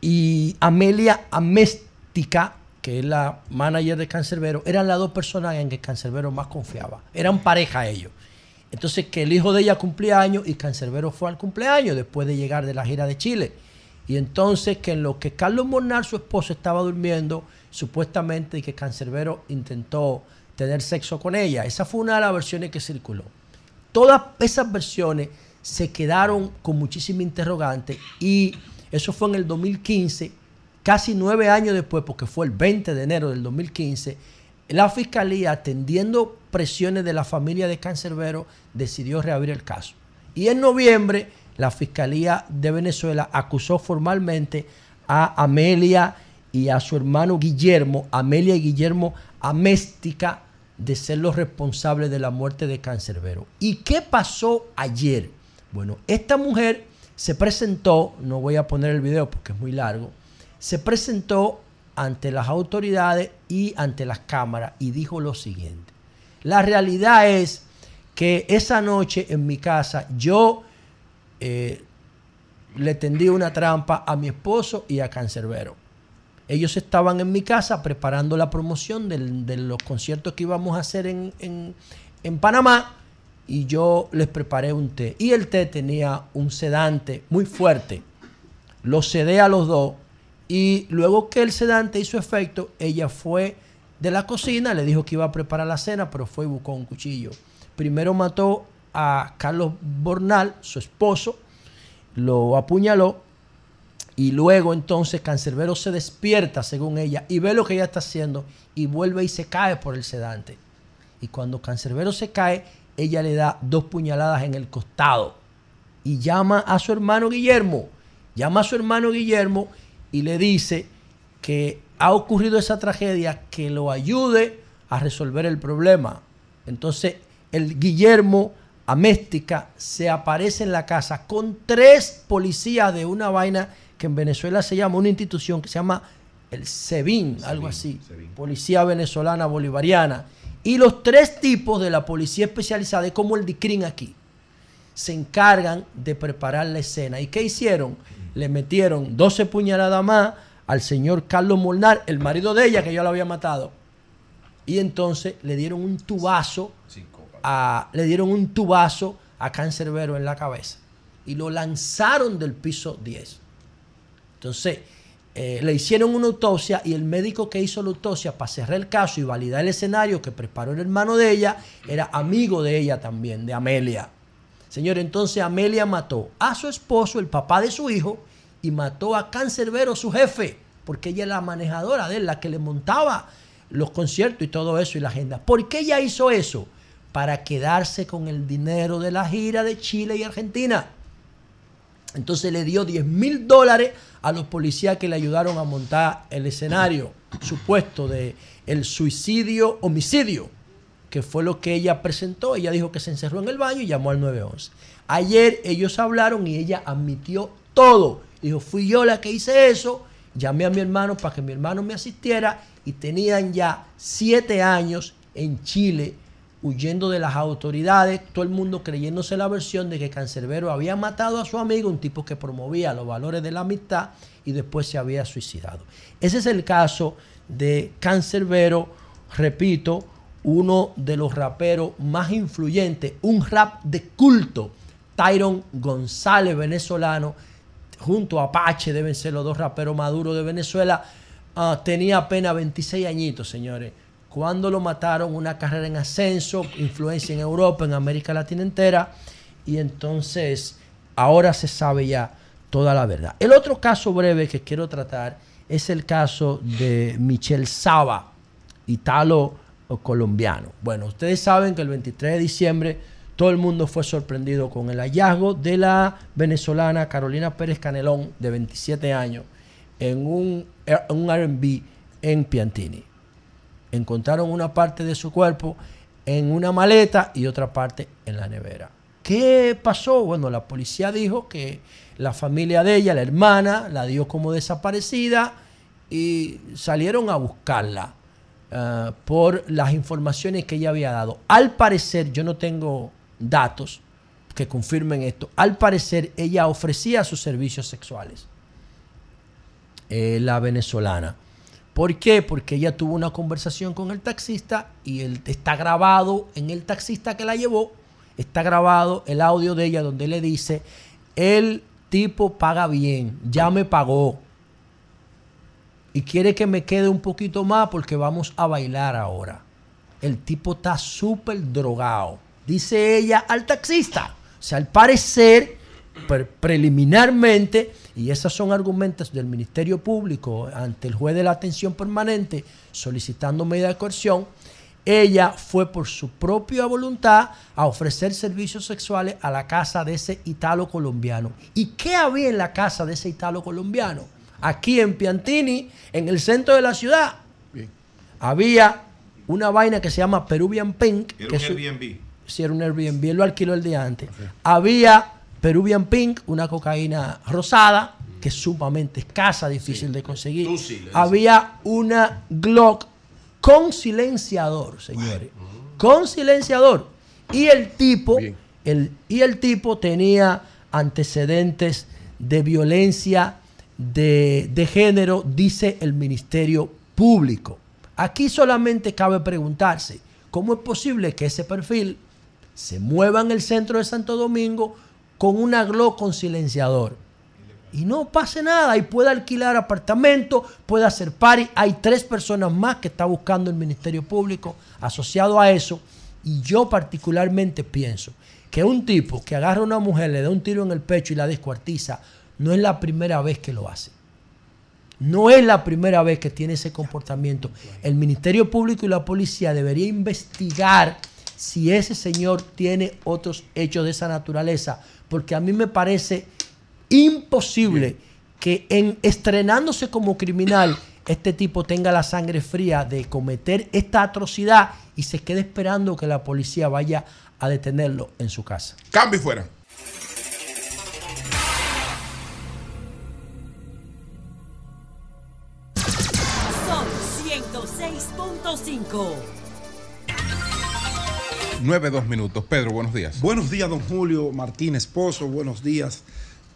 y Amelia Améstica, que es la manager de Cancerbero, eran las dos personas en que Cancerbero más confiaba. Eran pareja ellos. Entonces que el hijo de ella cumplía años y Cancerbero fue al cumpleaños después de llegar de la gira de Chile. Y entonces que en lo que Carlos Mornar, su esposo, estaba durmiendo, supuestamente y que Cancerbero intentó tener sexo con ella. Esa fue una de las versiones que circuló. Todas esas versiones se quedaron con muchísima interrogante y eso fue en el 2015, casi nueve años después, porque fue el 20 de enero del 2015, la fiscalía, atendiendo presiones de la familia de Cancerbero, decidió reabrir el caso. Y en noviembre, la fiscalía de Venezuela acusó formalmente a Amelia y a su hermano Guillermo, Amelia y Guillermo Améstica, de ser los responsables de la muerte de Cancerbero. ¿Y qué pasó ayer? Bueno, esta mujer se presentó, no voy a poner el video porque es muy largo, se presentó ante las autoridades y ante las cámaras y dijo lo siguiente. La realidad es que esa noche en mi casa yo eh, le tendí una trampa a mi esposo y a Cancerbero. Ellos estaban en mi casa preparando la promoción de los conciertos que íbamos a hacer en, en- en Panamá y yo les preparé un té. Y el té tenía un sedante muy fuerte. Lo cedé a los dos y luego que el sedante hizo efecto, ella fue de la cocina, le dijo que iba a preparar la cena, pero fue y buscó un cuchillo. Primero mató a Carlos Bornal, su esposo, lo apuñaló y luego entonces Cancerbero se despierta, según ella, y ve lo que ella está haciendo y vuelve y se cae por el sedante. Y cuando Cancerbero se cae, ella le da dos puñaladas en el costado y llama a su hermano Guillermo. Llama a su hermano Guillermo y le dice que ha ocurrido esa tragedia, que lo ayude a resolver el problema. Entonces, el Guillermo Améstica se aparece en la casa con tres policías de una vaina que en Venezuela se llama, una institución que se llama el SEBIN, algo así, Policía Venezolana Bolivariana. Y los tres tipos de la policía especializada, es como el DICRIN aquí, se encargan de preparar la escena. ¿Y qué hicieron? Le metieron 12 puñaladas más al señor Carlos Molnar, el marido de ella, que yo lo había matado. Y entonces le dieron un tubazo a, le dieron un tubazo a Cancerbero en la cabeza. Y lo lanzaron del piso 10. Entonces, eh, le hicieron una autopsia y el médico que hizo la autopsia para cerrar el caso y validar el escenario que preparó el hermano de ella, era amigo de ella también, de Amelia. Señor, entonces Amelia mató a su esposo, el papá de su hijo, y mató a Cancerbero, su jefe, porque ella es la manejadora de él, la que le montaba los conciertos y todo eso y la agenda. ¿Por qué ella hizo eso? Para quedarse con el dinero de la gira de Chile y Argentina. Entonces le dio 10 mil dólares a los policías que le ayudaron a montar el escenario supuesto de el suicidio homicidio, que fue lo que ella presentó. Ella dijo que se encerró en el baño y llamó al 911. Ayer ellos hablaron y ella admitió todo. Dijo, fui yo la que hice eso, llamé a mi hermano para que mi hermano me asistiera y tenían ya siete años en Chile huyendo de las autoridades, todo el mundo creyéndose la versión de que Cancerbero había matado a su amigo, un tipo que promovía los valores de la amistad y después se había suicidado. Ese es el caso de Cancerbero, repito, uno de los raperos más influyentes, un rap de culto, Tyron González, venezolano, junto a Apache, deben ser los dos raperos maduros de Venezuela, ah, tenía apenas 26 añitos, señores. Cuando lo mataron, una carrera en ascenso, influencia en Europa, en América Latina entera, y entonces ahora se sabe ya toda la verdad. El otro caso breve que quiero tratar es el caso de Michel Saba, italo colombiano. Bueno, ustedes saben que el 23 de diciembre todo el mundo fue sorprendido con el hallazgo de la venezolana Carolina Pérez Canelón, de 27 años, en un, un RB en Piantini encontraron una parte de su cuerpo en una maleta y otra parte en la nevera. ¿Qué pasó? Bueno, la policía dijo que la familia de ella, la hermana, la dio como desaparecida y salieron a buscarla eh, por las informaciones que ella había dado. Al parecer, yo no tengo datos que confirmen esto, al parecer ella ofrecía sus servicios sexuales, eh, la venezolana. ¿Por qué? Porque ella tuvo una conversación con el taxista y él está grabado en el taxista que la llevó, está grabado el audio de ella donde le dice, el tipo paga bien, ya me pagó y quiere que me quede un poquito más porque vamos a bailar ahora. El tipo está súper drogado, dice ella al taxista. O sea, al parecer, pre- preliminarmente, y esos son argumentos del Ministerio Público ante el juez de la atención permanente solicitando medida de coerción, ella fue por su propia voluntad a ofrecer servicios sexuales a la casa de ese italo colombiano. ¿Y qué había en la casa de ese italo colombiano? Aquí en Piantini, en el centro de la ciudad, había una vaina que se llama Peruvian Pink. Era que un Airbnb. Sí, era un Airbnb, él lo alquiló el día antes. Había Peruvian Pink, una cocaína rosada, que es sumamente escasa, difícil de conseguir. Había una Glock con silenciador, señores. Con silenciador. Y el tipo, el, y el tipo tenía antecedentes de violencia de, de género, dice el Ministerio Público. Aquí solamente cabe preguntarse, ¿cómo es posible que ese perfil se mueva en el centro de Santo Domingo con una Glock con silenciador? Y no pase nada, y puede alquilar apartamento, puede hacer party. Hay tres personas más que está buscando el Ministerio Público asociado a eso. Y yo particularmente pienso que un tipo que agarra a una mujer, le da un tiro en el pecho y la descuartiza, no es la primera vez que lo hace. No es la primera vez que tiene ese comportamiento. El Ministerio Público y la policía debería investigar si ese señor tiene otros hechos de esa naturaleza, porque a mí me parece imposible que en estrenándose como criminal este tipo tenga la sangre fría de cometer esta atrocidad y se quede esperando que la policía vaya a detenerlo en su casa. Cambio y fuera. 106.5. Nueve, dos minutos. Pedro, buenos días. Buenos días, don Julio Martínez Pozo. Buenos días,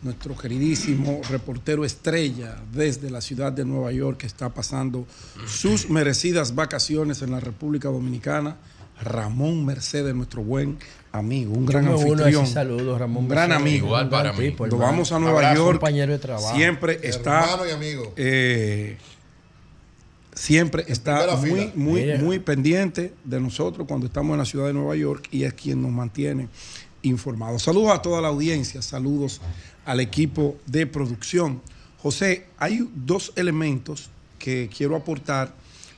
nuestro queridísimo reportero estrella desde la ciudad de Nueva York que está pasando sus merecidas vacaciones en la República Dominicana. Ramón Mercedes, nuestro buen amigo, un gran anfitrión. saludo, Ramón un gran Mercedes. amigo. Igual para mí. tipo, vamos a Nueva Abrazo, York, compañero de trabajo. siempre está. Hermano y amigo. eh, siempre está muy, muy, muy pendiente de nosotros cuando estamos en la ciudad de Nueva York y es quien nos mantiene informados. Saludos a toda la audiencia, saludos al equipo de producción. José, hay dos elementos que quiero aportar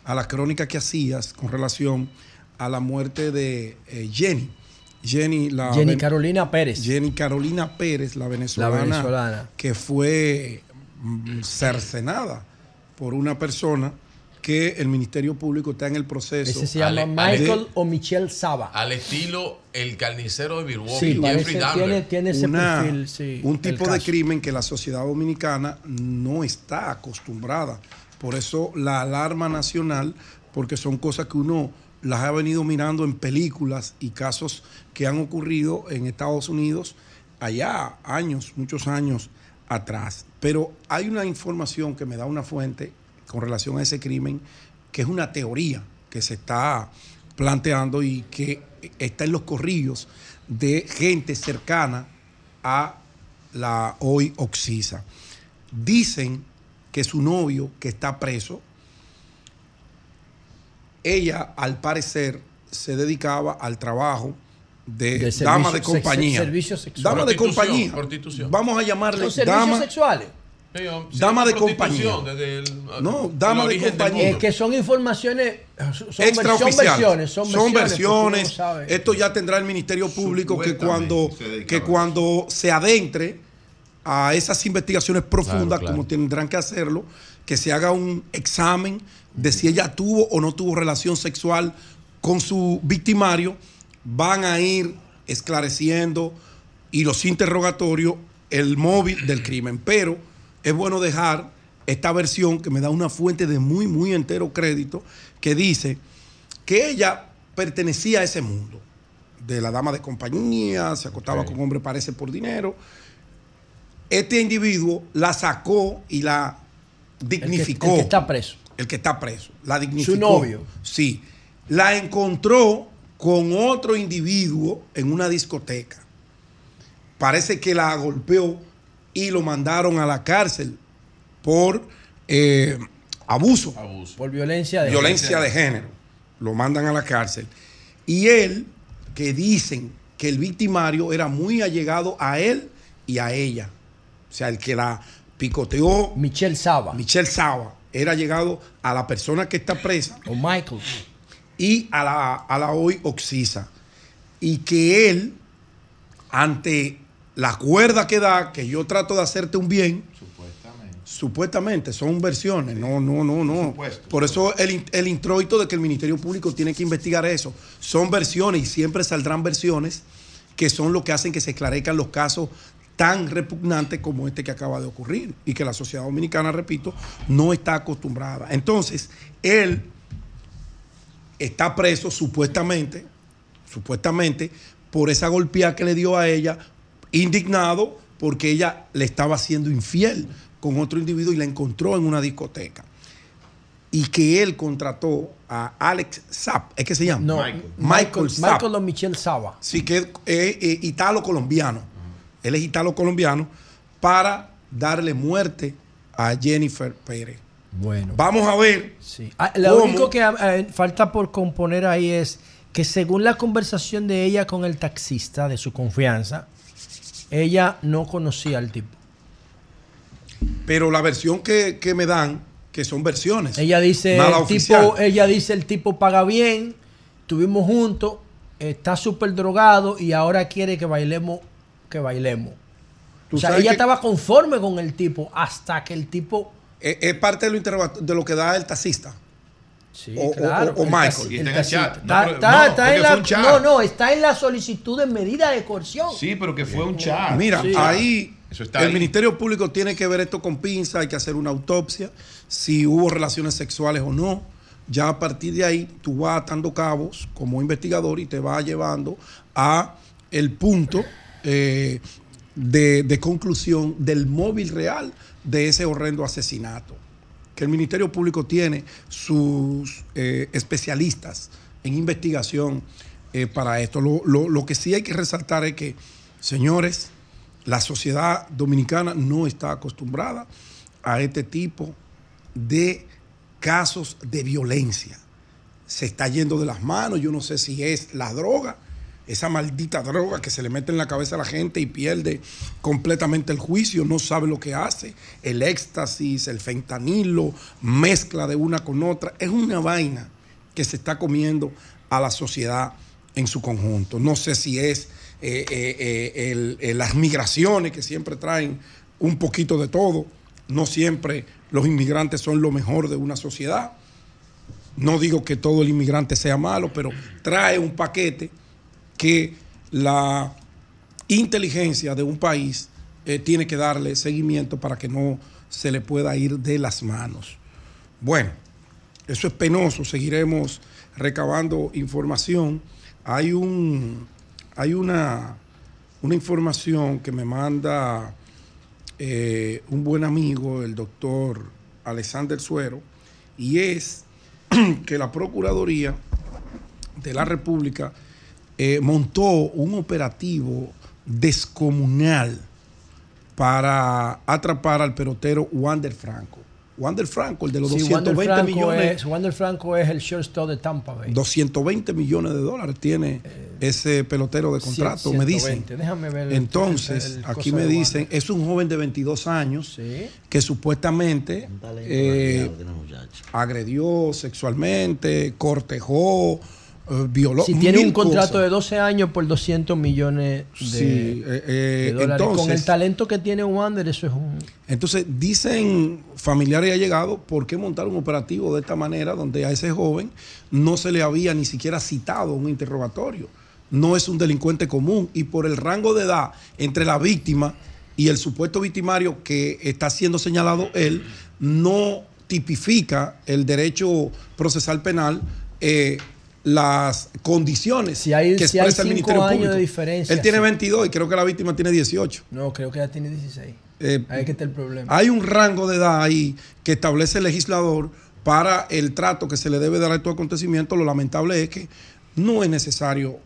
a la crónica que hacías con relación a la muerte de eh, Jenny. Jenny, la Jenny Carolina Pérez. Jenny Carolina Pérez, la venezolana, La venezolana. que fue mm, cercenada por una persona que el Ministerio Público está en el proceso. Ese se llama Ale- Michael de- o Michelle Saba. Al estilo El Carnicero de Milwaukee, Sí, Jeffrey parece- Dahmer. tiene, tiene ese una- perfil, sí, un tipo de crimen que la sociedad dominicana no está acostumbrada. Por eso la alarma nacional, porque son cosas que uno las ha venido mirando en películas y casos que han ocurrido en Estados Unidos allá, años, muchos años atrás. Pero hay una información que me da una fuente con relación a ese crimen, que es una teoría que se está planteando y que está en los corrillos de gente cercana a la hoy Oxisa. Dicen que su novio, que está preso, ella al parecer se dedicaba al trabajo de, De dama servicio- de compañía. sex- servicio sexual. Dama de compañía. Vamos a llamarle ¿Son servicios dama, sexuales? Sí, dama de compañía. desde el- No, dama de compañía. Es que son informaciones, son, son extraoficiales. versiones, son versiones. Esto ya tendrá el Ministerio Público que cuando, que cuando se adentre a esas investigaciones profundas, Claro, claro. como tendrán que hacerlo, que se haga un examen de si ella tuvo o no tuvo relación sexual con su victimario, van a ir esclareciendo y los interrogatorios el móvil del crimen. Pero es bueno dejar esta versión que me da una fuente de muy, muy entero crédito, que dice que ella pertenecía a ese mundo, de la dama de compañía, se acostaba con hombre parece por dinero. Este individuo la sacó y la dignificó. el que está preso. El que está preso. La dignificó. Su novio. Sí. La encontró con otro individuo en una discoteca. Parece que la golpeó y lo mandaron a la cárcel por eh, abuso, Por violencia de violencia de género. Lo mandan a la cárcel. Y él, que dicen que el victimario era muy allegado a él y a ella. O sea, el que la picoteó. Michelle Saba. Michelle Saba. Era llegado a la persona que está presa. O Michael. Y a la, a la hoy Oxisa. Y que él, ante la cuerda que da, que yo trato de hacerte un bien. Supuestamente. son versiones. No, no, no, no. Por eso el, el introito de que el Ministerio Público tiene que investigar eso. Son versiones y siempre saldrán versiones que son lo que hacen que se esclarezcan los casos tan repugnantes como este que acaba de ocurrir y que la sociedad dominicana, repito, no está acostumbrada. Entonces, él está preso supuestamente, supuestamente, por esa golpeada que le dio a ella, indignado porque ella le estaba siendo infiel con otro individuo y la encontró en una discoteca. Y que él contrató a Alex Zapp, ¿es que se llama? No, Michael, Michael, Zapp. Michael o Michelle Saba. Sí, que es eh, eh, italo-colombiano. Él es italo-colombiano para darle muerte a Jennifer Pérez. Bueno. Vamos a ver. Ah, lo cómo- único que eh, falta por componer ahí es que según la conversación de ella con el taxista de su confianza, ella no conocía al tipo. Pero la versión que, que me dan, que son versiones. Ella dice, el oficial. tipo, ella dice, el tipo paga bien, estuvimos juntos, está súper drogado y ahora quiere que bailemos, que bailemos. O sea, ella que- estaba conforme con el tipo hasta que el tipo... Es, es parte de lo, de lo que da el taxista. Sí, o, o- claro, o el Michael. el Está- no, está en la- un chat. no, no, está en la solicitud de medida de coerción. Sí, pero que fue un chat. Mira, Sí. ahí Eso está el ahí. Ministerio Público tiene que ver esto con pinza, hay que hacer una autopsia, si hubo relaciones sexuales o no. Ya a partir de ahí tú vas atando cabos como investigador y te vas llevando a el punto eh, de, de conclusión del móvil real de ese horrendo asesinato. Que el Ministerio Público tiene sus eh, especialistas en investigación eh, para esto. Lo, lo- lo que sí hay que resaltar es que, señores, la sociedad dominicana no está acostumbrada a este tipo de casos de violencia. Se está yendo de las manos, yo no sé si es la droga, esa maldita droga que se le mete en la cabeza a la gente y pierde completamente el juicio, no sabe lo que hace, el éxtasis, el fentanilo, mezcla de una con otra, es una vaina que se está comiendo a la sociedad en su conjunto. No sé si es eh, eh, eh, las migraciones que siempre traen un poquito de todo, no siempre los inmigrantes son lo mejor de una sociedad. No digo que todo el inmigrante sea malo, pero trae un paquete que la inteligencia de un país eh, tiene que darle seguimiento para que no se le pueda ir de las manos. Bueno, eso es penoso, seguiremos recabando información. Hay un hay una, una información que me manda eh, un buen amigo, el doctor Alexander Suero, y es que la Procuraduría de la República eh, montó un operativo descomunal para atrapar al pelotero Wander Franco. Wander Franco, el de los Sí, Wander 220 Franco millones. Es, Wander Franco es el shortstop de Tampa Bay. 220 millones de dólares tiene ese pelotero de contrato, me dicen. 120. Déjame ver el- Entonces, el- el aquí me dicen, es un joven de 22 años que supuestamente eh, agredió sexualmente, cortejó, eh. Si tiene un contrato cosas. de 12 años por 200 millones de, Sí, eh, eh, de dólares. Con entonces- el talento que tiene Wander, eso es un... Entonces, dicen familiares y allegados, ¿por qué montar un operativo de esta manera donde a ese joven no se le había ni siquiera citado un interrogatorio? No es un delincuente común y por el rango de edad entre la víctima y el supuesto victimario que está siendo señalado él, no tipifica el derecho procesal penal eh, las condiciones hay- que si hay expresa el Ministerio años Público. de diferencia, él tiene sí. 22 y creo que la víctima tiene 18. No, creo que ya tiene 16. Eh, Ahí que está el problema. hay un rango de edad ahí que establece el legislador para el trato que se le debe dar a estos acontecimientos. Lo lamentable es que no es necesario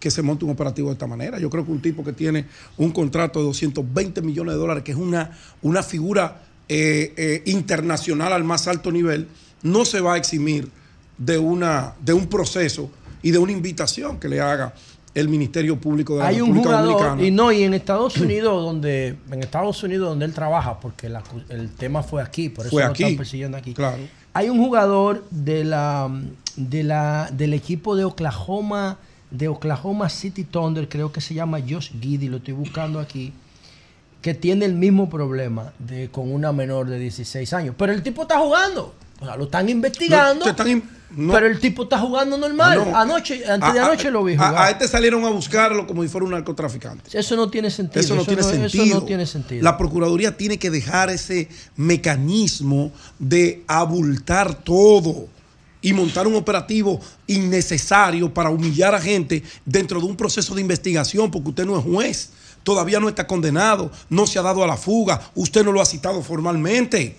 que se monte un operativo de esta manera. Yo creo que un tipo que tiene un contrato de 220 millones de dólares, que es una, una figura eh, eh, internacional al más alto nivel, no se va a eximir de, una, de un proceso y de una invitación que le haga el Ministerio Público de la Hay un República jugador, Dominicana. y no, y en Estados Unidos, donde en Estados Unidos donde él trabaja, porque la el tema fue aquí, por eso Fue lo aquí, están persiguiendo aquí. claro. Hay un jugador de la, de la, del equipo de Oklahoma, de Oklahoma City Thunder, creo que se llama Josh Giddy, lo estoy buscando aquí, que tiene el mismo problema de, con una menor de 16 años. Pero el tipo está jugando. O sea, lo están investigando. No, te están in- no. Pero el tipo está jugando normal. Ah, no. Anoche, antes de A- a- anoche lo vi a- jugar. A, este salieron a buscarlo como si fuera un narcotraficante. Eso no tiene sentido. Eso no tiene Eso sentido. no tiene sentido. La Procuraduría tiene que dejar ese mecanismo de abultar todo y montar un operativo innecesario para humillar a gente dentro de un proceso de investigación, porque usted no es juez, todavía no está condenado, no se ha dado a la fuga, usted no lo ha citado formalmente.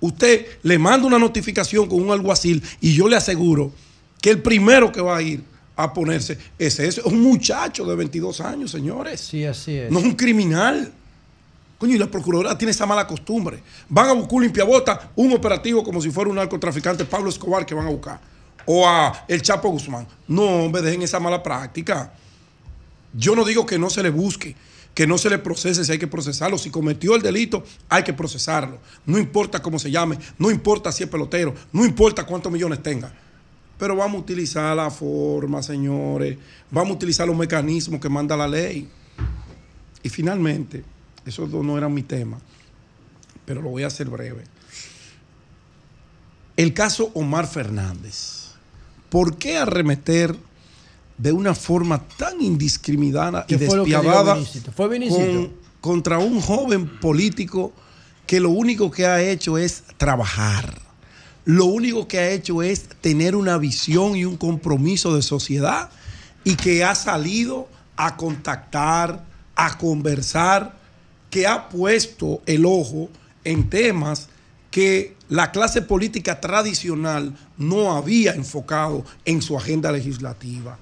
Usted le manda una notificación con un alguacil y yo le aseguro que el primero que va a ir a ponerse es ese, es un muchacho de 22 años, señores. Sí, así es. No es un criminal. Coño, y la Procuraduría tiene esa mala costumbre. Van a buscar un limpiabota, un operativo como si fuera un narcotraficante, Pablo Escobar, que van a buscar. O a el Chapo Guzmán. No, hombre, dejen esa mala práctica. Yo no digo que no se le busque, que no se le procese si hay que procesarlo. Si cometió el delito, hay que procesarlo. No importa cómo se llame, no importa si es pelotero, no importa cuántos millones tenga. Pero vamos a utilizar la forma, señores. Vamos a utilizar los mecanismos que manda la ley. Y finalmente, eso no era mi tema, pero lo voy a hacer breve. El caso Omar Fernández. ¿Por qué arremeter de una forma tan indiscriminada y ¿Qué fue lo que dijo despiadada Vinicito? ¿Fue Vinicito? con- contra un joven político que lo único que ha hecho es trabajar? Lo único que ha hecho es tener una visión y un compromiso de sociedad y que ha salido a contactar, a conversar, que ha puesto el ojo en temas que la clase política tradicional no había enfocado en su agenda legislativa.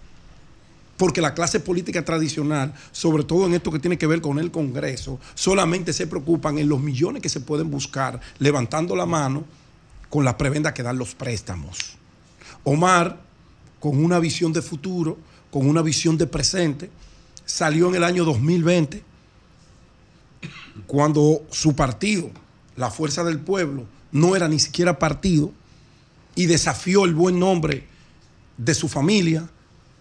Porque la clase política tradicional, sobre todo en esto que tiene que ver con el Congreso, solamente se preocupan en los millones que se pueden buscar levantando la mano con la prebenda que dan los préstamos. Omar, con una visión de futuro, con una visión de presente. Salió en el año 2020, cuando su partido, la Fuerza del Pueblo, no era ni siquiera partido y desafió el buen nombre de su familia.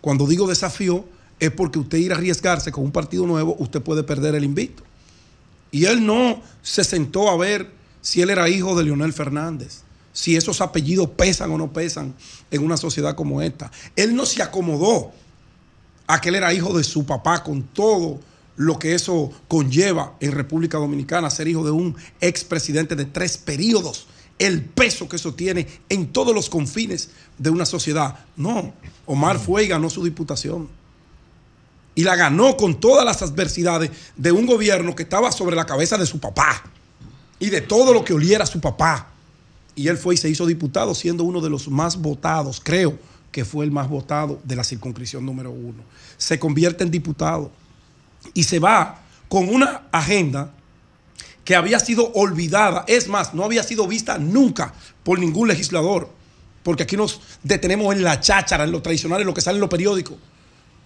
Cuando digo desafío, es porque usted ir a arriesgarse con un partido nuevo, usted puede perder el invicto. Y él no se sentó a ver si él era hijo de Leonel Fernández, si esos apellidos pesan o no pesan en una sociedad como esta. Él no se acomodó a que él era hijo de su papá con todo lo que eso conlleva en República Dominicana, ser hijo de un expresidente de tres periodos, el peso que eso tiene en todos los confines de una sociedad. No, Omar fue y ganó su diputación. Y la ganó con todas las adversidades de un gobierno que estaba sobre la cabeza de su papá y de todo lo que oliera a su papá. Y él fue y se hizo diputado siendo uno de los más votados, creo que fue el más votado de la circunscripción número uno. Se convierte en diputado y se va con una agenda que había sido olvidada, es más, no había sido vista nunca por ningún legislador, porque aquí nos detenemos en la cháchara, en lo tradicional, en lo que sale en los periódicos.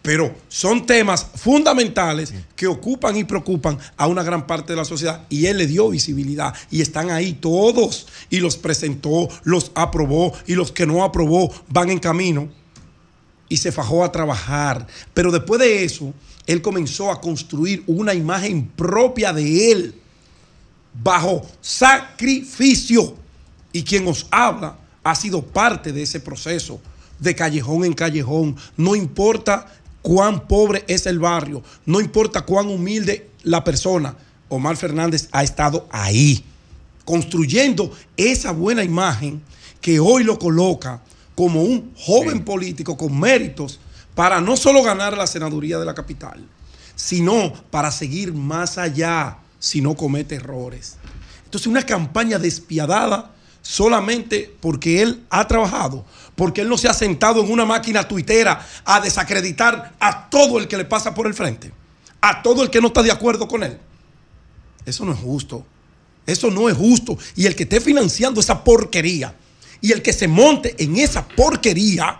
Pero son temas fundamentales que ocupan y preocupan a una gran parte de la sociedad y él le dio visibilidad y están ahí todos y los presentó, los aprobó y los que no aprobó van en camino y se fajó a trabajar. Pero después de eso, él comenzó a construir una imagen propia de él bajo sacrificio. Y quien os habla ha sido parte de ese proceso, de callejón en callejón. No importa cuán pobre es el barrio, no importa cuán humilde la persona, Omar Fernández ha estado ahí, construyendo esa buena imagen que hoy lo coloca como un joven político con méritos para no solo ganar la senaduría de la capital, sino para seguir más allá si no comete errores. Entonces, una campaña despiadada solamente porque él ha trabajado, porque él no se ha sentado en una máquina tuitera a desacreditar a todo el que le pasa por el frente, a todo el que no está de acuerdo con él. Eso no es justo. Eso no es justo. Y el que esté financiando esa porquería y el que se monte en esa porquería,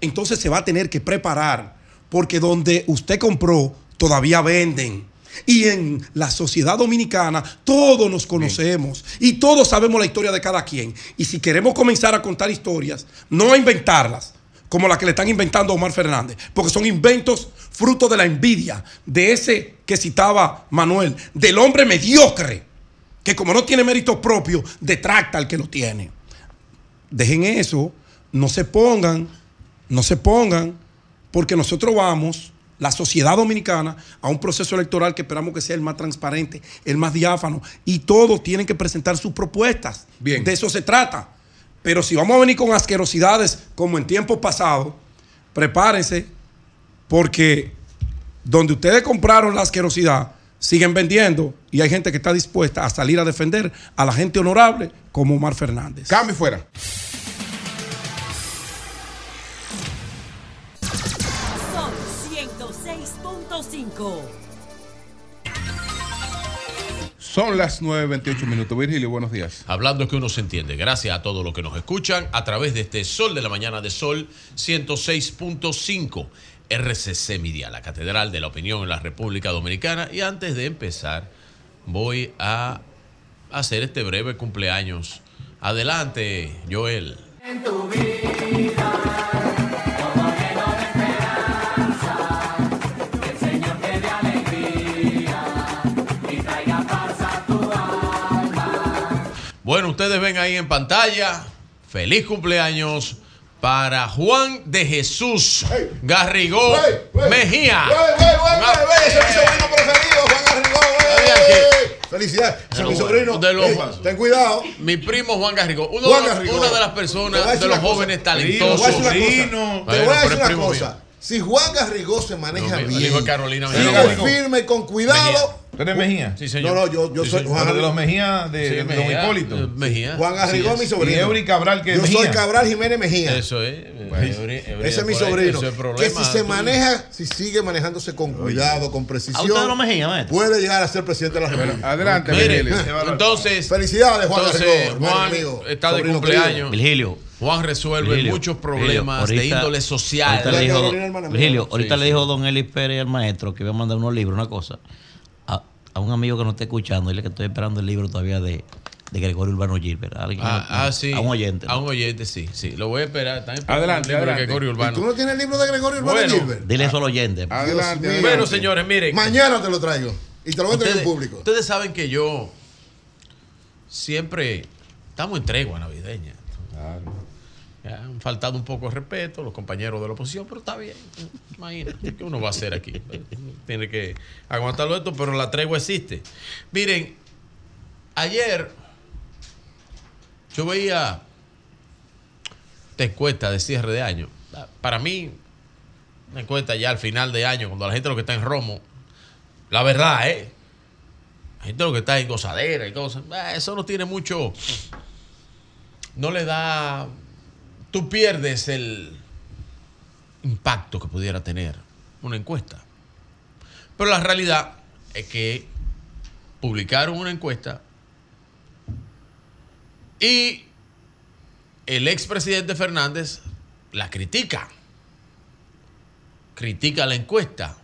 entonces se va a tener que preparar, porque donde usted compró todavía venden. Y en la sociedad dominicana todos nos conocemos y todos sabemos la historia de cada quien. Y si queremos comenzar a contar historias, no a inventarlas, como la que le están inventando a Omar Fernández, porque son inventos fruto de la envidia, de ese que citaba Manuel, del hombre mediocre, que como no tiene mérito propio, detracta al que lo tiene. Dejen eso, no se pongan, no se pongan, porque nosotros vamos la sociedad dominicana a un proceso electoral que esperamos que sea el más transparente, el más diáfano, y todos tienen que presentar sus propuestas. Bien. De eso se trata. Pero si vamos a venir con asquerosidades como en tiempos pasados, prepárense, porque donde ustedes compraron la asquerosidad, siguen vendiendo y hay gente que está dispuesta a salir a defender a la gente honorable como Omar Fernández. Cambio fuera. 106.5. Son las 9.28 minutos. Virgilio, buenos días. Hablando que uno se entiende. Gracias a todos los que nos escuchan a través de este Sol de la Mañana de Sol 106.5. RCC Media, la Catedral de la Opinión en la República Dominicana. Y antes de empezar, voy a hacer este breve cumpleaños. Adelante, Joel. En tu vida, Bueno, ustedes ven ahí en pantalla. Feliz cumpleaños para Juan de Jesús Garrigó Mejía. Ese es mi sobrino preferido, Juan Garrigó. ey. Felicidades. Ese es mi sobrino. De los- Ey, ten cuidado. Mi primo Juan Garrigó, uno Juan Garrigó. una de las personas, de los una cosa. jóvenes Te voy a talentosos. decir una cosa. Bueno, Te voy a pero decir es una cosa. Si Juan Garrigó se maneja No, bien, dijo Carolina sigue Mejía. Bueno. firme con cuidado. ¿Tú eres Mejía? Sí, señor. No, no, yo, yo Sí, soy. Juan de los. Mejía, de, Sí, de Don Hipólito. Mejía. Juan Garrigó Sí, es mi es. sobrino. Y Eury Cabral, que es Yo soy. Cabral Jiménez Mejía. Eso es. Ese es mi sobrino. que si se maneja, si sigue manejándose con cuidado, con ¿A usted precisión, lo Mejía, maestro? puede llegar a ser presidente de la República. Adelante, Mire, entonces, Felicidades, Juan entonces Garrigó, Juan amigo, está de cumpleaños. Virgilio, Juan resuelve Virgilio, muchos problemas Virgilio, de índole social. Ahorita le dijo, Virgilio, Sí, ahorita le sí. dijo don Eli Pérez al maestro que iba a mandar unos libros, una cosa. A, a un amigo que no esté escuchando, dile que estoy esperando el libro todavía de, de Gregorio Urbano Gilbert. Ah, ah, sí. A un oyente. A un oyente, sí. sí. Lo voy a esperar. Adelante, el libro de adelante. Gregorio Urbano. ¿Tú no tienes el libro de Gregorio Urbano Bueno. Gilbert? Dile eso al oyente. Adelante, Bueno, adelante. señores, miren. Mañana te lo traigo. Y te lo voy a entregar en público. Ustedes saben que yo siempre estamos en tregua navideña. Ya han faltado un poco de respeto los compañeros de la oposición, pero está bien. Imagínate, ¿qué uno va a hacer aquí? Tiene que aguantarlo esto, pero la tregua existe. Miren, ayer yo veía esta encuesta de cierre de año. Para mí, una encuesta ya al final de año, cuando la gente lo que está en romo, la verdad, ¿eh? La gente lo que está en gozadera y cosas, eh, eso no tiene mucho, no le da, tú pierdes el impacto que pudiera tener una encuesta. Pero la realidad es que publicaron una encuesta y el expresidente Fernández la critica. Critica la encuesta.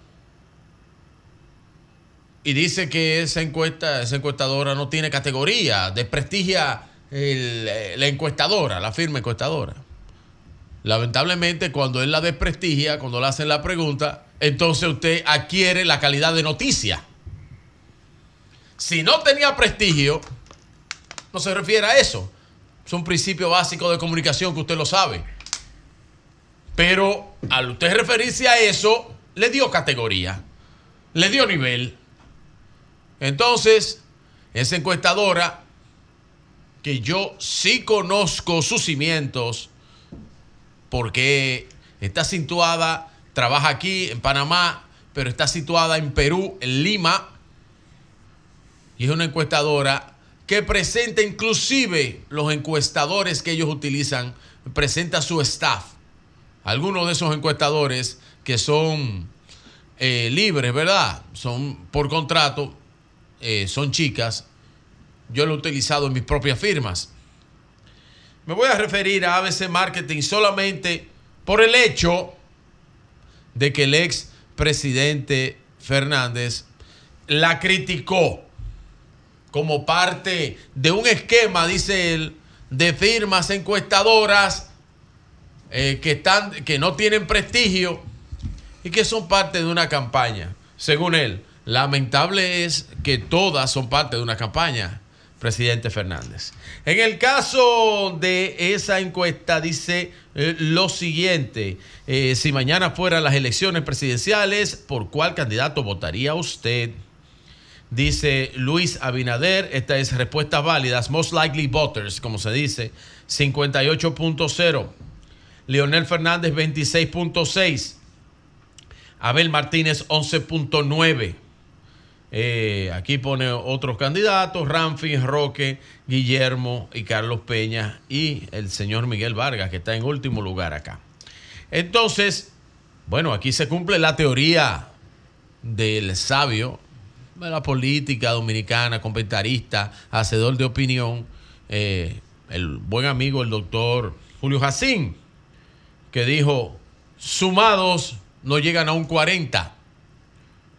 Y dice que esa encuesta, esa encuestadora no tiene categoría, desprestigia el- eh, la encuestadora, la firma encuestadora. Lamentablemente, cuando él la desprestigia, cuando le hacen la pregunta, entonces usted adquiere la calidad de noticia. Si no tenía prestigio, no se refiere a eso. Es un principio básico de comunicación que usted lo sabe. Pero al usted referirse a eso, le dio categoría, le dio nivel. Entonces, esa encuestadora, que yo sí conozco sus cimientos, porque está situada, trabaja aquí en Panamá, pero está situada en Perú, en Lima, y es una encuestadora que presenta inclusive los encuestadores que ellos utilizan, presenta su staff. Algunos de esos encuestadores que son eh, libres, ¿verdad? Son por contrato, eh, son chicas. Yo lo he utilizado en mis propias firmas. Me voy a referir a ABC Marketing solamente por el hecho de que el ex presidente Fernández la criticó como parte de un esquema, dice él, de firmas encuestadoras eh, que, están, que no tienen prestigio y que son parte de una campaña. Según él, lamentable es que todas son parte de una campaña, presidente Fernández. En el caso de esa encuesta dice eh, lo siguiente, eh, si mañana fueran las elecciones presidenciales, ¿por cuál candidato votaría usted? Dice Luis Abinader, esta es respuestas válidas, most likely voters, como se dice, 58.0. Leonel Fernández, 26.6. Abel Martínez, 11.9. Eh, aquí pone otros candidatos, Ramfi, Roque, Guillermo y Carlos Peña y el señor Miguel Vargas, que está en último lugar acá. Entonces, bueno, aquí se cumple la teoría del sabio de la política dominicana, comentarista, hacedor de opinión, eh, el buen amigo, el doctor Julio Jacín, que dijo, sumados no llegan a un 40.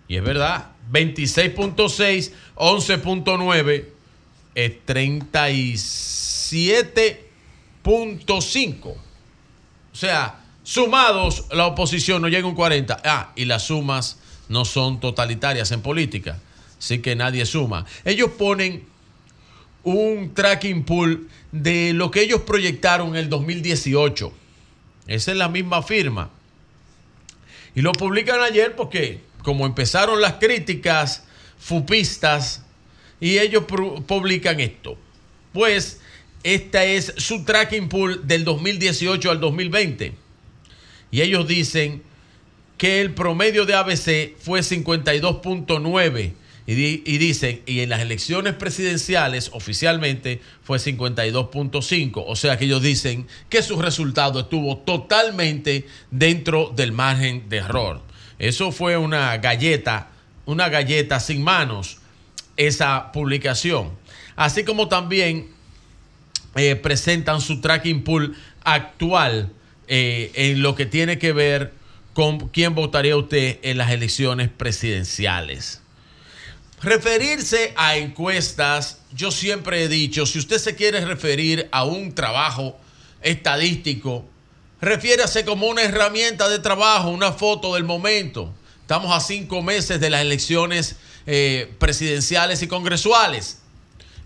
Y es verdad, 26.6, 11.9, es 37.5. O sea, sumados la oposición no llega un 40. Ah, y las sumas no son totalitarias en política. Así que nadie suma. Ellos ponen un tracking pool de lo que ellos proyectaron en el 2018. Esa es la misma firma. Y lo publican ayer porque como empezaron las críticas fupistas y ellos pu- publican esto. Pues esta es su tracking pool del 2018 al 2020. Y ellos dicen que el promedio de ABC fue 52.9 y, y dicen, y en las elecciones presidenciales oficialmente fue 52.5. O sea que ellos dicen que su resultado estuvo totalmente dentro del margen de error. Eso fue una galleta, una galleta sin manos, esa publicación. Así como también eh, presentan su tracking pool actual eh, en lo que tiene que ver con quién votaría usted en las elecciones presidenciales. Referirse a encuestas, yo siempre he dicho, si usted se quiere referir a un trabajo estadístico, refiérase como una herramienta de trabajo, una foto del momento. Estamos a cinco meses de las elecciones eh, presidenciales y congresuales.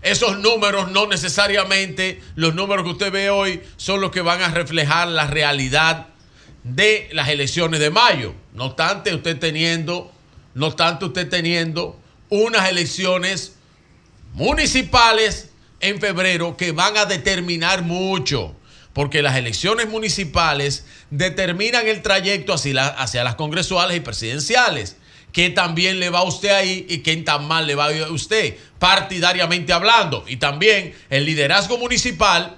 Esos números no necesariamente, los números que usted ve hoy son los que van a reflejar la realidad de las elecciones de mayo. No obstante, usted teniendo, no obstante usted teniendo unas elecciones municipales en febrero que van a determinar mucho, porque las elecciones municipales determinan el trayecto hacia, la- hacia las congresuales y presidenciales. ¿Qué tan bien le va a usted ahí y qué tan mal le va a usted, partidariamente hablando? Y también el liderazgo municipal,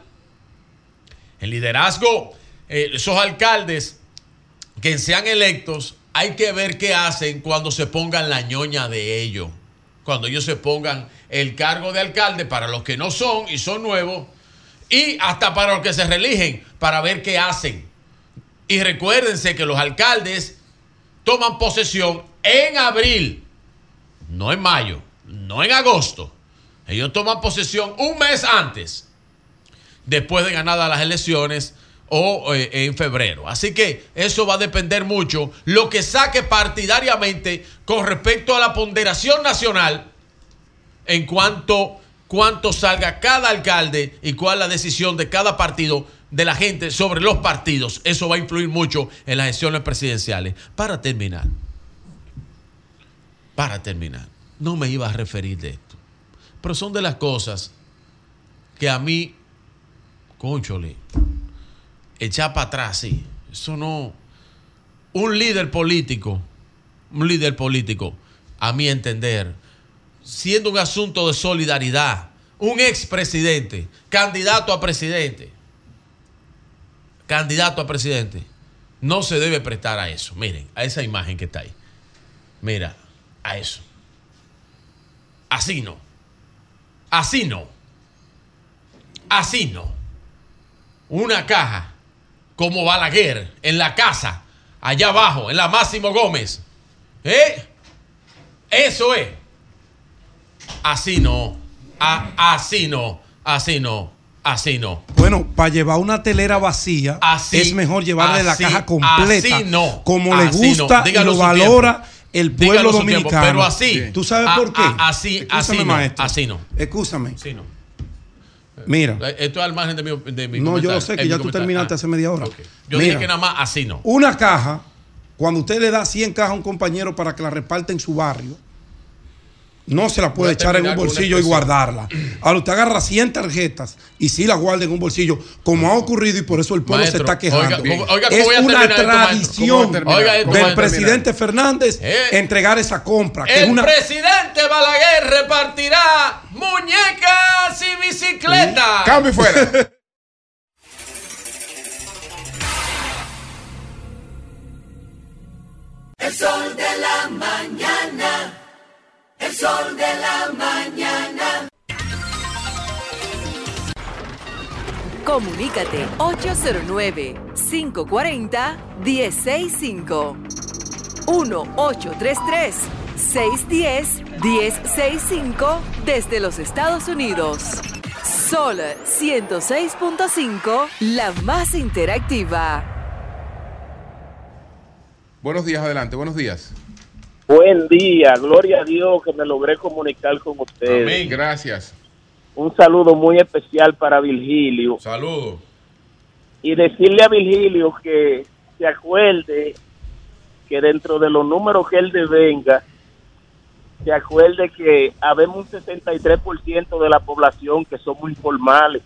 el liderazgo, eh, esos alcaldes que sean electos, hay que ver qué hacen cuando se pongan la ñoña de ellos. Cuando ellos se pongan el cargo de alcalde para los que no son y son nuevos, y hasta para los que se reeligen, para ver qué hacen. Y recuérdense que los alcaldes toman posesión en abril, no en mayo, no en agosto. Ellos toman posesión un mes antes, después de ganadas las elecciones o eh, en febrero. Así que eso va a depender mucho lo que saque partidariamente con respecto a la ponderación nacional en cuanto cuánto salga cada alcalde y cuál la decisión de cada partido de la gente sobre los partidos. Eso va a influir mucho en las elecciones presidenciales. Para terminar, para terminar, no me iba a referir de esto, pero son de las cosas que a mí, conchole, echar para atrás, sí. Eso no. Un líder político, un líder político, a mi entender, siendo un asunto de solidaridad, un expresidente, candidato a presidente, candidato a presidente, no se debe prestar a eso. Miren, a esa imagen que está ahí. Mira, a eso. Así no. Así no. Así no. Una caja como Balaguer en la casa, allá abajo, en la Máximo Gómez. ¿Eh? Eso es. Así no. A- así no. Así no. Así no. Bueno, para llevar una telera vacía Así, es mejor llevarle la caja completa. así no, Como le así no. gusta y lo valora tiempo. el Dígalo pueblo tiempo, dominicano. pero así. ¿Tú sabes A- por qué? a- así, así no, así no. Escúchame. Así no. Mira. Esto es al margen de mi, de mi No, yo lo sé que ya tú terminaste Ah, hace media hora. Yo Mira, dije que nada más así no. Una caja, cuando usted le da 100 cajas a un compañero para que la reparta en su barrio, no se la puede echar en un bolsillo y guardarla. Ahora usted agarra 100 tarjetas y sí la guarda en un bolsillo, como ha ocurrido y por eso el pueblo se está quejando. oiga, ¿cómo- oiga, ¿cómo es voy a una esto, tradición terminar? Oiga esto, del presidente Fernández entregar esa compra, que es El una presidente Balaguer repartirá muñecas y bicicletas. Cambio y fuera. El sol de la mañana. El sol de la mañana. Comunícate 809-540-1065. 1-833-610-1065 desde los Estados Unidos. Sol 106.5, la más interactiva. Buenos días, adelante, buenos días. Buen día, gloria a Dios que me logré comunicar con ustedes. Amén. Gracias. Un saludo muy especial para Virgilio. Saludo. Y decirle a Virgilio que se acuerde que dentro de los números que él devenga, se acuerde que habemos un 63% de la población que somos informales.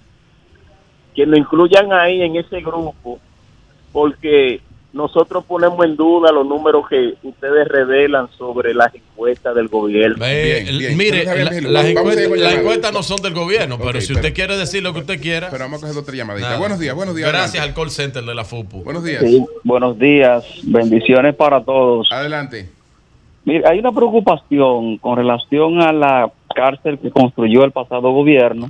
Que nos incluyan ahí en ese grupo, porque nosotros ponemos en duda los números que ustedes revelan sobre las encuestas del gobierno. Eh, mire, la- las encuestas, no son del gobierno, pero si usted quiere decir lo que usted quiera. Pero vamos a coger otra llamadita. Nada. Buenos días, buenos días. Gracias adelante. al call center de la FUPU. Buenos días. Sí, buenos días, bendiciones para todos. Adelante. Mira, hay una preocupación con relación a la cárcel que construyó el pasado gobierno,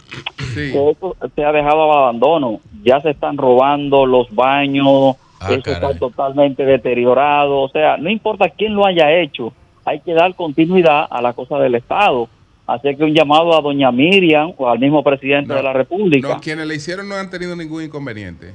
que eso se ha dejado al abandono. Ya se están robando los baños, Ah, eso está totalmente deteriorado. O sea, no importa quién lo haya hecho, hay que dar continuidad a la cosa del Estado. Así que un llamado a doña Miriam o al mismo presidente de la República. No, quienes le hicieron no han tenido ningún inconveniente.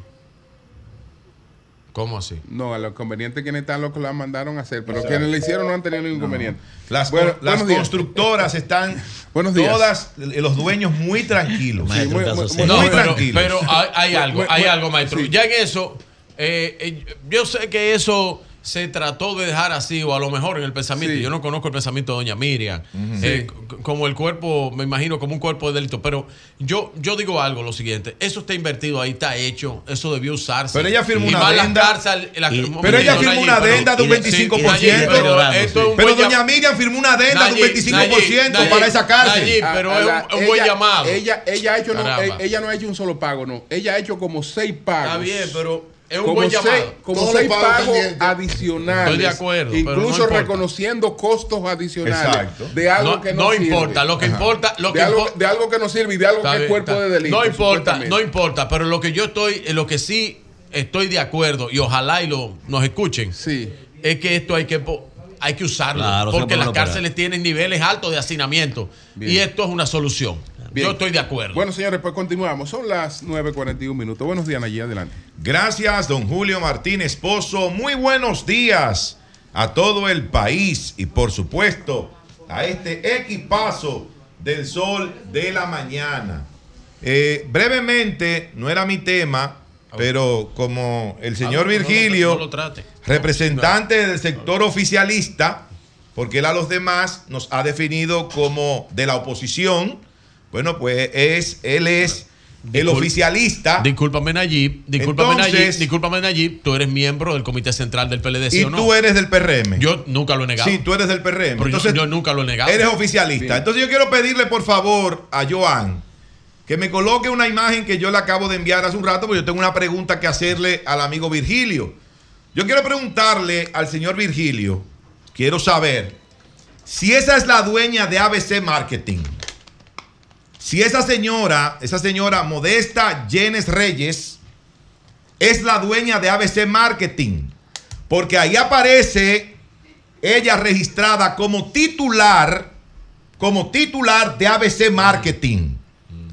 ¿Cómo así? No, a los convenientes quienes están los que la mandaron a hacer, pero quienes le hicieron no han tenido ningún inconveniente. Las, Bueno, las constructoras están Buenos días. todas, los dueños muy tranquilos. Sí, muy- muy- muy- No, muy pero, tranquilos. pero hay, hay algo, hay algo, maestro. sí. Ya en eso, eh, eh, yo sé que eso se trató de dejar así, o a lo mejor en el pensamiento, yo no conozco el pensamiento de doña Miriam, eh, como el cuerpo, me imagino, como un cuerpo de delito, pero yo, yo digo algo, lo siguiente, eso está invertido ahí, está hecho, eso debió usarse. Pero ella firmó Y una adenda. la- Y- pero ella firmó una adenda de un y- sí, 25%. Nayib, pero esto es un Pero buen doña llam- Miriam firmó una adenda de un Nayib, 25% Nayib, para esa cárcel. Nayib, pero es un- buen ella- llamado. Ella, ella, ha hecho no, ella no ha hecho un solo pago, no. Ella ha hecho como seis pagos. Está bien, pero es un como buen seis, llamado. Como Todos seis pagos pagos adicionales. Estoy de acuerdo, pero no Incluso reconociendo costos adicionales Exacto. de algo No- que no, no sirve. importa, lo que Ajá. importa- lo de, que algo, impo- de algo que no sirve y de algo Está que es bien, cuerpo está. de delito. No importa, no importa, pero lo que yo estoy, lo que sí estoy de acuerdo y ojalá y lo nos escuchen, es que esto hay que hay que usarlo Claro, porque las cárceles tienen niveles altos de hacinamiento Bien. y esto es una solución. Bien. Yo estoy de acuerdo. Bueno, señores, pues continuamos. Son las 9.41 minutos. Buenos días, allí adelante. Gracias, don Julio Martínez Pozo. Muy buenos días a todo el país y por supuesto a este equipazo del sol de la mañana. Eh, brevemente, no era mi tema, pero como el señor Virgilio, representante del sector oficialista, porque él a los demás nos ha definido como de la oposición, bueno, pues es, él es el Discul- oficialista. Discúlpame Nayib, discúlpame Entonces- Nayib, discúlpame Nayib, tú eres miembro del comité central del PLD, ¿sí Y o no? tú eres del PRM. Yo nunca lo he negado. Sí, tú eres del PRM. Pero yo- Entonces, yo, nunca lo he negado. Eres oficialista. Bien. Entonces yo quiero pedirle por favor a Joan que me coloque una imagen que yo le acabo de enviar hace un rato, porque yo tengo una pregunta que hacerle al amigo Virgilio. Yo quiero preguntarle al señor Virgilio, quiero saber si esa es la dueña de ABC Marketing. Si esa señora, esa señora Modesta Jenes Reyes, es la dueña de ABC Marketing. Porque ahí aparece ella registrada como titular, como titular de ABC Marketing.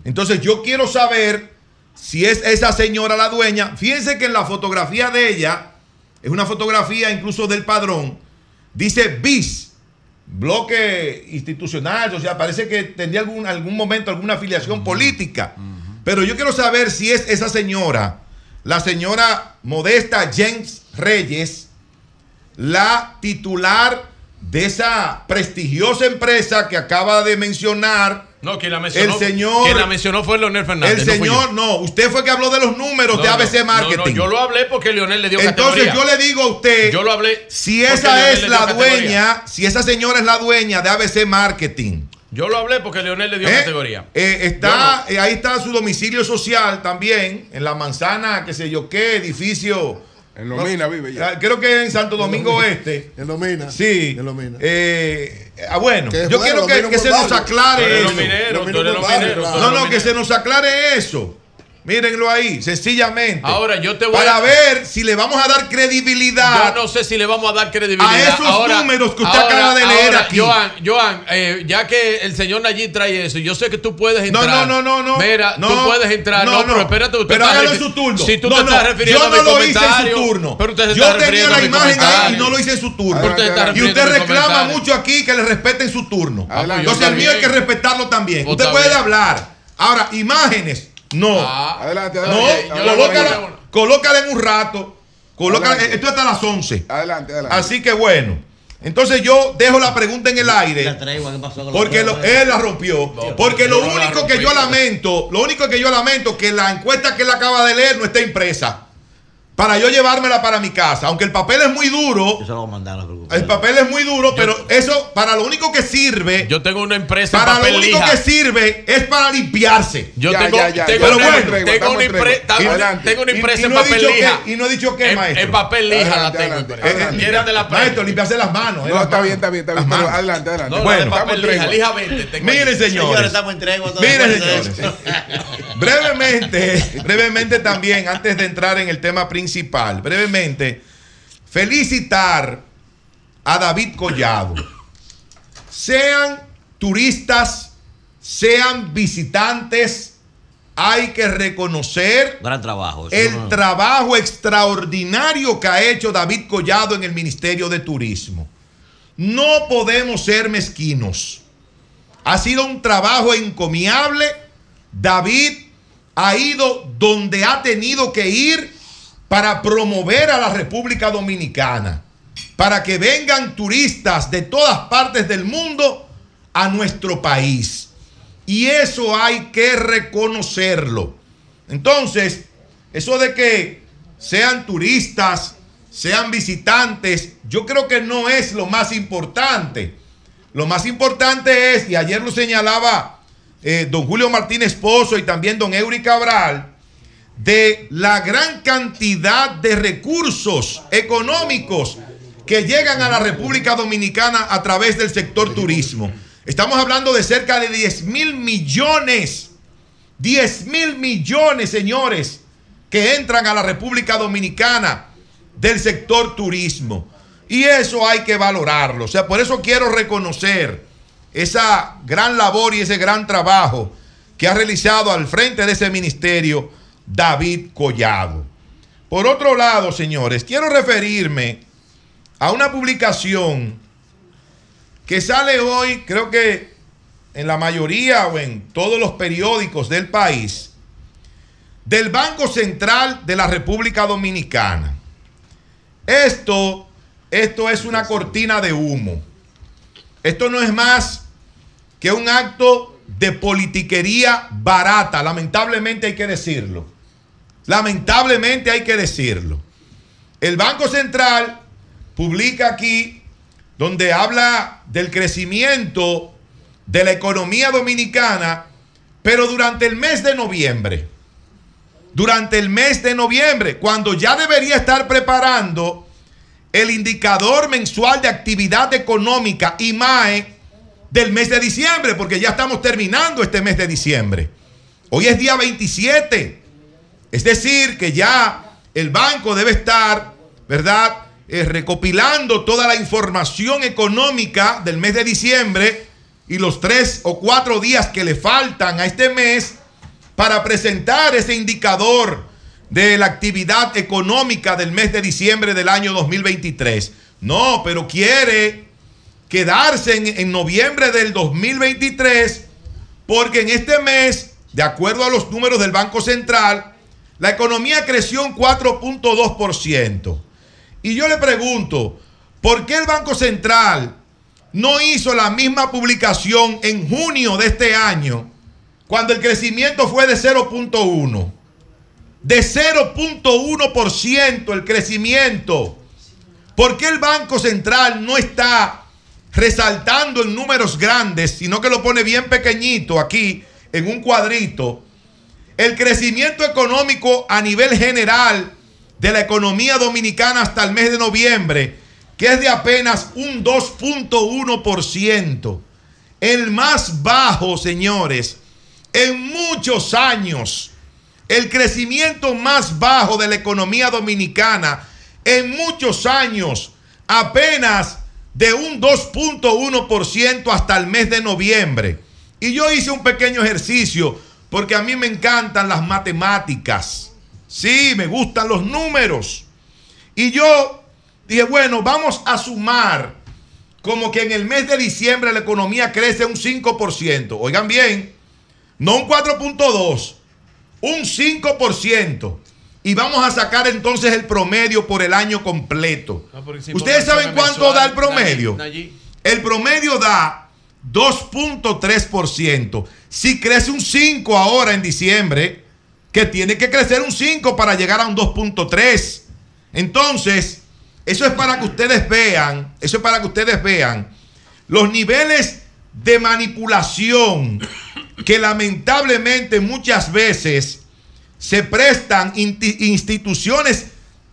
Entonces yo quiero saber si es esa señora la dueña. Fíjense que en la fotografía de ella, es una fotografía incluso del padrón, dice BIS, bloque institucional, o sea, parece que tendría algún, algún momento alguna afiliación política. Pero yo quiero saber si es esa señora, la señora Modesta James Reyes, la titular de esa prestigiosa empresa que acaba de mencionar No, quien la mencionó, el señor. quien la mencionó fue Leonel Fernández. El señor, no, usted fue que habló de los números No, de ABC Marketing. no, yo lo hablé porque Leonel le dio Entonces categoría. yo le digo a usted, Yo lo hablé si esa es la categoría. dueña, si esa señora es la dueña de ABC Marketing. Yo lo hablé porque Leonel le dio ¿eh? categoría. Eh, está, eh, ahí está su domicilio social también, en la manzana, qué sé yo qué, edificio. En Lomina vive ya. Ah, Creo que en Santo Domingo Este. En Lomina. Sí. En Lomina. Eh, ah, bueno, yo bueno, quiero que, que se nos aclare eso. claro. No, no, que se nos aclare eso. Mírenlo ahí, sencillamente. Ahora yo te voy Para a- ver si le vamos a dar credibilidad. Yo no sé si le vamos a dar credibilidad A esos números que usted acaba de leer ahora, aquí. Joan, Joan eh, ya que el señor Nayib trae eso, yo sé que tú puedes entrar. no, no, no, no. Mira, No, tú puedes entrar. No, no, pero espérate, usted Pero hágalo en su turno. Si tú No, te no, estás refiriendo yo a no mi lo hice en su turno. Pero usted se Yo está tenía la imagen ahí y no lo hice en su turno. Pero usted está Y usted reclama mucho aquí que le respeten su turno. Adelante. Entonces el mío hay que respetarlo también. Pues Usted puede hablar. Ahora, imágenes, no. Ah, Adelante, No, adelante. yo colócala, en un rato. Colócala, Adelante. esto hasta las 11. Adelante, adelante. Así que bueno. Entonces yo dejo la pregunta en el aire. La tregua, ¿qué pasó con la Porque lo- él la rompió. No, porque lo único rompí. que yo lamento, lo único que yo lamento que la encuesta que él acaba de leer no está impresa. Para yo llevármela para mi casa. Aunque el papel es muy duro. Yo se lo voy a mandar, no. El papel es muy duro, pero eso para lo único que sirve. Yo tengo una empresa Para papel lo único lija. que sirve es para limpiarse. Yo Ya, tengo, ya, ya, tengo ya, una, estamos en tregua, tengo una en impre- tengo- Adelante. tengo una empresa y en no he papel dicho lija. qué- y no he dicho qué, En- maestro. En papel lija la tengo. adelante, impresa. adelante. Quiera de la Maestro, limpiarse las manos. eh, No, las está manos. bien, está bien, está bien. Las Pero manos. adelante, adelante. No, Bueno, papel en lija, lija 20. tengo Miren, señores. En. Miren, señores. brevemente, brevemente también, antes de entrar en el tema principal, brevemente, felicitar a David Collado. Sean turistas, sean visitantes, hay que reconocer Gran trabajo. eso el no- trabajo extraordinario que ha hecho David Collado en el Ministerio de Turismo. No podemos ser mezquinos. Ha sido un trabajo encomiable. David ha ido donde ha tenido que ir para promover a la República Dominicana, para que vengan turistas de todas partes del mundo a nuestro país. Y eso hay que reconocerlo. Entonces, eso de que sean turistas, sean visitantes, yo creo que no es lo más importante. Lo más importante es, y ayer lo señalaba eh, don Julio Martínez Pozo y también don Eury Cabral, de la gran cantidad de recursos económicos que llegan a la República Dominicana a través del sector turismo. Estamos hablando de cerca de 10 mil millones, 10 mil millones, señores, que entran a la República Dominicana del sector turismo. Y eso hay que valorarlo. O sea, por eso quiero reconocer esa gran labor y ese gran trabajo que ha realizado al frente de ese ministerio David Collado. Por otro lado, señores, quiero referirme a una publicación que sale hoy, creo que en la mayoría o en todos los periódicos del país, del Banco Central de la República Dominicana. Esto, esto es una cortina de humo. Esto no es más que un acto de politiquería barata, lamentablemente hay que decirlo. Lamentablemente hay que decirlo. El Banco Central publica aquí donde habla del crecimiento de la economía dominicana, pero durante el mes de noviembre. Durante el mes de noviembre, cuando ya debería estar preparando el indicador mensual de actividad económica IMAE del mes de diciembre, porque ya estamos terminando este mes de diciembre. Hoy es día 27. Es decir, que ya el banco debe estar, ¿verdad? Eh, recopilando toda la información económica del mes de diciembre y los tres o cuatro días que le faltan a este mes para presentar ese indicador de la actividad económica del mes de diciembre del año 2023. No, pero quiere quedarse en, en noviembre del 2023 porque en este mes, de acuerdo a los números del Banco Central, la economía creció un 4.2%. Y yo le pregunto, ¿por qué el Banco Central no hizo la misma publicación en junio de este año cuando el crecimiento fue de 0.1? De 0.1% el crecimiento. ¿Por qué el Banco Central no está resaltando en números grandes, sino que lo pone bien pequeñito aquí en un cuadrito? El crecimiento económico a nivel general de la economía dominicana hasta el mes de noviembre, que es de apenas un 2.1%. El más bajo, señores, en muchos años. El crecimiento más bajo de la economía dominicana en muchos años. Apenas de un 2.1% hasta el mes de noviembre. Y yo hice un pequeño ejercicio porque a mí me encantan las matemáticas. Sí, me gustan los números. Y yo dije, bueno, vamos a sumar como que en el mes de diciembre la economía crece un 5%. Oigan bien, no un 4.2, un 5%. Y vamos a sacar entonces el promedio por el año completo. ¿Ustedes saben cuánto da el promedio? El promedio da 2.3%. Si crece un 5 ahora en diciembre, que tiene que crecer un 5 para llegar a un 2.3. Entonces, eso es para que ustedes vean, eso es para que ustedes vean los niveles de manipulación que lamentablemente muchas veces se prestan instituciones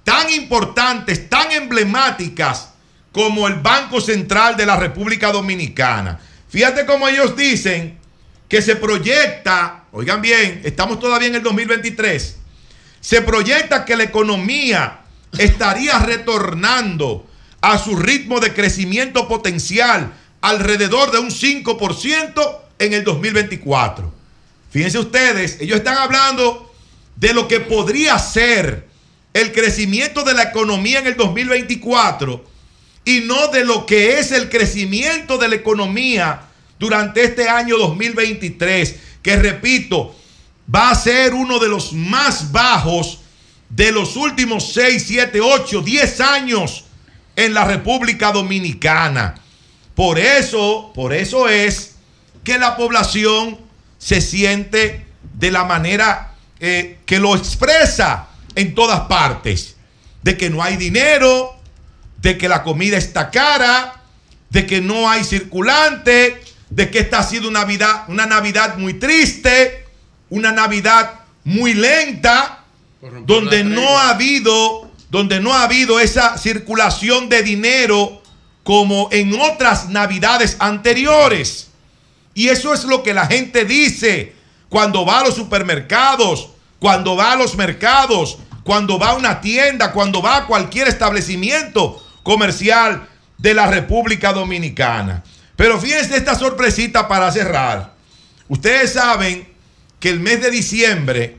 tan importantes, tan emblemáticas como el Banco Central de la República Dominicana. Fíjate cómo ellos dicen que se proyecta, oigan bien, estamos todavía en el 2023, se proyecta que la economía estaría retornando a su ritmo de crecimiento potencial alrededor de un 5% en el 2024. Fíjense ustedes, ellos están hablando de lo que podría ser el crecimiento de la economía en el 2024 y no de lo que es el crecimiento de la economía durante este año 2023, que repito, va a ser uno de los más bajos de los últimos 6, 7, 8, 10 años en la República Dominicana. Por eso, por eso es que la población se siente de la manera eh, que lo expresa en todas partes. De que no hay dinero, de que la comida está cara, de que no hay circulante, de que esta ha sido una Navidad, una Navidad muy triste, una Navidad muy lenta, donde no ha habido, donde no ha habido esa circulación de dinero como en otras Navidades anteriores. Y eso es lo que la gente dice cuando va a los supermercados, cuando va a los mercados, cuando va a una tienda, cuando va a cualquier establecimiento comercial de la República Dominicana. Pero fíjense esta sorpresita para cerrar. Ustedes saben que el mes de diciembre,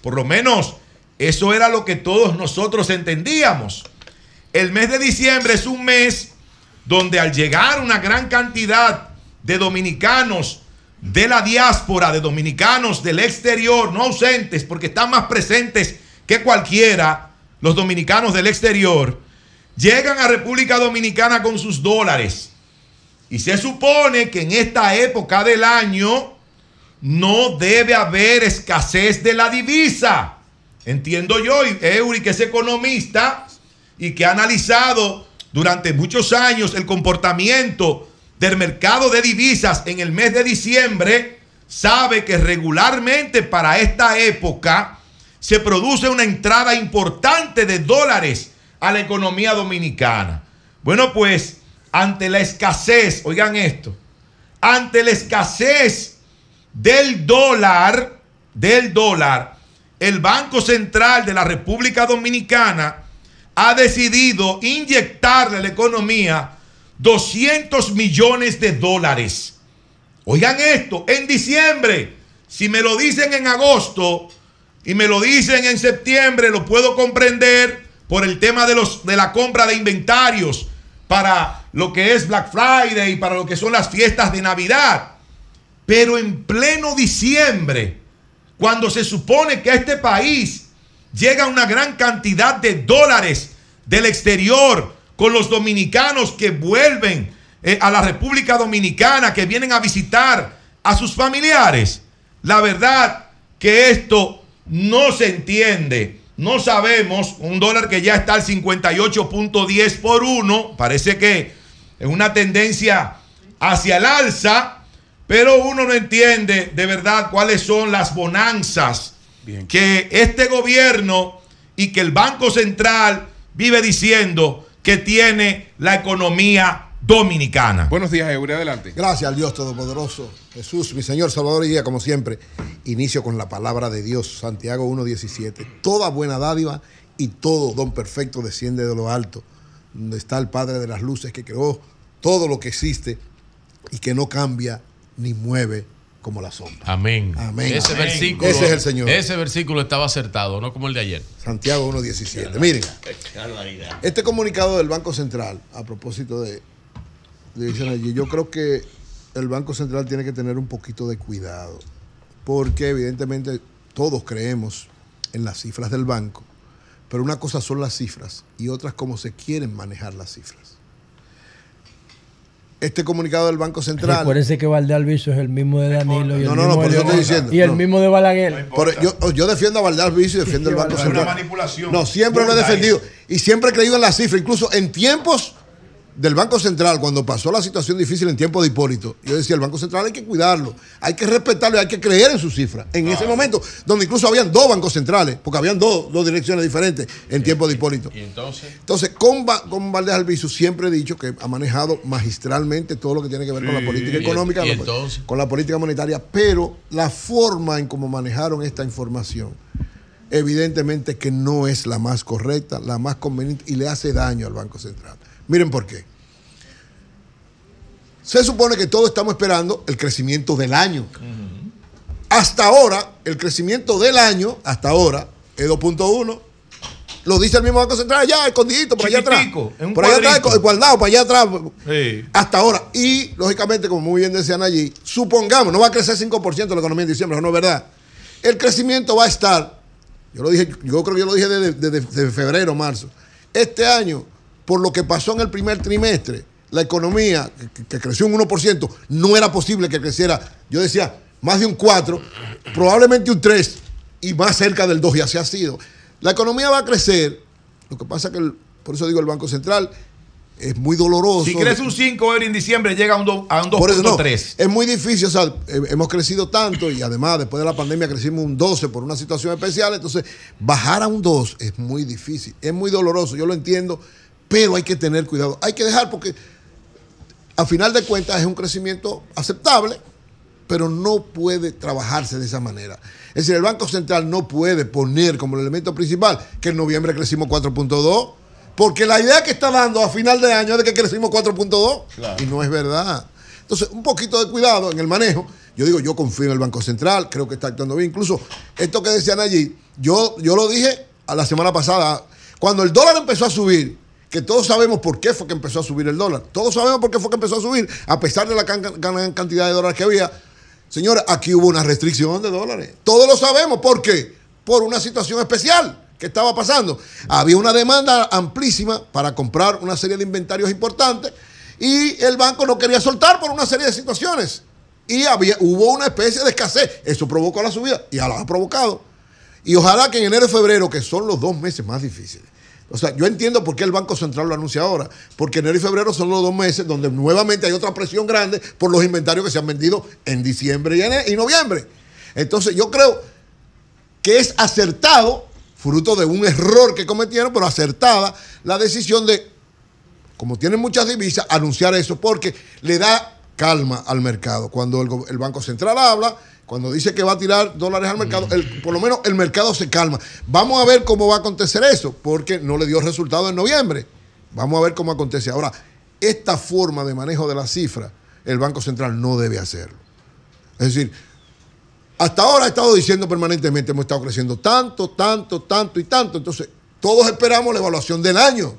por lo menos eso era lo que todos nosotros entendíamos. El mes de diciembre es un mes donde al llegar una gran cantidad de dominicanos de la diáspora, de dominicanos del exterior, no ausentes, porque están más presentes que cualquiera, los dominicanos del exterior, llegan a República Dominicana con sus dólares. Y se supone que en esta época del año no debe haber escasez de la divisa. Entiendo yo, y que es economista y que ha analizado durante muchos años el comportamiento del mercado de divisas en el mes de diciembre, sabe que regularmente para esta época se produce una entrada importante de dólares a la economía dominicana. Bueno, pues ante la escasez, oigan esto, ante la escasez del dólar, del dólar, el Banco Central de la República Dominicana ha decidido inyectarle a la economía 200 millones de dólares. Oigan esto, en diciembre, si me lo dicen en agosto y me lo dicen en septiembre, lo puedo comprender por el tema de, los, de la compra de inventarios para lo que es Black Friday y para lo que son las fiestas de Navidad. Pero en pleno diciembre, cuando se supone que a este país llega una gran cantidad de dólares del exterior con los dominicanos que vuelven eh, a la República Dominicana, que vienen a visitar a sus familiares. La verdad que esto no se entiende. No sabemos, un dólar que ya está al 58.10 por uno, parece que es una tendencia hacia el alza, pero uno no entiende de verdad cuáles son las bonanzas que este gobierno y que el Banco Central vive diciendo que tiene la economía dominicana. Buenos días, Eury, adelante. Gracias al Dios Todopoderoso. Jesús, mi Señor Salvador y guía, como siempre. Inicio con la palabra de Dios, Santiago 1.17. Toda buena dádiva y todo don perfecto desciende de lo alto, donde está el Padre de las luces que creó todo lo que existe y que no cambia ni mueve como la sombra. Amén. Amén. Ese Amén. versículo. Ese es el Señor. Ese versículo estaba acertado, no como el de ayer. Santiago 1.17. Miren, este comunicado del Banco Central, a propósito de, dicen allí, yo creo que el Banco Central tiene que tener un poquito de cuidado, porque evidentemente todos creemos en las cifras del banco, pero una cosa son las cifras y otras cómo se quieren manejar las cifras. este comunicado del Banco Central. Recuérdense que Valdés Alviso es el mismo de Danilo y el No, no, mismo no, estoy León, diciendo. y el no. mismo de Balaguer. Por- yo, yo defiendo a Valdés Alviso y defiendo el Banco Es una Central. manipulación. No, siempre lo he defendido. Y siempre he creído en la cifra. Incluso en tiempos del Banco Central, cuando pasó la situación difícil en tiempo de Hipólito, yo decía, el Banco Central hay que cuidarlo, hay que respetarlo y hay que creer en su cifra. En ese momento, donde incluso habían dos bancos centrales, porque habían dos, dos direcciones diferentes en tiempo de Hipólito. Y entonces, Entonces, con, con Valdés Albizu siempre he dicho que ha manejado magistralmente todo lo que tiene que ver con la política económica, la- con la política monetaria, pero la forma en cómo manejaron esta información, evidentemente que no es la más correcta, la más conveniente y le hace daño al Banco Central. Miren por qué. Se supone que todos estamos esperando el crecimiento del año. Hasta ahora, el crecimiento del año, hasta ahora, es 2.1. Lo dice el mismo Banco Central allá, escondidito, por allá atrás. Un Por allá atrás, guardado, para allá atrás. Sí. Hasta ahora. Y, lógicamente, como muy bien decían allí, supongamos, no va a crecer 5% la economía en diciembre, eso no es verdad. El crecimiento va a estar, yo lo dije, yo creo que yo lo dije desde, desde- desde febrero, marzo. Este año, por lo que pasó en el primer trimestre, la economía, que, que creció un 1%, no era posible que creciera, yo decía, más de un 4, probablemente un 3 y más cerca del 2, y así ha sido. La economía va a crecer, lo que pasa que, el- por eso digo, el Banco Central es muy doloroso. Si crece un 5 ahora en diciembre, llega a un, do- a un Por eso no, 2.3. es muy difícil, o sea, eh, hemos crecido tanto y además después de la pandemia crecimos un 12 por una situación especial, entonces bajar a un 2 es muy difícil, es muy doloroso, yo lo entiendo, pero hay que tener cuidado, hay que dejar porque a final de cuentas es un crecimiento aceptable, pero no puede trabajarse de esa manera. Es decir, el Banco Central no puede poner como el elemento principal que en noviembre crecimos 4.2, porque la idea que está dando a final de año es de que crecimos 4.2 y no es verdad. Entonces, un poquito de cuidado en el manejo. Yo digo, yo confío en el Banco Central, creo que está actuando bien. Incluso esto que decían allí, yo, yo lo dije a la semana pasada, cuando el dólar empezó a subir, que todos sabemos por qué fue que empezó a subir el dólar. Todos sabemos por qué fue que empezó a subir, a pesar de la can- gran cantidad de dólares que había. Señores, aquí hubo una restricción de dólares. Todos lo sabemos. ¿Por qué? Por una situación especial que estaba pasando. Había una demanda amplísima para comprar una serie de inventarios importantes y el banco no quería soltar por una serie de situaciones. Y había, hubo una especie de escasez. Eso provocó la subida y ya la ha provocado. Y ojalá que en enero y febrero, que son los dos meses más difíciles. O sea, yo entiendo por qué el Banco Central lo anuncia ahora. Porque enero y febrero son los dos meses donde nuevamente hay otra presión grande por los inventarios que se han vendido en diciembre y, y noviembre. Entonces yo creo que es acertado, fruto de un error que cometieron, pero acertada la decisión de, como tienen muchas divisas, anunciar eso porque le da calma al mercado. Cuando el Banco Central habla, cuando dice que va a tirar dólares al mercado, el- por lo menos el mercado se calma. Vamos a ver cómo va a acontecer eso, porque no le dio resultado en noviembre. Vamos a ver cómo acontece. Ahora, esta forma de manejo de la cifra, el Banco Central no debe hacerlo. Es decir, hasta ahora ha estado diciendo permanentemente, hemos estado creciendo tanto, tanto, tanto y tanto. Entonces, todos esperamos la evaluación del año.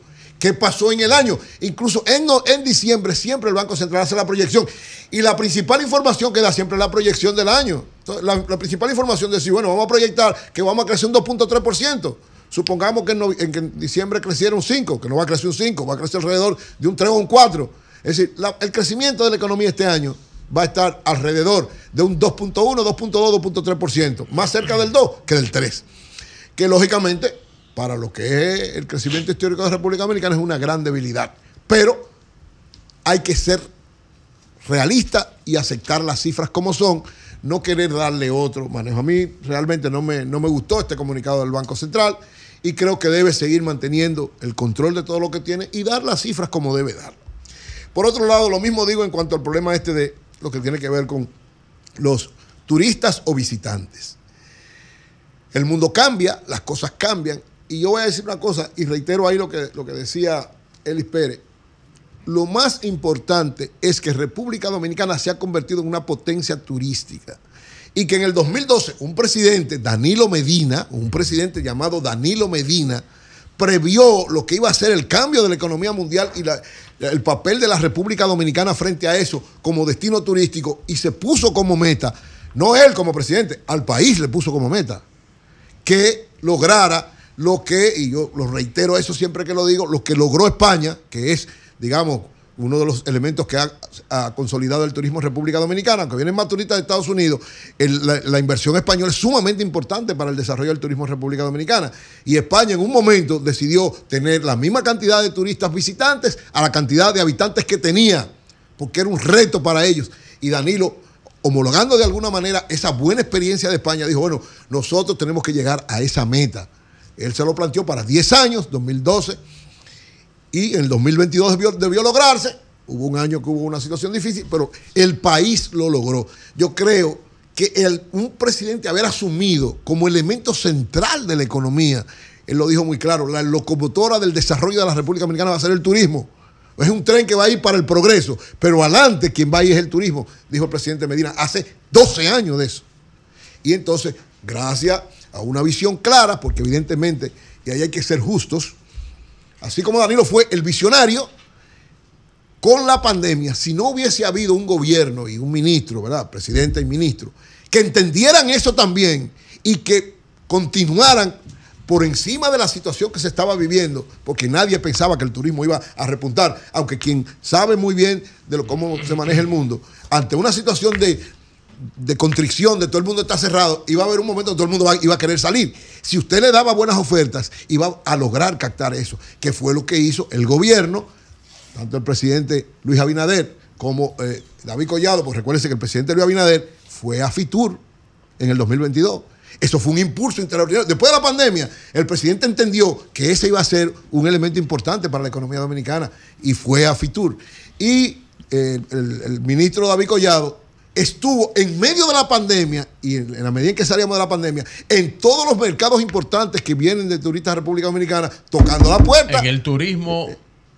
¿Qué pasó en el año? Incluso en, en diciembre siempre el Banco Central hace la proyección. Y la principal información que da siempre es la proyección del año. La, principal información de decir, bueno, vamos a proyectar que vamos a crecer un 2.3%. Supongamos que en, diciembre creciera un 5, que no va a crecer un 5, va a crecer alrededor de un 3 o un 4. Es decir, el crecimiento de la economía este año va a estar alrededor de un 2.1, 2.2, 2.3%, más cerca del 2 que del 3. Que lógicamente, para lo que es el crecimiento histórico de la República Dominicana, es una gran debilidad. Pero hay que ser realista y aceptar las cifras como son, no querer darle otro manejo. A mí realmente no me, no me gustó este comunicado del Banco Central y creo que debe seguir manteniendo el control de todo lo que tiene y dar las cifras como debe dar. Por otro lado, lo mismo digo en cuanto al problema este de lo que tiene que ver con los turistas o visitantes. El mundo cambia, las cosas cambian. Y yo voy a decir una cosa, y reitero ahí lo que, lo que decía Elis Pérez. Lo más importante es que República Dominicana se ha convertido en una potencia turística. Y que en el 2012 un presidente, Danilo Medina, un presidente llamado Danilo Medina, previó lo que iba a ser el cambio de la economía mundial y la- el papel de la República Dominicana frente a eso como destino turístico y se puso como meta, no él como presidente, al país le puso como meta, que lograra lo que, y yo lo reitero eso siempre que lo digo, lo que logró España, que es, digamos, uno de los elementos que ha, consolidado el turismo en República Dominicana, aunque vienen más turistas de Estados Unidos, la, la inversión española es sumamente importante para el desarrollo del turismo en República Dominicana. Y España en un momento decidió tener la misma cantidad de turistas visitantes a la cantidad de habitantes que tenía, porque era un reto para ellos. Y Danilo, homologando de alguna manera esa buena experiencia de España, dijo, bueno, nosotros tenemos que llegar a esa meta. Él se lo planteó para 10 años, 2012 y en el 2022 debió, lograrse. Hubo un año que hubo una situación difícil, pero el país lo logró. Yo creo que un presidente haber asumido como elemento central de la economía, él lo dijo muy claro, la locomotora del desarrollo de la República Dominicana va a ser el turismo. Es un tren que va a ir para el progreso, pero adelante quien va a ir es el turismo, dijo el presidente Medina, hace 12 años de eso. Y entonces, gracias a una visión clara, porque evidentemente, y ahí hay que ser justos, Así como Danilo fue el visionario con la pandemia, si no hubiese habido un gobierno y un ministro, ¿verdad? Presidente y ministro, que entendieran eso también y que continuaran por encima de la situación que se estaba viviendo, porque nadie pensaba que el turismo iba a repuntar, aunque quien sabe muy bien de lo, cómo se maneja el mundo, ante una situación de, de constricción, de todo el mundo está cerrado, iba a haber un momento donde todo el mundo va- iba a querer salir. Si usted le daba buenas ofertas, iba a lograr captar eso, que fue lo que hizo el gobierno, tanto el presidente Luis Abinader como eh, David Collado, porque recuérdense que el presidente Luis Abinader fue a Fitur en el 2022. Eso fue un impulso extraordinario. Después de la pandemia, el presidente entendió que ese iba a ser un elemento importante para la economía dominicana y fue a Fitur. Y eh, el, el ministro David Collado estuvo en medio de la pandemia y en, en la medida en que salíamos de la pandemia, en todos los mercados importantes que vienen de turistas de República Dominicana, tocando la puerta. En el turismo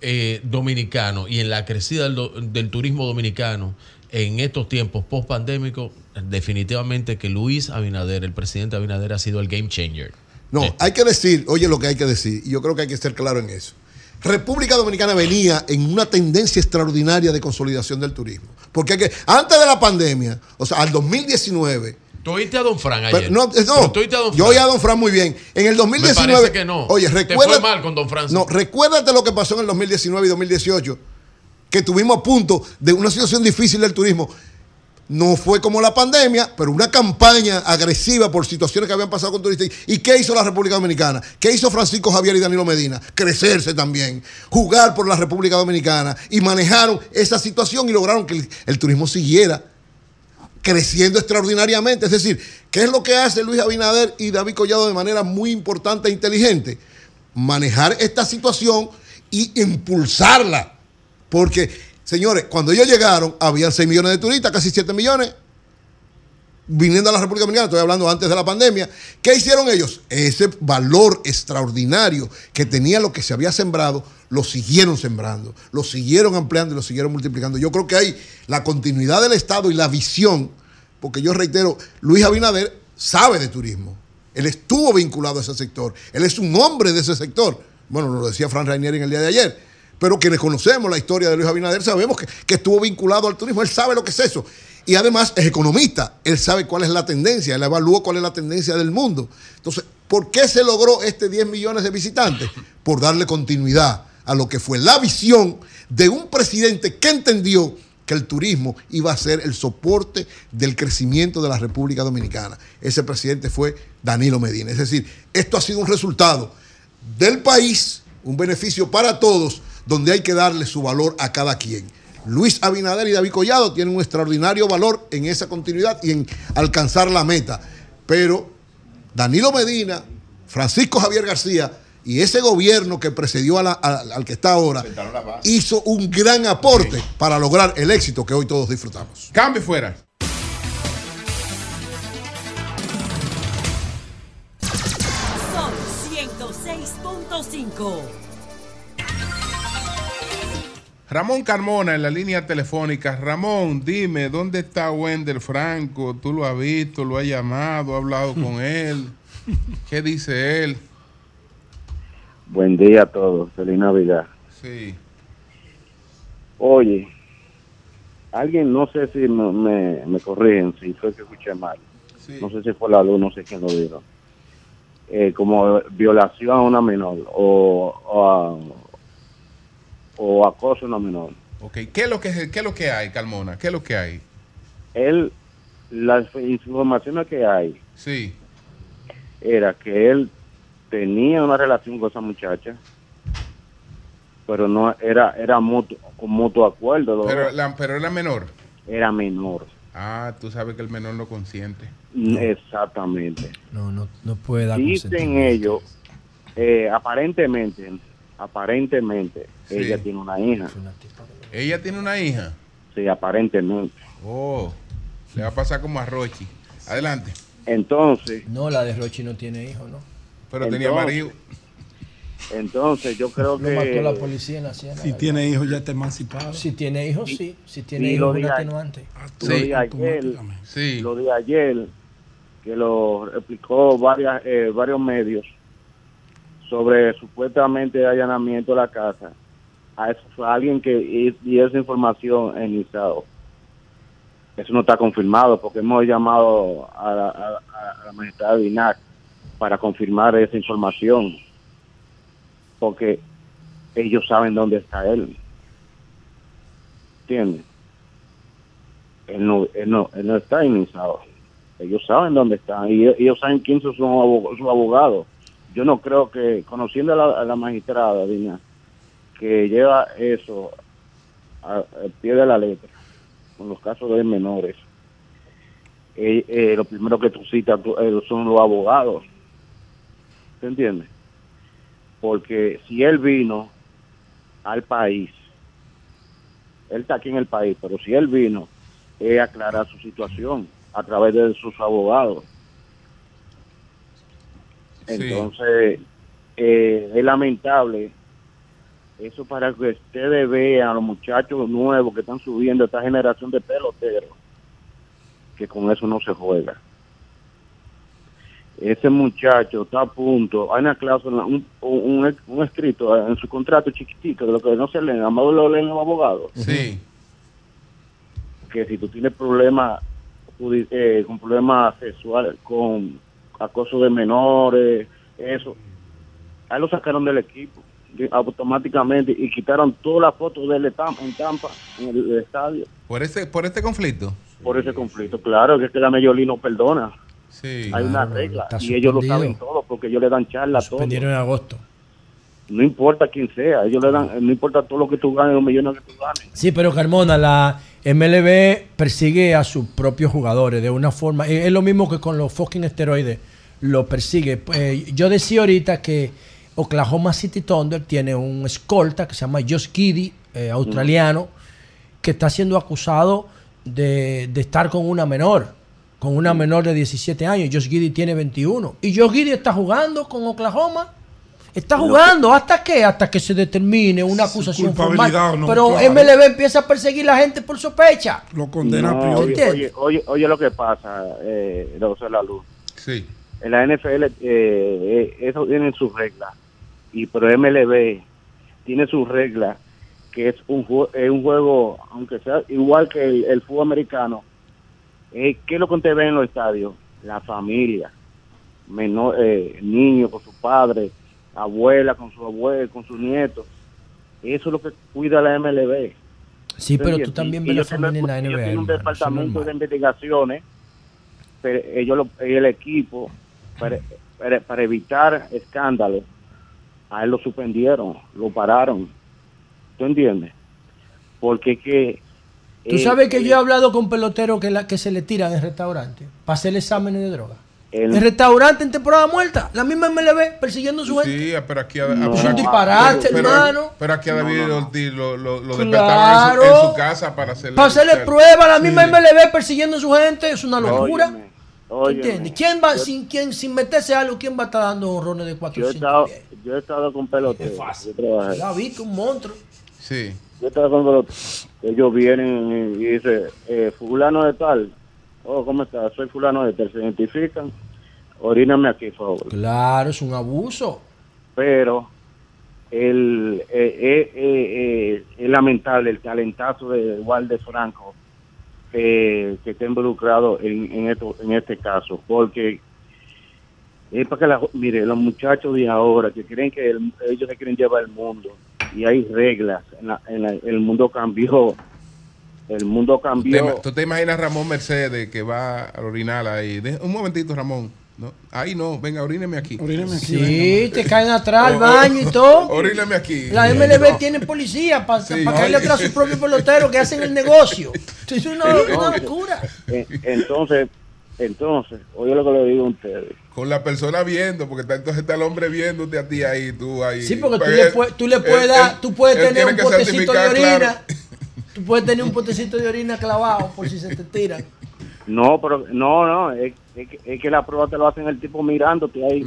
eh, dominicano y en la crecida del, do- del turismo dominicano en estos tiempos post pandémicos, definitivamente que Luis Abinader, el presidente Abinader, ha sido el game changer. No, hay que decir, oye lo que hay que decir, y yo creo que hay que ser claro en eso. República Dominicana venía en una tendencia extraordinaria de consolidación del turismo. Porque que- antes de la pandemia, o sea, al 2019, ¿Tú oíste a Don Fran pero ayer? no, no, Pero tú oíste a Don yo oí a Don Fran muy bien. En el 2019, Me parece que no. oye, Te recuerda, fue mal con Don Fran. no, recuérdate lo que pasó en el 2019 y 2018, que tuvimos a punto de una situación difícil del turismo. No fue como la pandemia, pero una campaña agresiva por situaciones que habían pasado con turistas. ¿Y qué hizo la República Dominicana? ¿Qué hizo Francisco Javier y Danilo Medina? Crecerse también, jugar por la República Dominicana y manejaron esa situación y lograron que el, el turismo siguiera creciendo extraordinariamente. Es decir, ¿qué es lo que hace Luis Abinader y David Collado de manera muy importante e inteligente? Manejar esta situación y impulsarla. Porque, señores, cuando ellos llegaron, habían 6 millones de turistas, casi 7 millones, viniendo a la República Dominicana, estoy hablando antes de la pandemia. ¿Qué hicieron ellos? Ese valor extraordinario que tenía lo que se había sembrado, lo siguieron sembrando, lo siguieron ampliando y lo siguieron multiplicando. Yo creo que hay la continuidad del Estado y la visión, porque yo reitero, Luis Abinader sabe de turismo. Él estuvo vinculado a ese sector. Él es un hombre de ese sector. Bueno, lo decía Fran Rainier en el día de ayer. Pero quienes conocemos la historia de Luis Abinader sabemos que, que estuvo vinculado al turismo. Él sabe lo que es eso. Y además es economista. Él sabe cuál es la tendencia. Él evalúa cuál es la tendencia del mundo. Entonces, ¿por qué se logró este 10 millones de visitantes? Por darle continuidad a lo que fue la visión de un presidente que entendió que el turismo iba a ser el soporte del crecimiento de la República Dominicana. Ese presidente fue Danilo Medina. Es decir, esto ha sido un resultado del país, un beneficio para todos, donde hay que darle su valor a cada quien. Luis Abinader y David Collado tienen un extraordinario valor en esa continuidad y en alcanzar la meta. Pero Danilo Medina, Francisco Javier García y ese gobierno que precedió a la- a- al que está ahora hizo un gran aporte para lograr el éxito que hoy todos disfrutamos. Cambio fuera. Son 106.5. Ramón Carmona en la línea telefónica. Ramón, dime, ¿dónde está Wendel Franco? ¿Tú lo has visto? ¿Lo has llamado? ¿Has hablado con él? ¿Qué dice él? Buen día a todos, feliz Navidad. Sí. Oye, alguien, no sé si me, me, me corrigen, si fue que escuché mal. No sé si fue la luz, no sé quién lo dijo. Eh, como violación a una menor o, o, a- o acoso a una menor. Ok, ¿qué es lo que, qué es lo que hay, Carmona? ¿Qué es lo que hay? Él, las informaciones que hay Sí. era que él tenía una relación con esa muchacha, pero no era era mutuo, con mutuo acuerdo. Pero, la, pero era menor. Era menor. Ah, tú sabes que el menor no consiente. Exactamente. No, no, no puede dar Dicen ellos, eh, aparentemente, aparentemente, Sí. ella tiene una hija. Ella tiene una hija. Sí, aparentemente. Oh, le va a pasar como a Rochi. Adelante. Entonces, No, la de Rochi no tiene hijo, ¿no? Pero tenía marido. entonces yo creo Lo mató que la policía en la Ciénaga. Si tiene hijos ya está emancipado. Si tiene hijos, sí. Si tiene hijos, lo de una a- atenuante. lo de ayer, lo de ayer, que lo explicó varias, eh, varios medios sobre supuestamente allanamiento de la casa, a eso fue alguien que dio esa información en Istado. Eso no está confirmado porque hemos llamado a la, a- a- a la magistrada de INAC para confirmar esa información porque ellos saben dónde está él. ¿Entiendes? Él no, él no, él no está iniciado. Ellos saben dónde están y ellos, saben quién son sus abogados. Yo no creo que, conociendo a la, magistrada, Dina, que lleva eso al pie de la letra, con los casos de menores, eh, eh, lo primero que tú citas eh, son los abogados. ¿Te entiendes? Porque si él vino al país, él está aquí en el país, pero si él vino, es aclarar su situación a través de sus abogados. Entonces, eh, es lamentable eso para que ustedes vean a los muchachos nuevos que están subiendo esta generación de peloteros, que con eso no se juega. Ese muchacho está a punto, hay una cláusula, un, un, un escrito en su contrato chiquitico de lo que no se leen, amado lo leen los abogados Sí. que si tú tienes problemas eh, con problemas sexuales, con acoso de menores, eso, ahí lo sacaron del equipo automáticamente y quitaron todas las fotos de él en Tam- en Tampa, en el, estadio, Por este, por este conflicto. por ese conflicto. Claro, que es que la League no perdona. Sí. Hay una Claro, regla está y ellos lo saben todo porque ellos le dan charla a todos. Suspendieron en agosto. No importa quién sea, ellos le dan, no importa todo lo que tú ganes, los millones que tú ganes. Sí, pero Carmona, la MLB persigue a sus propios jugadores de una forma. Es es lo mismo que con los fucking esteroides. Lo persigue. Eh, yo decía ahorita que Oklahoma City Thunder tiene un escolta que se llama Josh Giddy, eh, australiano, que está siendo acusado de, de estar con una menor. Con una menor de 17 años. Josh Giddy tiene 21. Y Josh Giddy está jugando con Oklahoma. Está jugando. ¿Hasta qué? Hasta que se determine una acusación formal. no, Pero claro. MLB empieza a perseguir a la gente por sospecha. Lo condena No, a oye, oye, oye, oye lo que pasa, eh, José La Luz. Sí. En la NFL, eh, eh, eso tiene sus reglas. Y pero MLB tiene sus reglas, que es un, es un juego, aunque sea igual que el, el fútbol americano. Eh, ¿Qué es lo que usted ve en los estadios? La familia, menor, eh, niño con su padre, abuela con su abuelo, con sus nietos. Eso es lo que cuida la MLB. Sí, pero tú también ves en la ellos NBA. tienen un departamento de investigaciones, pero ellos lo- el equipo, para, para, para evitar escándalos, a él lo suspendieron, lo pararon. ¿Tú entiendes? Porque que... Tú eh, sabes que eh, yo he hablado con peloteros que, la, que se le tiran en restaurantes para hacer exámenes de droga. El- restaurante en temporada muerta, la misma MLB persiguiendo a su gente. Sí, pero aquí a, No. pero Es disparate, pero- hermano. Pero aquí a David No, no. Ortiz lo, lo, lo Claro. despertaron en su, en su casa para hacerle. Para hacerle prueba, la misma MLB persiguiendo a su gente, es una locura. Óyeme, ¿Tú óyeme. entiendes? ¿Quién va, Yo- sin, quién, sin meterse algo, quién va a estar dando honrones de Yo he 400? estado, yo he estado con peloteros. Yo trabajé. Ya viste un monstruo. Sí. Yo estaba con peloteros. Ellos vienen y dicen, eh, fulano de tal. Oh, ¿cómo estás? Soy fulano de tal. Se identifican. Oríname aquí, por favor. Claro, es un abuso. pero el, eh, eh, eh, eh, es lamentable el talentazo de Walde Franco eh, que está involucrado en, en, esto, en este caso, porque es para que la, mire, los muchachos de ahora que creen que el- ellos se quieren llevar el mundo y hay reglas. En la- en la- el mundo cambió. El mundo ¿Tú te, cambió. ¿Tú te imaginas Ramón Mercedes que va a orinar ahí? De- un momentito, Ramón. No, ahí no, venga, oríneme aquí. Oríneme aquí. Sí, te caen atrás al O- baño y todo. Oríneme aquí. La MLB tiene policía para Sí. caerle atrás a sus propios peloteros que hacen el negocio. Es una, una locura. Entonces, entonces, oye lo que le digo a ustedes. Con la persona viendo, porque está, entonces está el hombre viéndote a ti ahí, tú ahí. Sí, porque tú Pues le, puedes- tú le él- puedes dar, él- tú puedes tener un potecito de orina. claro. Tú puedes tener un potecito de orina clavado por si se te tiran. No, pero no, no, es, es que, es que la prueba te lo hacen el tipo mirándote ahí.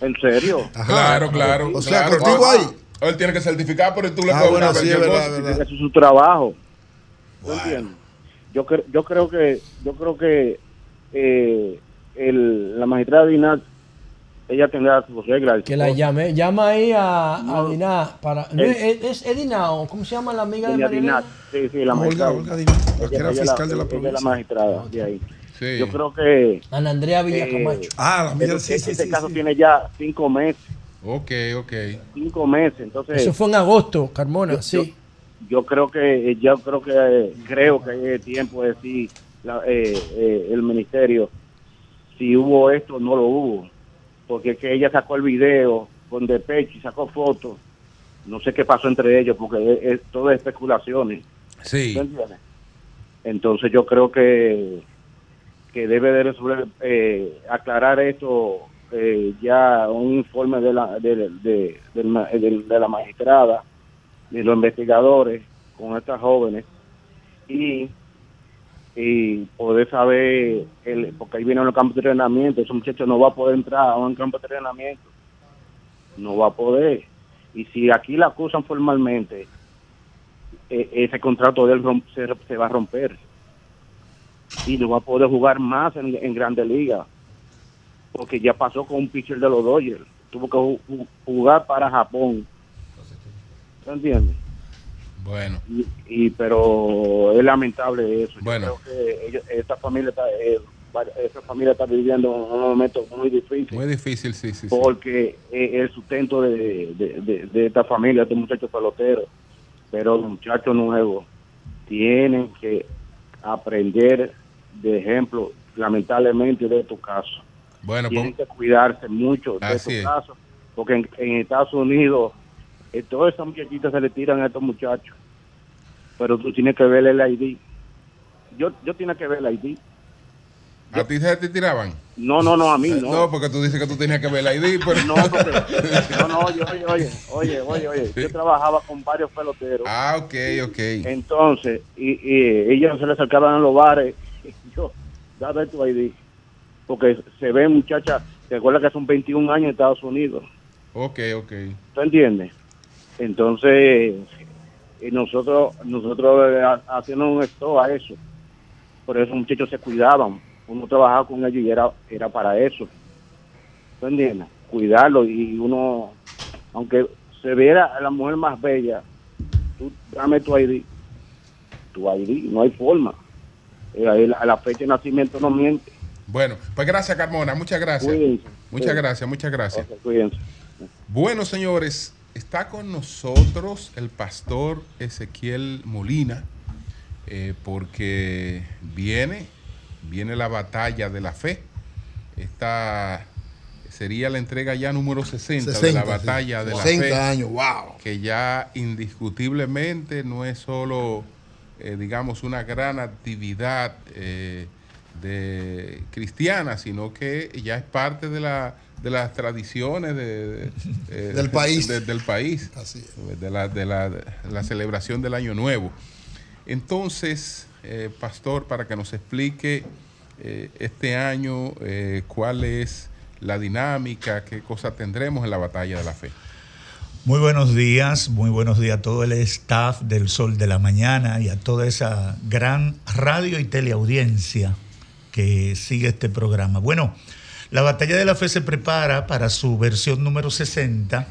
¿En serio? Claro, claro. O sea, claro. contigo Ah, ahí. Él tiene que certificar, pero tú le Ah, puedes bueno, sí, es verdad, verdad. Eso es su trabajo. ¿Tú entiendes? Yo, cre- yo creo que yo creo que eh, el, la magistrada Dinat ella tendrá sus reglas. Que la llame, llama ahí a, a No. Diná para. no, es, es Edina o ¿cómo se llama la amiga de? Dinat. Sí, sí, la Olga, magistrada. Olga Dinat, la que era fiscal de la ella es provincia. la magistrada de ahí. Sí. Yo creo que Ana Andrea Villacamacho. eh, Ah, la amiga, este, sí, sí, este sí, caso sí. tiene ya cinco meses. Ok, ok. Cinco meses, entonces. Eso fue en agosto, Carmona, Yo- sí. yo creo que yo creo que eh, creo que hay tiempo de decir la- eh, eh, el ministerio si hubo esto o no lo hubo porque que ella sacó el video con de pecho y sacó fotos. No sé qué pasó entre ellos porque es, es todo es especulaciones. Sí. Entonces yo creo que que debe de resolver eh, aclarar esto eh, ya un informe de la de, de- del- de la magistrada y los investigadores con estas jóvenes y, y poder saber, el, porque ahí vienen los campos de entrenamiento, ese muchacho no va a poder entrar a un campo de entrenamiento, no va a poder. Y si aquí la acusan formalmente, e- ese contrato de él se, va a romper y no va a poder jugar más en, en Grande Liga, porque ya pasó con un pitcher de los Dodgers, tuvo que ju- ju- jugar para Japón. ¿Te entiendes? Bueno. y, y- pero es lamentable eso. Yo Bueno. creo que ellos- esta familia está, eh, esta familia está viviendo un momento muy difícil Muy difícil, sí, sí. porque es el sustento de, de, de- de esta familia, de estos muchachos peloteros. Pero los muchachos nuevos tienen que aprender de ejemplo, lamentablemente, de estos casos. Bueno, tienen pues, que cuidarse mucho de estos es. casos, porque en, en Estados Unidos eh, todas esas muchachitas se le tiran a estos muchachos, pero tú tienes que ver el ID. Yo, yo tenía que ver el ID. ¿a ti se te tiraban? No, no, no, a mí Eh, no. No, porque tú dices que tú tenías que ver el ID, pero... No, porque- no, no, oye, oye, oye, oye, oye, yo trabajaba con varios peloteros. Ah, ok, ok. Entonces, y, y ellos se le acercaban a los bares, y yo, dame tu ID. Porque se ven muchachas, te acuerdas que son 21 años en Estados Unidos. Ok, ok. ¿Tú entiendes? Entonces, y nosotros nosotros eh, ha- haciendo un esto a eso. Por eso los muchachos se cuidaban. Uno trabajaba con ellos y era, era para eso. ¿Tú entiendes? Cuidarlo y uno, aunque se viera a la mujer más bella, tú dame tu ID. Tu ID, no hay forma. Eh, ahí la, fecha de nacimiento no miente. Bueno, pues gracias, Carmona. Muchas gracias. Cuídense. Muchas gracias, muchas gracias. Ok, cuídense. Bueno, señores, está con nosotros el pastor Ezequiel Molina, eh, porque viene, viene la batalla de la fe. Esta sería la entrega ya número 60, de 60, la batalla sí. de la 60 fe. años, wow. Que ya indiscutiblemente no es solo, eh, digamos, una gran actividad eh, de cristiana, sino que ya es parte de la de las tradiciones de, de- eh, Del país. de- del país de la, de la- de la celebración del año nuevo entonces eh, pastor para que nos explique eh, este año eh, cuál es la dinámica qué cosa tendremos en la batalla de la fe Muy buenos días, muy buenos días a todo el staff del Sol de la Mañana y a toda esa gran radio y teleaudiencia que sigue este programa. Bueno, la Batalla de la Fe se prepara para su versión número 60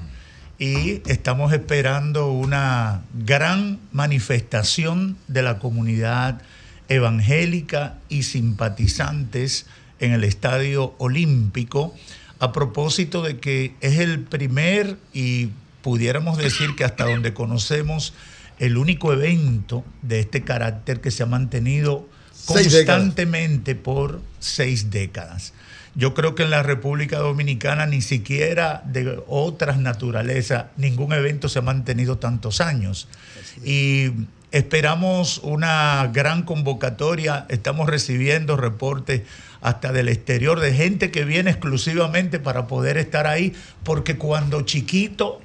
y estamos esperando una gran manifestación de la comunidad evangélica y simpatizantes en el Estadio Olímpico a propósito de que es el primer y pudiéramos decir que hasta donde conocemos, el único evento de este carácter que se ha mantenido Seis constantemente por seis décadas. Yo creo que en la República Dominicana ni siquiera de otras naturalezas, ningún evento se ha mantenido tantos años. Y esperamos una gran convocatoria, estamos recibiendo reportes hasta del exterior de gente que viene exclusivamente para poder estar ahí, porque cuando chiquito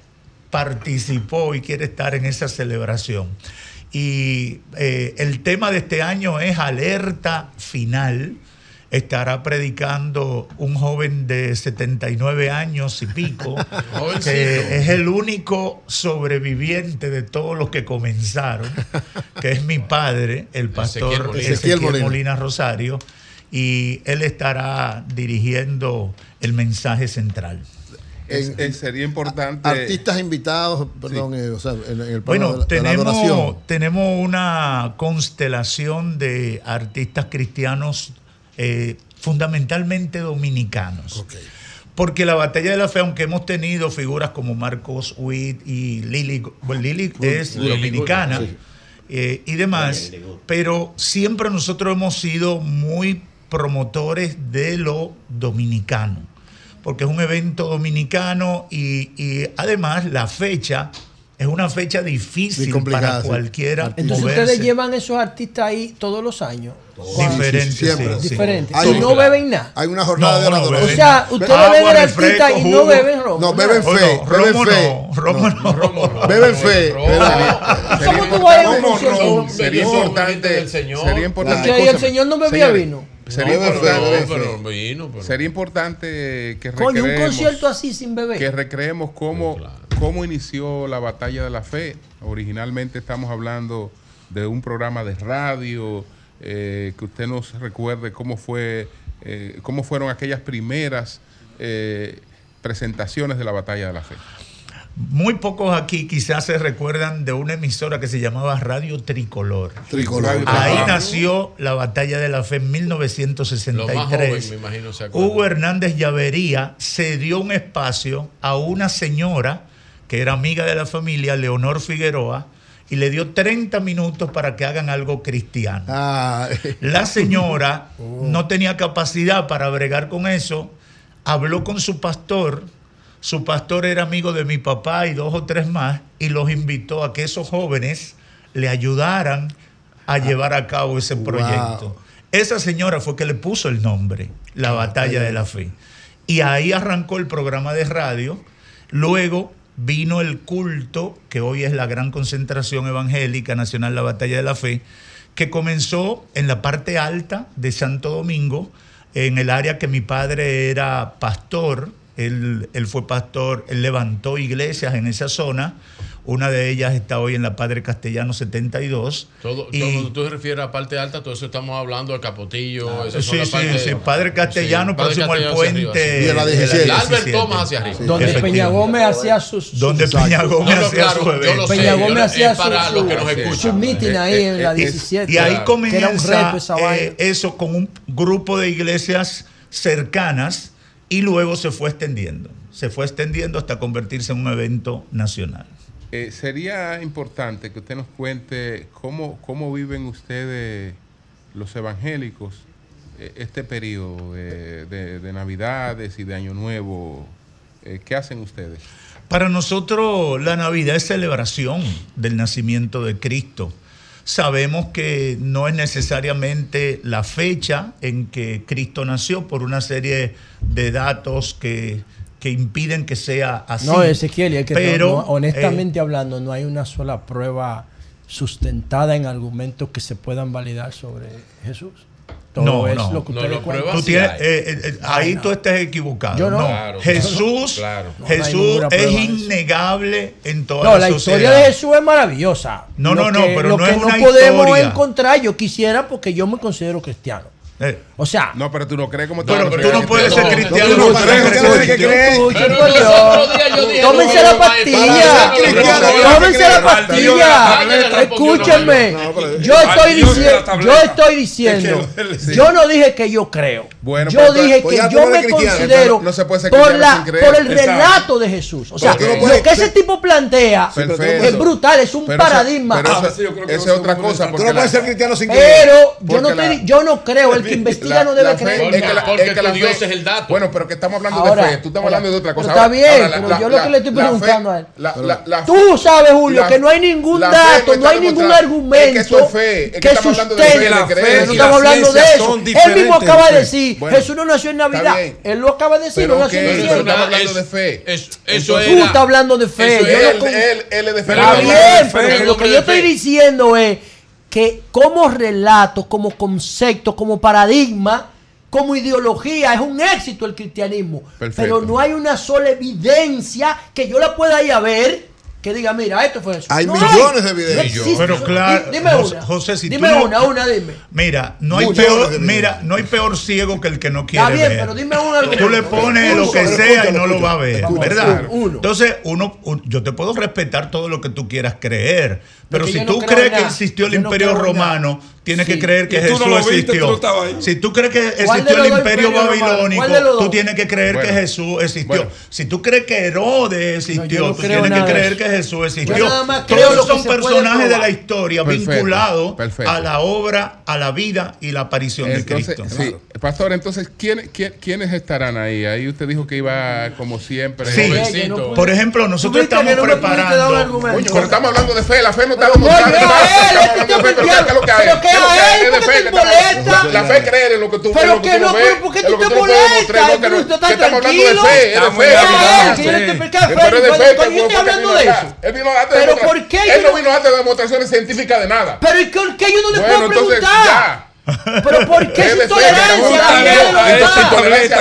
participó y quiere estar en esa celebración. Y eh, el tema de este año es alerta final. Estará predicando un joven de 79 años y pico, que es el único sobreviviente de todos los que comenzaron, que es mi padre, el pastor Ezequiel Molina. Rosario, y él estará dirigiendo el mensaje central. En- sería importante. Artistas invitados, perdón, eh, o sea, en, en el Bueno, programa de la- de la adoración. tenemos, tenemos una constelación de artistas cristianos eh, fundamentalmente dominicanos. Porque la batalla de la fe, aunque hemos tenido figuras como Marcos Witt y Lily, bueno, Lily es dominicana eh, y demás, pero siempre nosotros hemos sido muy promotores de lo dominicano, porque es un evento dominicano y, y además la fecha es una fecha difícil para cualquiera Entonces moverse. ustedes llevan esos artistas ahí todos los años. Diferente, Sí, siempre. sí. Diferente. Hay- Y no beben nada. Hay una jornada No, de no oradores. O sea, ustedes ven el artista y no beben romo. No, beben fe, no, beben romo fe. no, romo no. Beben fe. ¿Cómo Sería tú vas a importante- sería No, importante, sería el señor no bebía vino. Sería No, pero importante, no, pero vino, pero- sería importante que Coño, un recreemos- concierto así sin beber. que recreemos cómo, cómo inició la batalla de la fe. Originalmente estamos hablando de un programa de radio, eh, que usted nos recuerde cómo fue, eh, cómo fueron aquellas primeras eh, presentaciones de la batalla de la fe. Muy pocos aquí quizás se recuerdan de una emisora que se llamaba Radio Tricolor. Tricolor. Ahí Ah. nació la batalla de la fe en Lo más joven, 1963. me imagino, se acuerda. Hugo Hernández Llavería se dio un espacio a una señora que era amiga de la familia, Leonor Figueroa, y le dio 30 minutos para que hagan algo cristiano. Ah, La señora no tenía capacidad para bregar con eso, habló con su pastor, su pastor era amigo de mi papá y dos o tres más, y los invitó a que esos jóvenes le ayudaran a llevar a cabo ese Wow. proyecto. Esa señora fue que le puso el nombre, La Batalla de la Fe. Y ahí arrancó el programa de radio. Luego vino el culto, que hoy es la gran concentración evangélica nacional, la Batalla de la Fe, que comenzó en la parte alta de Santo Domingo, en el área que mi padre era pastor. Él, él fue pastor, él levantó iglesias en esa zona. Una de ellas está hoy en la Padre Castellano 72. Todo, Y- todo- cuando tú te refieres a parte alta, todo eso estamos hablando de Capotillo. son Sí, sí, sí, Padre Castellano, Sí, Padre próximo al Castellano hacia puente. arriba, sí. Y de la 17. El Albert 17. Thomas hacia arriba. Donde. Peña Gómez hacía sus. Donde Peña Gómez hacía su evento. Peña Gómez hacía su, los que nos su- escuchan. su meeting ahí Eh, en la eh, 17. Y ahí comienza eh, eso con un grupo de iglesias cercanas y luego se fue extendiendo. Se fue extendiendo hasta convertirse en un evento nacional. Eh, sería importante que usted nos cuente cómo, cómo viven ustedes, los evangélicos, eh, este periodo de, de- de Navidades y de Año Nuevo. Eh, ¿Qué hacen ustedes? Para nosotros la Navidad es celebración del nacimiento de Cristo. Sabemos que no es necesariamente la fecha en que Cristo nació por una serie de datos que, que impiden que sea así. No, Ezequiel, es que Pero, no- no, honestamente eh, hablando, no hay una sola prueba sustentada en argumentos que se puedan validar sobre Jesús. Todo No, es no. lo que No, ustedes pruebas Tú tienes, eh, eh, ahí Ay, no. tú estás equivocado. Yo no. No. Claro, Jesús, claro. No, no Jesús es innegable en toda No, la, la historia sociedad. de Jesús es maravillosa. No, Lo no, no, pero lo no que es no una podemos historia. encontrar, yo quisiera, porque yo me considero cristiano. Eh. O sea. No, pero tú no crees como Pero, tú no puedes ser cristiano. No, no, Tómense la pastilla. Tómense la pastilla. Escúchenme. Yo estoy diciendo. Yo estoy diciendo. Yo no dije que yo creo. Yo dije que yo me considero por el relato de Jesús. O sea, lo que ese tipo plantea es brutal. Es un paradigma. Esa es otra cosa. Tú no puedes ser cristiano sin creer. Pero yo no creo. El investiga no debe creer. Porque, es que la, es que Dios es el dato. Bueno, pero que estamos hablando de fe. Tú estamos hablando de otra cosa. Está bien, pero yo lo que le estoy preguntando a él. tú sabes, Julio, que no hay ningún dato, no hay ningún argumento es que, es sustente fe. No estamos hablando de eso. Él mismo acaba de decir, Jesús no nació en Navidad. Él lo acaba de decir, no nació en Navidad. hablando de fe. Eso es. Tú estás hablando de fe. Él es de fe. Está bien, pero lo que yo estoy diciendo es que como relato, como concepto, como paradigma, como ideología, es un éxito el cristianismo. Pero no hay una sola evidencia que yo la pueda ir a ver que diga, mira, esto fue eso. Hay millones de videos. Pero claro, dime una. José, si dime tú una, no, una, dime. Mira, no hay peor, mira, no hay peor ciego que el que no quiere Está bien, ver. pero dime una. Tú le pones lo que sea y no lo va a ver, ¿verdad? Entonces, uno, yo te puedo respetar todo lo que tú quieras creer, pero si tú crees que existió el Imperio Romano, tienes que creer que Jesús existió. Si tú crees que existió el imperio babilónico, tú tienes que creer que Jesús existió. Si tú crees que Herodes existió, tú tienes que creer que Jesús existió. Todos son personajes de la historia vinculados a la obra, a la vida y la aparición de Cristo. Pastor, entonces, quiénes estarán ahí? Ahí usted dijo que iba como siempre. Sí. Por ejemplo, nosotros estamos preparando. Oye, estamos hablando de fe, la fe no está demostrada a él, porque fe, te molesta. La, fe creer en lo que tú Pero que, que no, ¿por qué tú te molestas? Bruno, está tranquilo. Estamos hablando de eso. Pero ¿por qué? Él no vino antes de demostraciones científicas de nada. Pero ¿por qué yo no le puedo preguntar? Pero ¿por qué es intolerancia?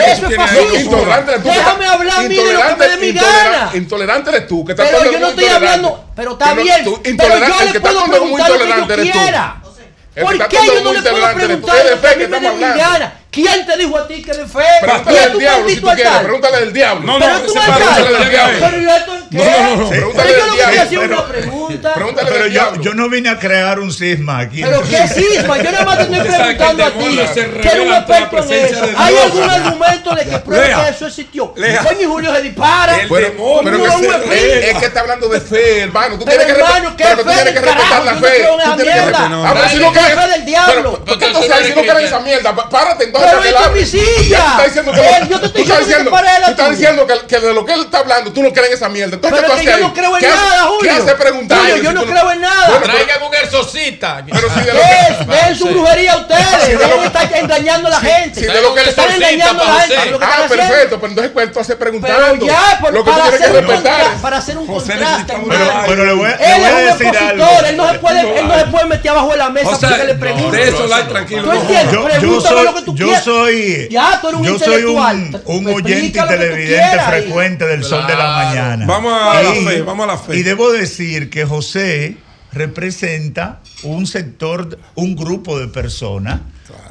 Eso es fascismo. Déjame hablar a mí de lo que me dé mi gana. Intolerante eres tú. Que pero yo no estoy hablando. Pero está bien. Pero yo le puedo preguntar lo que yo quiera. ¿Por qué yo no le puedo preguntar a la familia dominicana? ¿Quién te dijo a ti que eres feo? Pregúntale al diablo si tú quieres. Pregúntale al diablo. No, no, pero tú pregúntale al diablo. Pero esto es qué? No, no, no. Pregúntale al diablo. Yo no una pregunta. Pero yo, yo no vine a crear un cisma aquí. Pero qué cisma? Yo nada más te estoy preguntando a ti. Que eres un experto en eso. ¿Hay algún argumento de que prueba que eso existió? Coño, Julio se dispara. Pero es que está hablando de fe, hermano. Tú tienes que respetar la fe. Tú tienes que respetar la fe. Ah, pero si no crees. Pero si no crees esa mierda, párate entonces pero y con mi silla. Yo te estoy diciendo que Tú estás diciendo que de lo que él está hablando, tú no crees en esa mierda. Entonces, pero que yo no creo en nada, Julio. ¿Qué hace preguntar? Julio, yo no creo en nada. Traigan un exorcista. Pero si de lo su brujería ustedes. No están engañando a la gente. Si de lo que están engañando a la gente. Ah, perfecto. Pero entonces, ¿cuál tú haces preguntando? Lo que tú tienes que respetar. Para hacer un contraste. Pero le voy a decir algo. Él no se puede meter abajo de la mesa porque le preguntan. Eso, tranquilo. ¿Tú entiendes? Pregúntale lo que tú quieras yo soy. Un yo soy un, un oyente y televidente frecuente del sol de la mañana. Vamos a la fe, vamos a la fe. Y debo decir que José representa un sector, un grupo de personas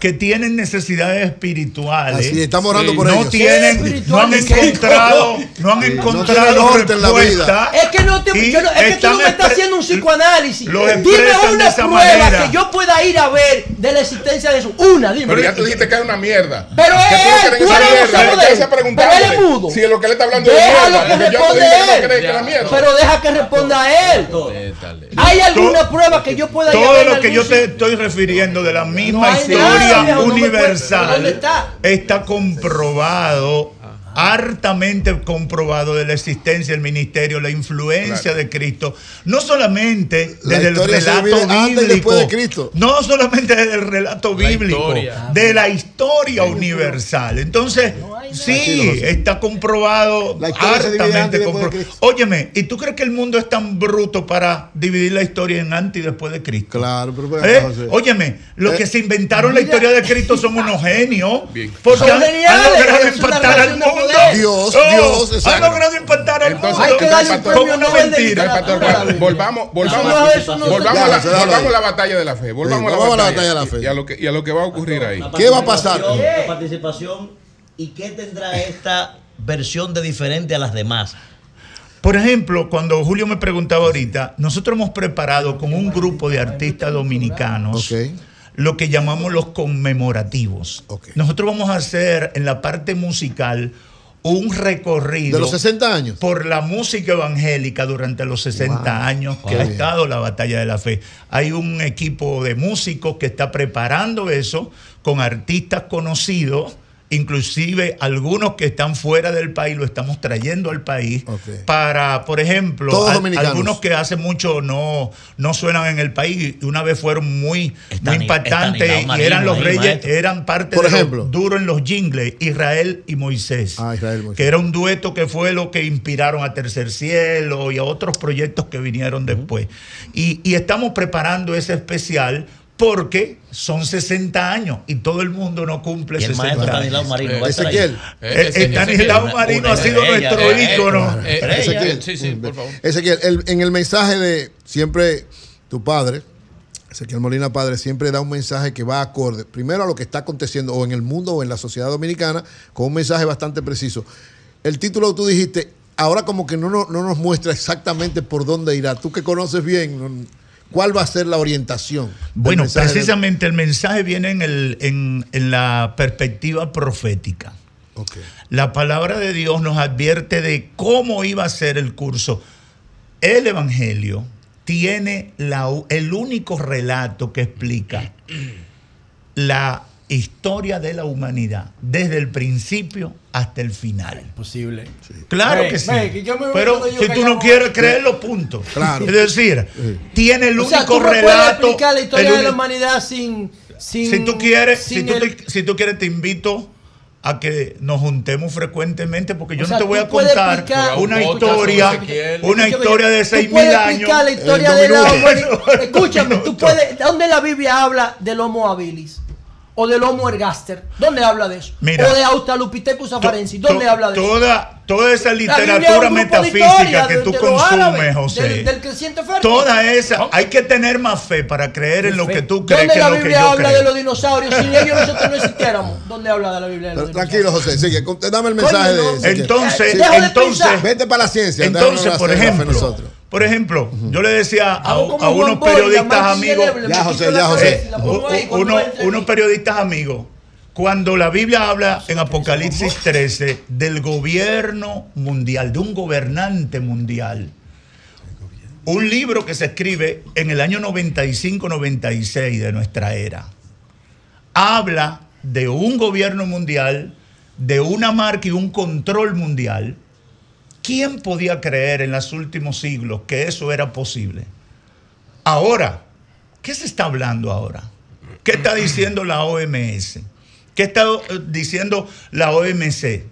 que tienen necesidades espirituales. Así, estamos orando sí. por no. Tienen, no han encontrado, no han encontrado respuesta. Es que, no te, es que tú no me estás haciendo un psicoanálisis. Dime una prueba que yo pueda ir a ver de la existencia de eso. Una, dime. Pero ya tú dijiste que es una mierda. Pero es, tú, eres Pero mudo. Si lo que le está hablando es Pero deja que responda a él. ¿Hay alguna prueba que yo pueda ir a ver? Todo lo que yo te estoy refiriendo de la misma historia historia universal. está comprobado, hartamente comprobado de la existencia del ministerio, la influencia de Cristo, no solamente La desde el relato bíblico, después de Cristo. no solamente desde el relato La bíblico, historia. de la historia universal. Entonces, sí, está comprobado, hartamente comprobado. Óyeme, ¿y tú crees que el mundo es tan bruto para dividir la historia en antes y después de Cristo? Claro, pero ven ¿Eh? Óyeme, los Eh, que se inventaron la historia de Cristo son unos genios. Porque Son han, han logrado impactar al de mundo. Dios, Oh, Dios, Han exacto. logrado impactar al Entonces, mundo. Hay que darle un premio una mentira. Volvamos, volvamos, volvamos, a la, batalla de la fe. Volvamos, a, la batalla, de la fe. Y a, lo que, y a lo que va a ocurrir ahí. ¿Qué va a pasar? La participación y qué tendrá esta versión de diferente a las demás. Por ejemplo, cuando Julio me preguntaba ahorita, nosotros hemos preparado con un grupo de artistas dominicanos lo que llamamos los conmemorativos. Nosotros vamos a hacer en la parte musical un recorrido. ¿De los 60 años? Por la música evangélica durante los 60 Wow. años que Wow. ha estado la batalla de la fe. Hay un equipo de músicos que está preparando eso con artistas conocidos. Inclusive algunos que están fuera del país lo estamos trayendo al país para, por ejemplo, al- algunos que hace mucho no, no suenan en el país y una vez fueron muy, muy impactantes y eran los ahí, reyes, maestro. eran parte Por de ejemplo. los duros en los jingles, Israel y Moisés, que era un dueto que fue lo que inspiraron a Tercer Cielo y a otros proyectos que vinieron después. Y, y estamos preparando ese especial porque son 60 años y todo el mundo no cumple Y el 60 maestro años. Estanislao Marino va a estar ahí. Ezequiel. Eh, Estanislao Marino ha sido nuestro ícono. Ezequiel, Sí, sí, por favor. Ezequiel, el- en el mensaje de siempre tu padre, Ezequiel Molina Padre, siempre da un mensaje que va acorde, primero a lo que está aconteciendo o en el mundo o en la sociedad dominicana, con un mensaje bastante preciso. El título tú dijiste, ahora como que no, no, no nos muestra exactamente por dónde irá. Tú que conoces bien, no- ¿cuál va a ser la orientación? Bueno, del- precisamente el mensaje viene en, el- en- en la perspectiva profética. La palabra de Dios nos advierte de cómo iba a ser el curso. El Evangelio tiene la el único relato que explica la historia de la humanidad desde el principio hasta el final. Posible. Claro que sí. ve, que yo me voy Pero si tú no quieres creerlo, punto. Claro. Es decir, tiene el O único sea, tú puedes relato. explicar la historia de la humanidad sin, sin si tú quieres, si tú, el- te- si tú quieres, te invito a que nos juntemos frecuentemente porque yo O sea, no te voy a contar explicar- una historia, una historia de seis mil años. explicar la historia de la Escúchame, tú puedes. ¿Dónde la Biblia habla del Homo habilis? O del Homo ergaster. ¿Dónde habla de eso? Mira. o de Australopithecus afarensis. ¿Dónde habla de eso? Toda, toda esa Biblia literatura metafísica que de- tú de consumes, árabes, José. Del, del creciente fértil. Toda esa, hay que tener más fe para creer en lo que tú crees ¿Dónde que la lo que Biblia yo habla creo. de los dinosaurios? Sin ellos nosotros no existiéramos. ¿Dónde habla de la Biblia de los tranquilo, José, sigue, dame el mensaje Coño, de no. Entonces, de entonces, pensar. Vete para la ciencia. Entonces, por ejemplo, nosotros. Por ejemplo, yo le decía a, a unos periodistas amigos, ineleble, me quito la cabeza y la pongo ahí cuando uno- entre unos periodistas amigos, cuando la Biblia habla en Apocalipsis 13 del gobierno mundial, de un gobernante mundial, un libro que se escribe en el año 95-96 de nuestra era, habla de un gobierno mundial, de una marca y un control mundial. ¿Quién podía creer en los últimos siglos que eso era posible? Ahora, ¿qué se está hablando ahora? ¿Qué está diciendo la OMS? ¿Qué está eh, diciendo la OMC?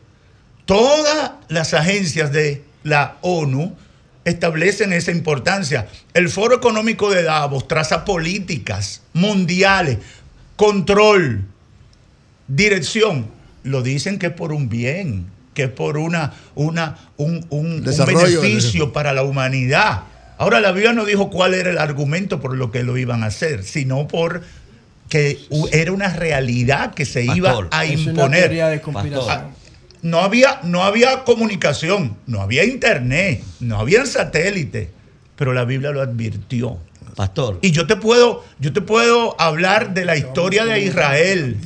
Todas las agencias de la ONU establecen esa importancia. El Foro Económico de Davos traza políticas mundiales, control, dirección. Lo dicen que es por un bien, que es por una, una, un, un- beneficio para la humanidad. Ahora la Biblia no dijo cuál era el argumento por lo que lo iban a hacer, sino por que era una realidad que se iba a es una imponer. teoría de conspiración. No había, no había comunicación, no había internet, no había satélite, pero la Biblia lo advirtió. Pastor. Y yo te puedo, yo te puedo hablar de la historia de Israel.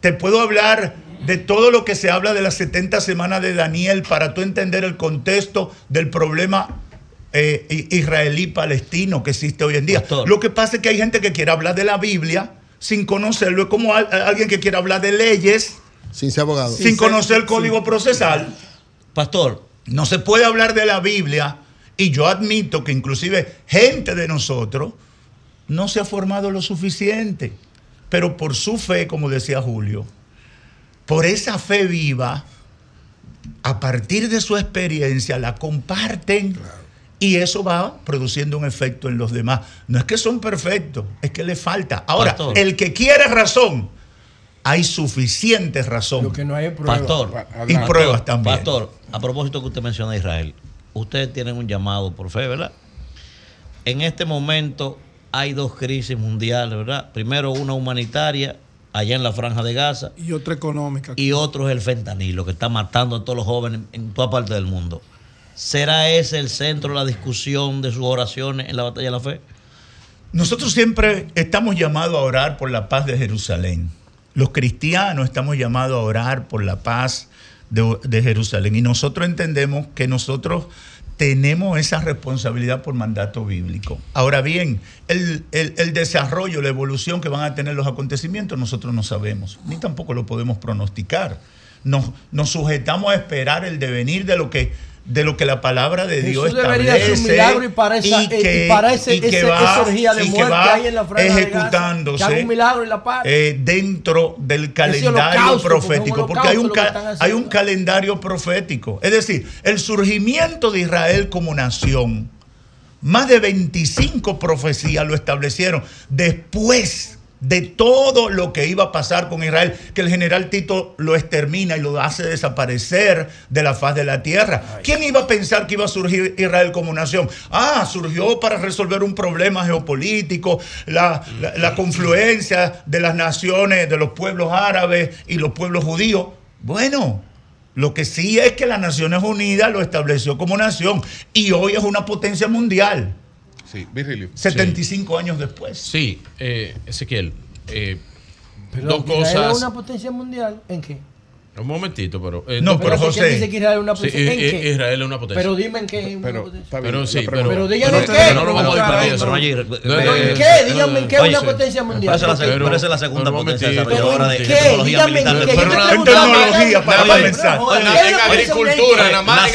Te puedo hablar de todo lo que se habla de las 70 semanas de Daniel para tú entender el contexto del problema eh, israelí-palestino que existe hoy en día. Lo que pasa es que hay gente que quiere hablar de la Biblia sin conocerlo. Es como al- alguien que quiere hablar de leyes Sin ser abogado. sin conocer el código procesal. Pastor. No se puede hablar de la Biblia y yo admito que inclusive gente de nosotros no se ha formado lo suficiente, pero por su fe, como decía Julio, por esa fe viva, a partir de su experiencia la comparten y eso va produciendo un efecto en los demás. No es que son perfectos, es que le falta. Ahora, Pastor. el que quiere razón, hay suficiente razón. Lo que no hay es prueba. Pastor, Y Pastor, pruebas también. Pastor, a propósito que usted menciona a Israel, ustedes tienen un llamado por fe, ¿verdad? En este momento hay dos crisis mundiales, ¿verdad? Primero una humanitaria allá en la franja de Gaza Y otra económica. y otro es el fentanilo que está matando a todos los jóvenes en toda parte del mundo. ¿Será ese el centro de la discusión de sus oraciones en la batalla de la fe? Nosotros siempre estamos llamados a orar por la paz de Jerusalén. Los cristianos estamos llamados a orar por la paz de, de Jerusalén. Y nosotros entendemos que nosotros tenemos esa responsabilidad por mandato bíblico. Ahora bien, el, el- desarrollo, la evolución que van a tener los acontecimientos, nosotros no sabemos, ni tampoco lo podemos pronosticar. Nos, nos sujetamos a esperar el devenir de lo que de lo que la palabra de Dios Jesús debería hacer un milagro y para esa, y que- y para ese, y que ese- va- esa orgía de y que ahí en la franja de Gaza, ejecutándose un milagro y la paz. eh, dentro del calendario profético, un porque hay un, hay un calendario profético. Es decir, el surgimiento de Israel como nación, más de 25 profecías lo establecieron después de todo lo que iba a pasar con Israel, que el general Tito lo extermina y lo hace desaparecer de la faz de la tierra. ¿Quién iba a pensar que iba a surgir Israel como nación? Ah, surgió para resolver un problema geopolítico, la, la- la confluencia de las naciones, de los pueblos árabes y los pueblos judíos. Bueno, lo que sí es que las Naciones Unidas lo estableció como nación y hoy es una potencia mundial. Sí, Virgilio. 75 años después. Sí, eh, Ezequiel. eh, Pero dos cosas. una potencia mundial ¿en qué? Un momentito, pero. eh, No, pero cosas. ¿Quién dice que Israel es una Sí, potencia? ¿En eh, qué? Israel es una potencia. Pero dime en qué es una Pero, potencia. Pero sí, pero. Pero díganme pero- qué, pero no lo vamos a ir pero- para eso. pero allí- No, pero- no, ¿En no, qué? no, Díganme en qué es una potencia mundial. Pero esa es la, la segunda potencia desarrolladora de, ¿En tecnología militar. en En tecnología, para comenzar. no, Bueno, ¿qué es en agricultura, nada más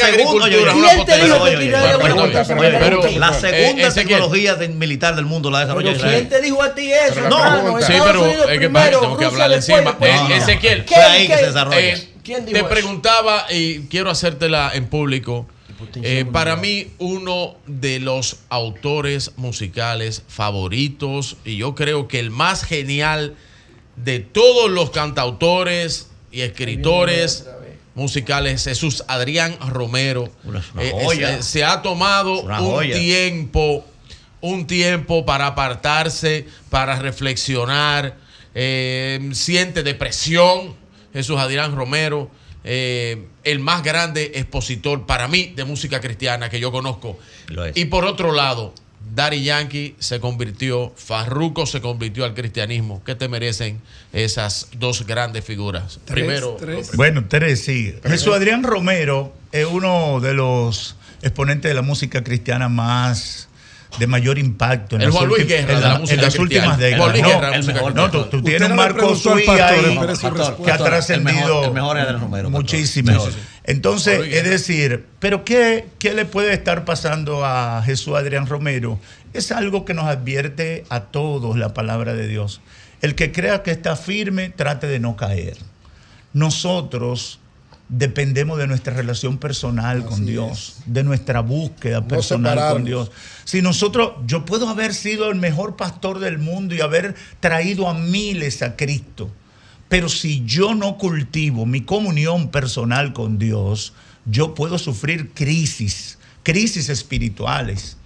en ¿En? La Eh, segunda tecnología militar del mundo la desarrolla Pero Israel. ¿quién te dijo a ti eso? Pregunta- Sí, pero es que primero, tengo que hablar encima. Eh. Ezequiel, ¿Qué- fue ahí que se desarrolla. ¿Quién dijo te eso? preguntaba y quiero hacértela en público. Eh, para mí, uno de los autores musicales favoritos, y yo creo que el más genial de todos los cantautores y escritores musicales, Jesús Adrián Romero. Una- una Eh, joya. eh, se ha tomado Una un joya. tiempo, un tiempo para apartarse, para reflexionar, eh, siente depresión, Jesús Adrián Romero, eh, el más grande expositor para mí de música cristiana que yo conozco. Lo es. Y por otro lado, Daddy Yankee se convirtió, Farruko se convirtió al cristianismo. ¿Qué te merecen esas dos grandes figuras? Primero, Bueno, tres, sí. Jesús Adrián Romero es uno de los exponentes de la música cristiana más de mayor impacto en El las, Juan Luis ulti- Guerra en de la la- música en las últimas décadas. Juan Luis No, el mejor. tú, tienes un Marco preguntó al Suí pastor, ahí espere su Pastor, respuesta. que ha trascendido muchísimo. Mejor. Entonces, es decir, ¿pero qué, qué le puede estar pasando a Jesús Adrián Romero? Es algo que nos advierte a todos la palabra de Dios. El que crea que está firme, trate de no caer. Nosotros dependemos de nuestra relación personal con Dios, de nuestra búsqueda personal con. Dios. Si nosotros, yo puedo haber sido el mejor pastor del mundo y haber traído a miles a Cristo, pero si yo no cultivo mi comunión personal con Dios, yo puedo sufrir crisis, crisis espirituales.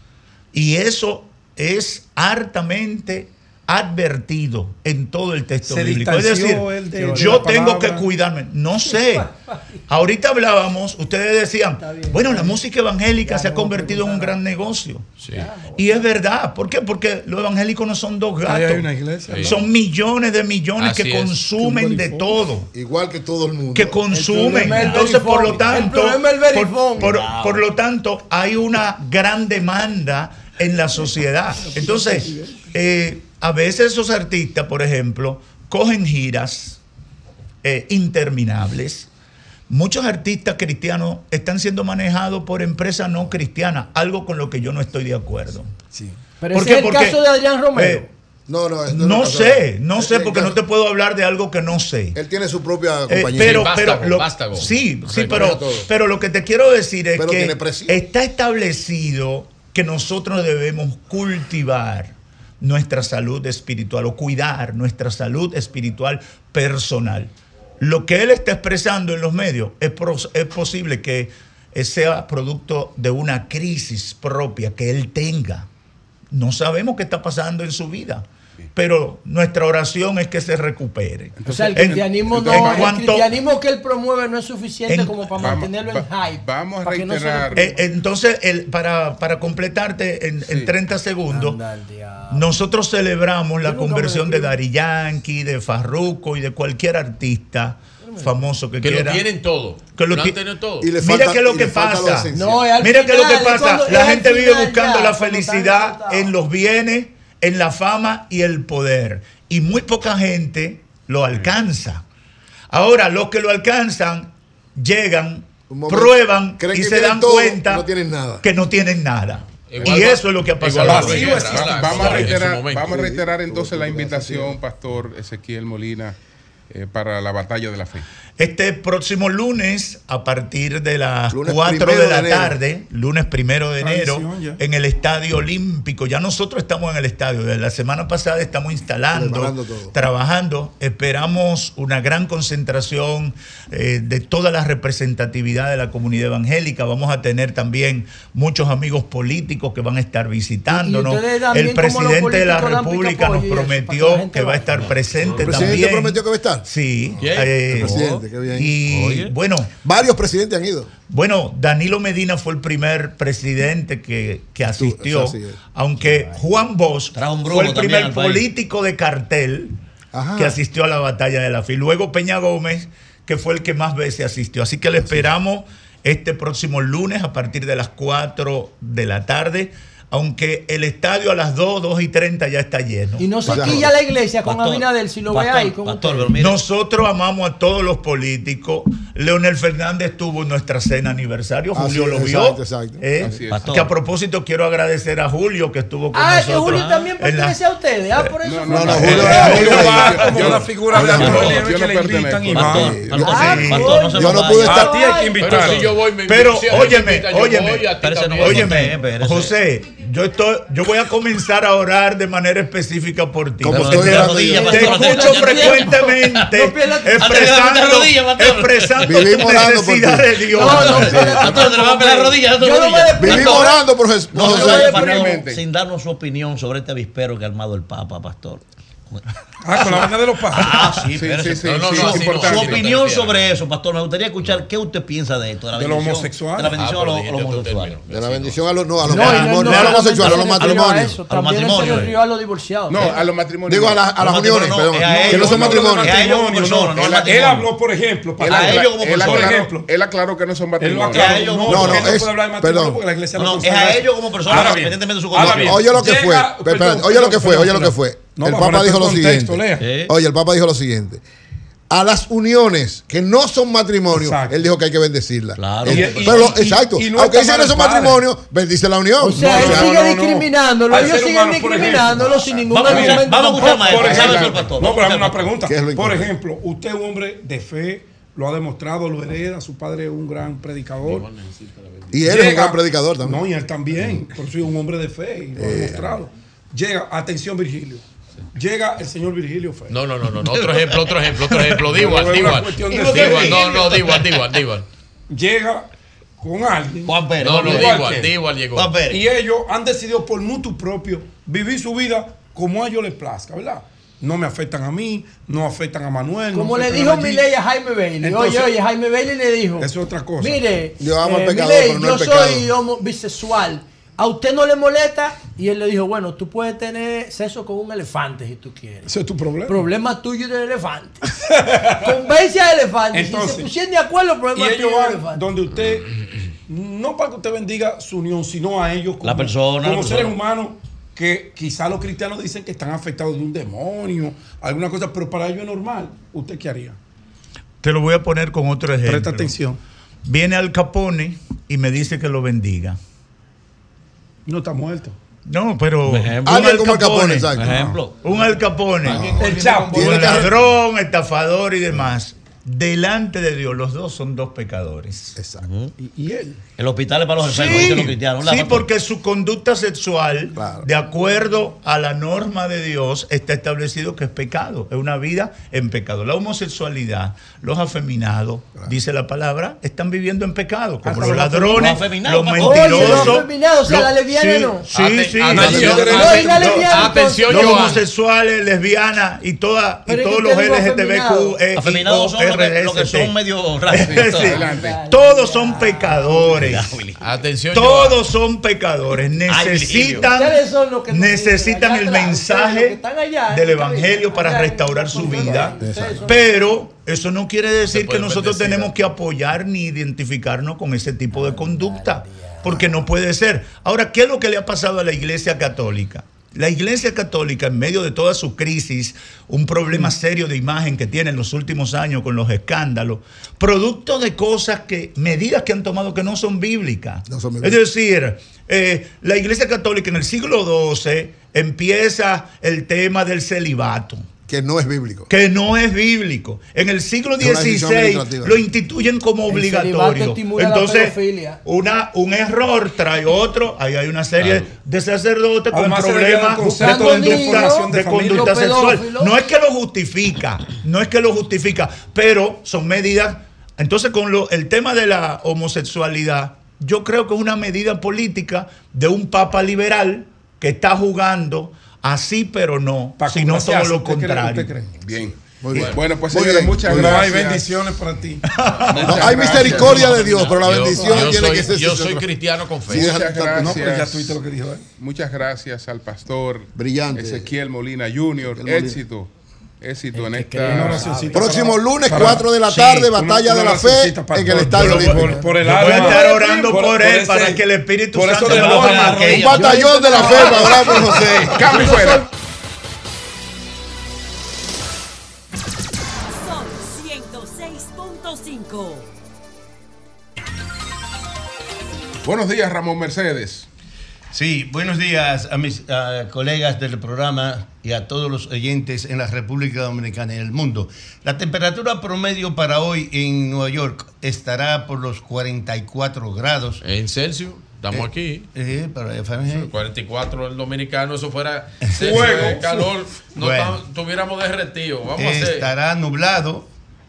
Y eso es hartamente advertido en todo el texto Se bíblico. Es decir, de- yo tengo que cuidarme. No sé. Ahorita hablábamos, ustedes decían, bueno, la música evangélica se ha convertido en un gran negocio. Y es verdad. ¿Por qué? Porque los evangélicos no son dos gatos. hay una iglesia. Sí. Son millones de millones Así que es. consumen de todo. Igual que todo el mundo. Que consumen. Entonces, por lo tanto, el por, verifone. por- Wow. por lo tanto, hay una gran demanda en la sociedad. Entonces, eh, a veces esos artistas, por ejemplo, cogen giras eh, interminables. Muchos artistas cristianos están siendo manejados por empresas no cristianas, algo con lo que yo no estoy de acuerdo. Pero ¿Por ese qué? es el Porque, caso de Adrián Romero. eh, No, sé, no sé, porque no te puedo hablar de algo que no sé. Él tiene su propia Eh, compañía. pero, Sí, pero, lo- vástago. sí, sí, pero, pero lo que te quiero decir es Pero que está establecido que nosotros debemos cultivar nuestra salud espiritual o cuidar nuestra salud espiritual personal. Lo que él está expresando en los medios es, es posible que sea producto de una crisis propia que él tenga. No sabemos qué está pasando en su vida. Pero nuestra oración es que se recupere. O sea, el En- cristianismo, no, en el cristianismo que él promueve no es suficiente En- como para Vamos- mantenerlo en hype. Vamos a no se reiterar. Eh, entonces, el- para, para completarte en, en 30 segundos, nosotros celebramos la conversión de. Dari Yankee, de Farruko y de cualquier artista famoso que, Que lo quiera. tienen todo. Que lo Lo han tenido todo. Y le Mira Mira qué es es lo que pasa. Mira qué es lo que pasa. La gente vive buscando la felicidad en los bienes, en la fama y el poder. Y muy poca gente lo alcanza. Ahora, los que lo alcanzan llegan, momento. prueban y se dan todo, cuenta no tienen nada. que no tienen nada. Igual y va- eso es lo que ha pasado. igual vamos, a reiterar, vamos a reiterar entonces la invitación, Pastor Ezequiel Molina, eh, para la batalla de la fe. Este próximo lunes, a partir de las Lunes 4 primero de la tarde, lunes primero de enero, en el Estadio Olímpico. Ya nosotros estamos en el estadio. Desde la semana pasada estamos instalando, trabajando. Esperamos una gran concentración eh, de toda la representatividad de la comunidad evangélica. Vamos a tener también muchos amigos políticos que van a estar visitándonos. También, El presidente de la República nos prometió que va a estar presente ¿El presidente también. prometió que va a estar? Sí. Eh, Qué bien. Y Oye. bueno. Varios presidentes han ido. Bueno, Danilo Medina fue el primer presidente que, que asistió, es. aunque Juan Bosch fue el primer país. político de cartel Ajá. que asistió a la batalla de la FI. Luego Peña Gómez, que fue el que más veces asistió. Así que le esperamos este próximo lunes a partir de las 4 de la tarde, aunque el estadio a las 2, 2 y 30 ya está lleno. Y no se quilla la iglesia con Abinadel si lo ve ahí con ustedes. Nosotros amamos a todos los políticos. Leonel Fernández tuvo en nuestra cena aniversario. Así Julio es, lo vio. exacto, exacto. ¿eh? Así es. Que a propósito quiero agradecer a Julio que estuvo con Ah, que nosotros. Julio también en la- pertenece a ustedes. Ah, por eso. No, no, fue. Julio, Eh, Julio Julio va como una figura de no- no que le invitan pertenezco. y Pastor, va. Pastor, Yo- Ah, no no pude estar. A ti hay que invitar. Pero, óyeme, óyeme, no óyeme. José, yo estoy, yo voy a comenzar a orar de manera específica por ti. Como Porque estoy te, Pastor, escucho te- frecuentemente expresando, expresando tu Vivimos orando por necesidad ti. de Dios. No, no, Pastor, te a. Vivimos orando por Jesús. No- sin darnos su opinión sobre este avispero que ha armado el Papa, pastor. Ah, con la vaina de los pájaros. Ah, sí, Sí, espérese. sí, sí, No, no, sí, no, es su- opinión sobre eso, pastor. Me gustaría escuchar qué usted piensa de esto. De, la De lo bendición- homosexual. De la bendición Ah, a los- los homosexuales. De la bendición a los, no, a los matrimonios, no a los homosexuales, a los matrimonios. A los matrimonios. a los divorciados. No, a los matrimonios. Digo, a, la- a las Los uniones, perdón. que no son matrimonios. Él, habló, por ejemplo, A ellos como él persona. por aclaró, ejemplo. él aclaró que no son matrimonios. No, no, es- puede hablar de matrimonio perdón. porque la iglesia No, no no, es a ellos como persona, Ahora bien, independientemente de su condición. Oye lo que fue. oye lo que fue, oye lo que fue. No, el Papa dijo lo contexto, siguiente. Oye, el Papa dijo lo siguiente. A las uniones que no son matrimonios, Exacto. él dijo que hay que bendecirlas. Claro. Y- y- pero, y- exacto. y no Aunque dicen que mal son padre. matrimonios, bendice la unión. O sea, No, él sigue discriminándolo. Ellos siguen discriminándolo sin ningún argumento. vamos a escuchar no, pero una pregunta. ¿Qué es lo Por ejemplo, usted es un hombre de fe, lo ha demostrado, lo hereda, su padre es un gran predicador. Y él es un gran predicador también. No, y él también, por eso es un hombre de fe y lo ha demostrado. Llega, atención Virgilio, llega el señor Virgilio Fe. No, no, no, no, no. Otro ejemplo, otro ejemplo, otro ejemplo. No, no, Diwan, Diwan. Llega con alguien. Juan Pérez. No, no, que- Diwan llegó. Juan Pérez. Y ellos han decidido por mutuo propio vivir su vida como a ellos les plazca, ¿verdad? No me afectan a mí, no afectan a Manuel. no Como le dijo. Milei a Jaime Bailey. Entonces- oye, oye, Jaime Bailey le dijo. Eso es otra cosa. Mire, Yo amo al eh, pecador, Milei, pero no yo soy homo- bisexual. ¿A usted no le molesta? Y él le dijo, bueno, tú puedes tener sexo con un elefante si tú quieres. Ese es tu problema. Problema tuyo y del elefante. Convence al elefante. si Entonces, se pusieron de acuerdo, y problema ellos tuyo y del elefante. donde usted, no para que usted bendiga su unión, sino a ellos como, La persona, como la seres persona. humanos que quizá los cristianos dicen que están afectados de un demonio, alguna cosa, pero para ellos es normal. ¿Usted qué haría? Te lo voy a poner con otro ejemplo. Presta atención. Viene Al Capone y me dice que lo bendiga. No está muerto. No, pero Un ejemplo. un Alguien Al como Al Capone, Capone, exacto. Ejemplo. un Al Capone, El Chapo. Un ladrón, estafador y demás. Delante de Dios los dos son dos pecadores. Exacto. ¿Y, él? El hospital es para los enfermos, Sí, los cristianos. ¿verdad, sí, porque su conducta sexual, de acuerdo a la norma de Dios, está establecido que es pecado, es una vida en pecado. La homosexualidad, los afeminados, dice la palabra, están viviendo en pecado, como Hasta los los ladrones, los mentirosos. los afeminados, o sea, la lesbiana sí, no. Sí, Aten- sí. atención, los- atención, homosexuales, lesbianas y, toda, y todos los LGTBQ, eh, Afeminados son los que- son medio raros. Sí. Todos son pecadores. Atención, Todos son pecadores. Necesitan, Ustedes son los que nos necesitan el allá atrás, ustedes los que mensaje del Evangelio para restaurar su vida. Pero eso no quiere decir que nosotros bendecir. tenemos que apoyar ni identificarnos con ese tipo de conducta. Porque no puede ser. Ahora, ¿qué es lo que le ha pasado a la Iglesia Católica? La Iglesia Católica, en medio de toda su crisis, un problema serio de imagen que tiene en los últimos años con los escándalos, producto de cosas que, medidas que han tomado que no son bíblicas. No son es decir, eh, la Iglesia Católica en el siglo XII empieza el tema del celibato. Que no es bíblico. Que no es bíblico. En el siglo XVI lo instituyen como obligatorio. Entonces, una, un error trae otro. Ahí hay una serie de sacerdotes con problemas de conducta, de de familia. conducta sexual. No es que lo justifica, no es que lo justifica, pero son medidas. Entonces, con lo- el tema de la homosexualidad, yo creo que es una medida política de un papa liberal que está jugando así, pero no, sino todo lo ¿Usted cree- contrario. usted cree? Bien. Muy bien. Bueno, pues señores, muchas bien. gracias. Hay bendiciones para ti. No, hay misericordia de Dios, pero la bendición yo tiene soy- que ser. yo soy cristiano con fe. Muchas deja- No, pero ya gracias. tuviste lo que dijo él. Muchas gracias al pastor Brillante. Ezequiel Molina Jr. Molina. éxito. Éxito en Una esta. Próximo lunes, para- 4 de la tarde, batalla de la fe en el. Estadio Por- Olímpico. por- por el voy a estar orando Por- él para que el Espíritu por eso Santo haga un batallón de la fe para orar por José. Cambio fuera. Sol 106.5. Buenos días, Ramón Mercedes. Sí, buenos días a mis ah, colegas del programa y a todos los oyentes en la República Dominicana y en el mundo. La temperatura promedio para hoy en Nueva York estará por los 44 grados. En Celsius, estamos Eh, aquí. eh, pero en Fahrenheit. 44 el dominicano, eso fuera Fuego. Calor, no Bueno. tuviéramos derretido. Vamos a hacer. Estará nublado.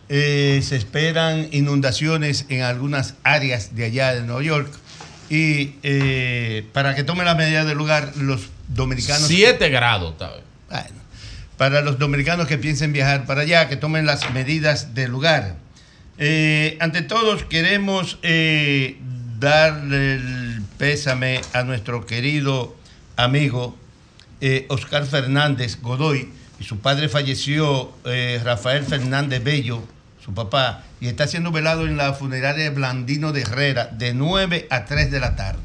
eh, se esperan inundaciones en algunas áreas de allá de Nueva York. Y eh, para que tomen las medidas del lugar, los dominicanos. 7 grados. Bueno, para los dominicanos que piensen viajar para allá, que tomen las medidas del lugar. Eh, ante todos, queremos eh, darle el pésame a nuestro querido amigo eh, Oscar Fernández Godoy. Y su padre falleció, eh, Rafael Fernández Bello, su papá, y está siendo velado en la funeraria Blandino de Herrera de 9 a 3 de la tarde.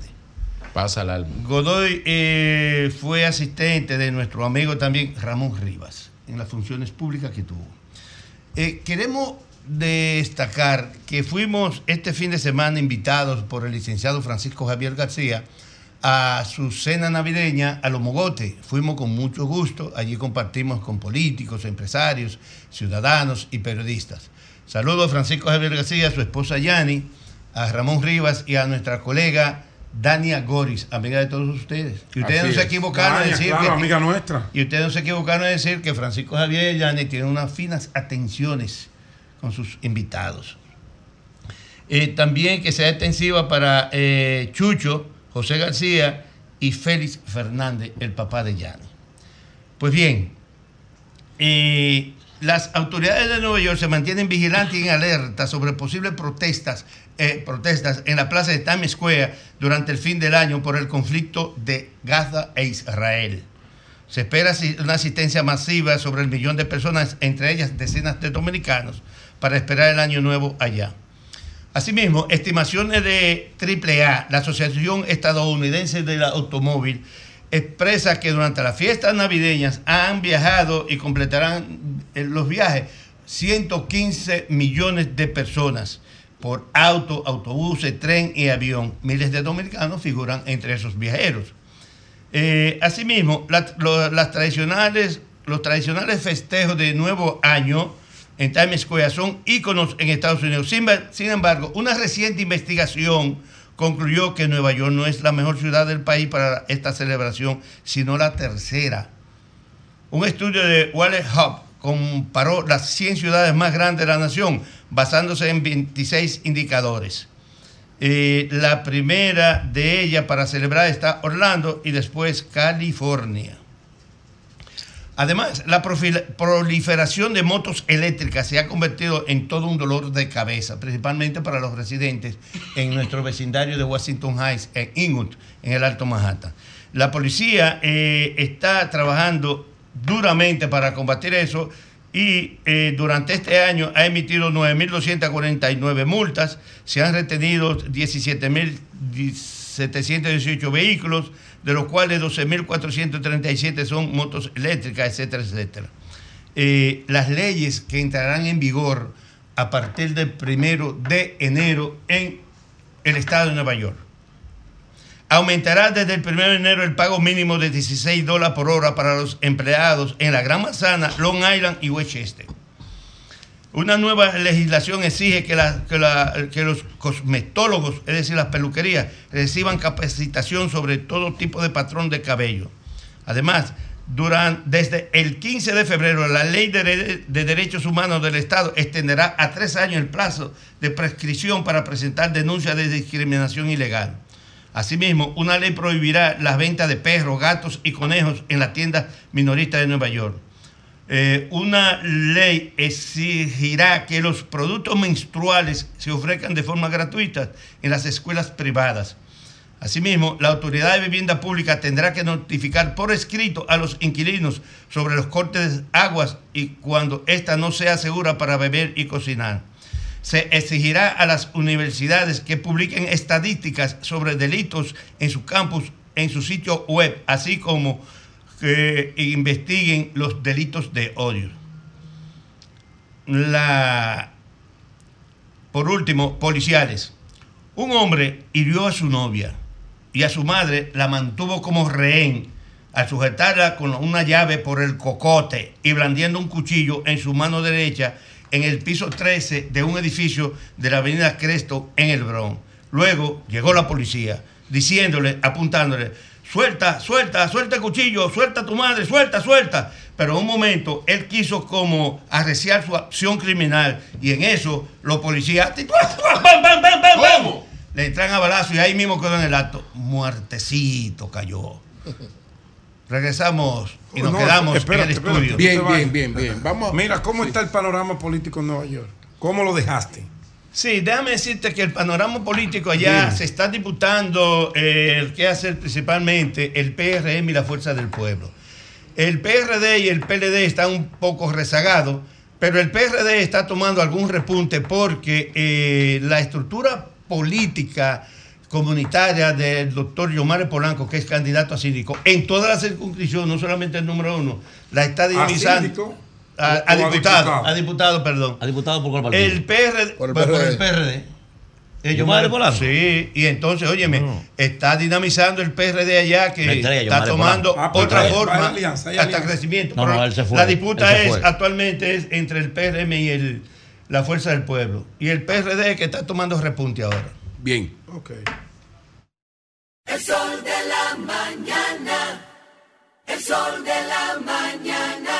Pasa el alma. Godoy eh, fue asistente de nuestro amigo también Ramón Rivas en las funciones públicas que tuvo. Eh, queremos destacar que fuimos este fin de semana invitados por el licenciado Francisco Javier García a su cena navideña a Los Mogotes. Fuimos con mucho gusto, allí compartimos con políticos, empresarios, ciudadanos y periodistas. Saludo a Francisco Javier García, a su esposa Yani, a Ramón Rivas y a nuestra colega Dania Goris, amiga de todos ustedes. Y ustedes Así no se equivocaron en Dania, decir claro, que, amiga nuestra. Y ustedes no se equivocaron en decir que Francisco Javier Yani tiene unas finas atenciones con sus invitados. Eh, también que sea extensiva para eh, Chucho, José García y Félix Fernández, el papá de Yani. Pues bien, eh, las autoridades de Nueva York se mantienen vigilantes y en alerta sobre posibles protestas, eh, protestas en la plaza de Times Square durante el fin del año por el conflicto de Gaza e Israel. Se espera una asistencia masiva sobre el millón de personas, entre ellas decenas de dominicanos, para esperar el año nuevo allá. Asimismo, estimaciones de AAA, la Asociación Estadounidense del Automóvil, expresa que durante las fiestas navideñas han viajado y completarán eh, los viajes 115 millones de personas por auto, autobuses, tren y avión. Miles de dominicanos figuran entre esos viajeros. Eh, asimismo, las tradicionales, los tradicionales festejos de Nuevo Año en Times Square son íconos en Estados Unidos. Sin embargo, una reciente investigación concluyó que Nueva York no es la mejor ciudad del país para esta celebración, sino la tercera. Un estudio de Wallet Hub comparó las 100 ciudades más grandes de la nación, basándose en 26 indicadores. Eh, la primera de ellas para celebrar está Orlando y después California. Además, la proliferación de motos eléctricas se ha convertido en todo un dolor de cabeza, principalmente para los residentes en nuestro vecindario de Washington Heights, en Inwood, en el Alto Manhattan. La policía eh, está trabajando duramente para combatir eso y eh, durante este año ha emitido 9.249 multas, se han retenido 17.718 vehículos, de los cuales 12.437 son motos eléctricas, etcétera, etcétera. Eh, las leyes que entrarán en vigor a partir del primero de enero en el estado de Nueva York. Aumentará desde el 1 de enero el pago mínimo de 16 dólares por hora para los empleados en la Gran Manzana, Long Island y Westchester. Una nueva legislación exige que, los cosmetólogos, es decir, las peluquerías, reciban capacitación sobre todo tipo de patrón de cabello. Además, desde el 15 de febrero, la Ley de, de Derechos Humanos del Estado extenderá a tres años el plazo de prescripción para presentar denuncias de discriminación ilegal. Asimismo, una ley prohibirá las ventas de perros, gatos y conejos en las tiendas minoristas de Nueva York. Eh, una ley exigirá que los productos menstruales se ofrezcan de forma gratuita en las escuelas privadas. Asimismo, la Autoridad de Vivienda Pública tendrá que notificar por escrito a los inquilinos sobre los cortes de aguas y cuando ésta no sea segura para beber y cocinar. Se exigirá a las universidades que publiquen estadísticas sobre delitos en su campus, en su sitio web, así como que investiguen los delitos de odio. La, por último, policiales. Un hombre hirió a su novia y a su madre la mantuvo como rehén al sujetarla con una llave por el cocote y blandiendo un cuchillo en su mano derecha en el piso 13 de un edificio de la avenida Cresto en el Bronx. Luego llegó la policía diciéndole, apuntándole, suelta, suelta, suelta el cuchillo, suelta a tu madre, suelta, suelta. Pero en un momento él quiso como arreciar su acción criminal y en eso los policías le entran a balazo y ahí mismo quedó en el acto. Muertecito cayó. Regresamos y nos No, quedamos espérate, en el espérate, estudio. no te vayas. Mira, ¿cómo está el panorama político en Nueva York? ¿Cómo lo dejaste? Sí, déjame decirte que el panorama político allá se está disputando eh, el que hacer principalmente el PRM y la Fuerza del Pueblo. El PRD y el PLD están un poco rezagados, pero el PRD está tomando algún repunte porque eh, la estructura política comunitaria del doctor Yomare Polanco, que es candidato a síndico, en toda la circunscripción, no solamente el número uno, la está dinamizando. A, ¿O a a diputado, diputado? a diputado, perdón. ¿A diputado por cuál partido? El PRD. Por el por- por PRD. el PRD. Eh, ¿Yomare Yomare- Polanco? Sí, y entonces, óyeme, está dinamizando el PRD allá que está tomando. Ah, otra hay- forma hay alianza, hay hasta alianza. crecimiento. No, no, él se fue, La disputa él se es fue. actualmente es entre el PRM y el, la Fuerza del Pueblo. Y el PRD que está tomando repunte ahora. Bien. Ok. El sol de la mañana. El sol de la mañana.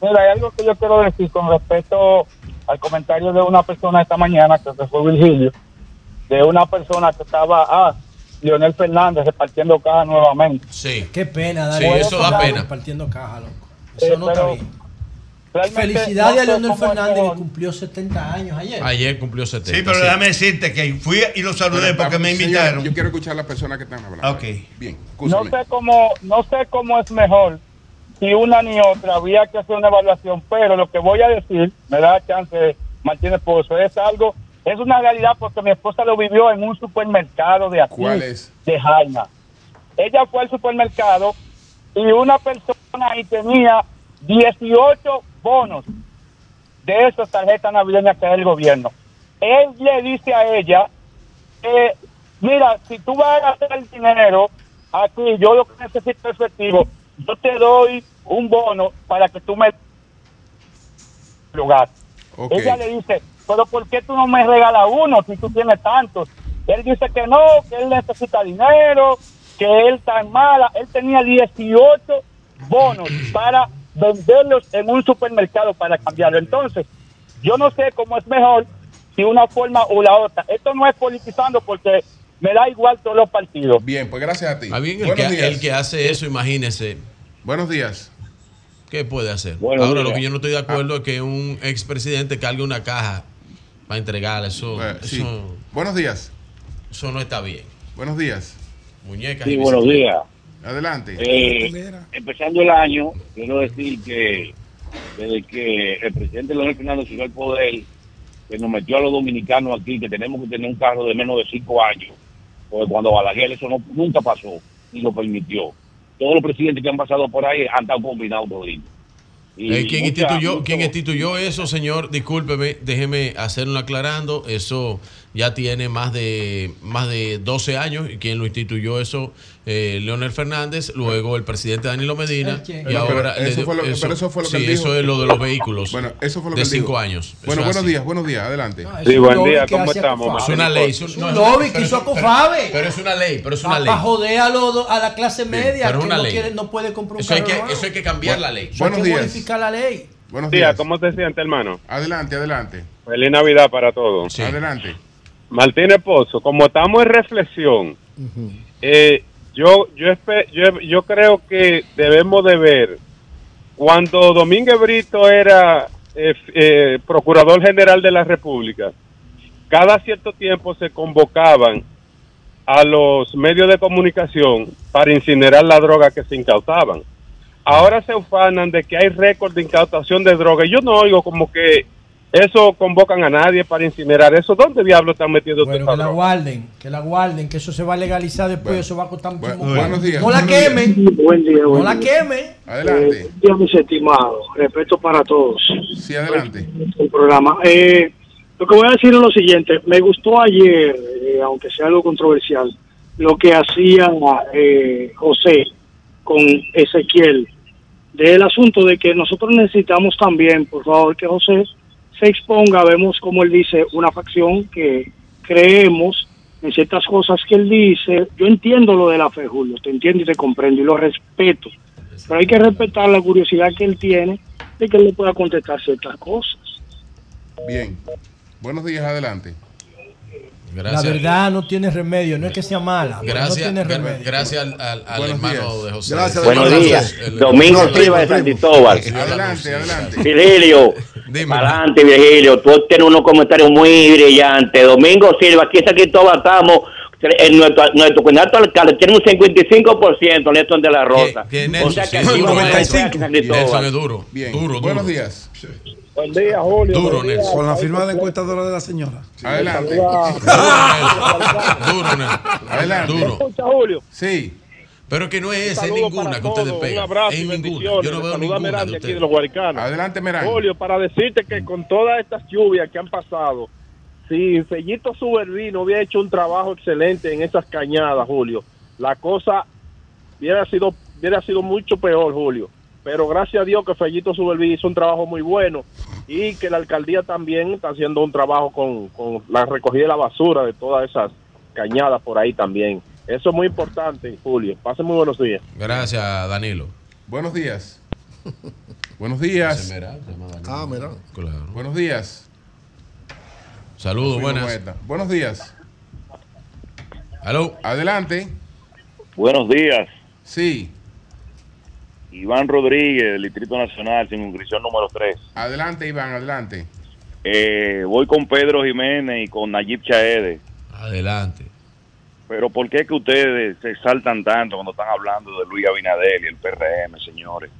mira, hay algo que yo quiero decir con respecto al comentario de una persona esta mañana, que se fue Virgilio, de una persona que estaba, ah, Leonel Fernández repartiendo cajas nuevamente. Sí. Qué pena, Sí, Daniel. eso da pena. Repartiendo caja, loco. Eso Eh, no está bien. Felicidades no a Leonel Fernández que cumplió 70 años ayer. Ayer cumplió 70. Sí, pero déjame decirte que fui y lo saludé Pero, porque me señor, invitaron. yo quiero escuchar a las personas que están hablando. Ok. Bien, No sé cómo, no sé cómo es mejor si una ni otra había que hacer una evaluación, pero lo que voy a decir me da chance Martínez Pozo, es algo, es una realidad porque mi esposa lo vivió en un supermercado de aquí, ¿Cuál es? de Jaina. Ella fue al supermercado y una persona ahí tenía 18 bonos de esas tarjetas navideñas que es el gobierno. Él le dice a ella, eh, mira, si tú vas a hacer el dinero aquí, yo lo que necesito es efectivo, yo te doy un bono para que tú me lugar. Ella le dice, pero ¿por qué tú no me regalas uno si tú tienes tantos? Él dice que no, que él necesita dinero, que él está en mala. Él tenía 18 bonos para venderlos en un supermercado para cambiarlo. Entonces, yo no sé cómo es mejor si una forma o la otra. Esto no es politizando porque me da igual todos los partidos. Bien, pues gracias a ti. Ah, bien, el, Buenos que, días. el que hace eso, imagínese. Buenos días. ¿Qué puede hacer? Buenos Ahora, días. lo que yo no estoy de acuerdo es que un expresidente cargue una caja para entregarla. Eso, Eh, sí. eso, Buenos días. eso no está bien. Buenos días. Muñecas Sí, y buenos días. Adelante. Eh, empezando el año, quiero decir que desde que el presidente Leonel Fernández subió al poder, que nos metió a los dominicanos aquí, que tenemos que tener un carro de menos de cinco años, porque cuando Balaguer eso no, nunca pasó, ni lo permitió. Todos los presidentes que han pasado por ahí han estado combinados toditos. Y Eh, ¿quién, mucha- instituyó, mucho- quién instituyó eso, señor? Discúlpeme, déjeme hacerlo aclarando. Eso ya tiene más de más de 12 años. Y quien lo instituyó eso, eh, Leonel Fernández, luego el presidente Danilo Medina. Y Pero- ahora. pero eso fue lo, pero eso fue lo que sí, él dijo. eso es lo de los vehículos. Bueno, eso fue lo de que dijo. cinco años. Eso Bueno, buenos así. días, buenos días, adelante. Sí, buen día, ¿cómo estamos? Es una ley. Es no, un lobby que pero hizo eso- Acofabe. Pero, es una ley, pero es una ley. Para joder a, los- a la clase media pero que una no, ley. quiere- no puede comprar un Eso hay que- nuevo. eso hay que cambiar la ley. Eso hay que modificar la ley. Buenos días, días. ¿cómo te sientes, hermano? Adelante, adelante. Feliz Navidad para todos. Adelante. Martínez Pozo, como estamos en reflexión, eh, yo, yo, yo, yo creo que debemos de ver, cuando Domínguez Brito era eh, eh, Procurador General de la República, cada cierto tiempo se convocaban a los medios de comunicación para incinerar la droga que se incautaban. Ahora se ufanan de que hay récord de incautación de droga. y Yo no oigo como que eso convocan a nadie para incinerar eso. ¿Dónde diablos están metidos Bueno, que la guarden, que la guarden, que eso se va a legalizar después, eso va a costar mucho buenos días, No la buenos quemen. Buen día, No buen la día. queme. Adelante. Eh, buen día, mis estimados. Respeto para todos. Sí, adelante. El programa. Eh, lo que voy a decir es lo siguiente. Me gustó ayer, eh, aunque sea algo controversial, lo que hacía eh, José con Ezequiel del asunto de que nosotros necesitamos también, por favor, que José se exponga. Vemos, como él dice, una facción que creemos en ciertas cosas que él dice. Yo entiendo lo de la fe, Julio, te entiendo y te comprendo y lo respeto. Pero hay que respetar la curiosidad que él tiene de que él le pueda contestar ciertas cosas. Bien. Buenos días, adelante. La verdad no tiene remedio, no es que sea mala. pero Gracias, no tiene gra- remedio. gracias al, al- al hermano días. de José. Gracias, Buenos días. El- Domingo Silva de San. Cristóbal. Adelante, adelante. Virgilio, adelante, Virgilio. Tú tienes unos comentarios muy brillantes. Domingo Silva, aquí en San Cristóbal estamos. En nuestro, nuestro candidato al alcalde tiene un 55%, Nelson de la Rosa. Que o Nelson, sea que sí, aquí duro, vamos a San Cristóbal. Nelson es duro. Bien. Duro, Buenos días. Buen día, Julio. Duro, día. Nelson. Con la firma de la encuestadora de la señora. Adelante. Duro, Nelson. Adelante. Duro. Escucha, Julio. Sí. Pero que no es esa, es ninguna que ustedes pegan. Un abrazo y En ninguna. Yo no veo ninguna de aquí de ustedes. los Guaricanos. Adelante, Merán. Julio, para decirte que con todas estas lluvias que han pasado, si Fellito Suberví no hubiera hecho un trabajo excelente en esas cañadas, Julio, la cosa hubiera sido, hubiera sido mucho peor, Julio. Pero gracias a Dios que Fellito Suberví hizo un trabajo muy bueno y que la alcaldía también está haciendo un trabajo con, con la recogida de la basura de todas esas cañadas por ahí también. Eso es muy importante, Julio. Pasen muy buenos días. Gracias, Danilo. Buenos días. Buenos días. Ah, mira. Claro. Buenos días. Saludos, buenas. Buenos días. Aló. Adelante. Buenos días. Sí. Iván Rodríguez, del Distrito Nacional, circunscripción número 3. Adelante, Iván, adelante. Eh, voy con Pedro Jiménez y con Nayib Chaede. Adelante. Pero ¿por qué que ustedes se exaltan tanto cuando están hablando de Luis Abinadel y el PRM, señores?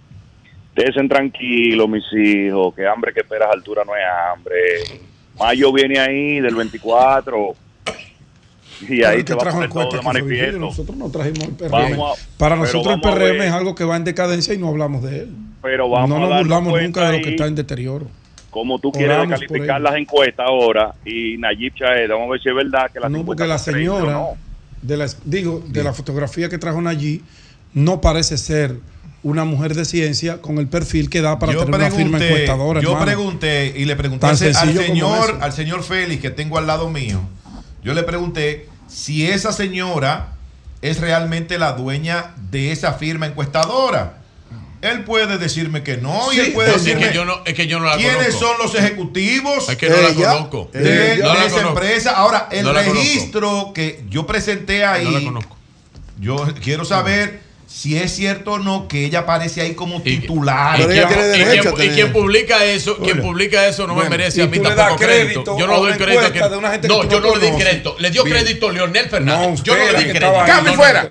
Ustedes tranquilos, mis hijos, que hambre que esperas altura no es hambre. Mayo viene ahí del 24 y ahí se que va a poner todo de manifiesto. nosotros no trajimos el PRM. Vamos a- Para nosotros el PRM es algo que va en decadencia y no hablamos de él. Pero vamos no nos burlamos nunca de lo que está en deterioro. Como tú quieres Oramos ello. las encuestas ahora y Nayib Chaed, vamos a ver si es verdad que las No, porque la señora, no. de la, digo, de la fotografía que trajo allí, no parece ser una mujer de ciencia con el perfil que da para yo tener una firma encuestadora. yo hermano. pregunté y le pregunté al, señor, al señor Félix que tengo al lado mío. Yo le pregunté si esa señora es realmente la dueña de esa firma encuestadora. Él puede decirme que no y él puede es decirme que yo no- es que yo no la quiénes conozco. son los ejecutivos Es que no la Ella, conozco. de. No de la esa conozco. empresa. Ahora, el No la conozco. registro que yo presenté ahí, No la conozco. yo quiero saber si es cierto o no que ella aparece ahí como titular. ¿Y quién, y quién publica eso, quien publica eso no Bueno, me merece a mí tampoco crédito crédito. Yo no doy crédito a quien- No, yo no no le di crédito. Le dio Bien. crédito Leonel Fernández. No, yo no le di crédito. ahí. No, Cambio no, fuera. no.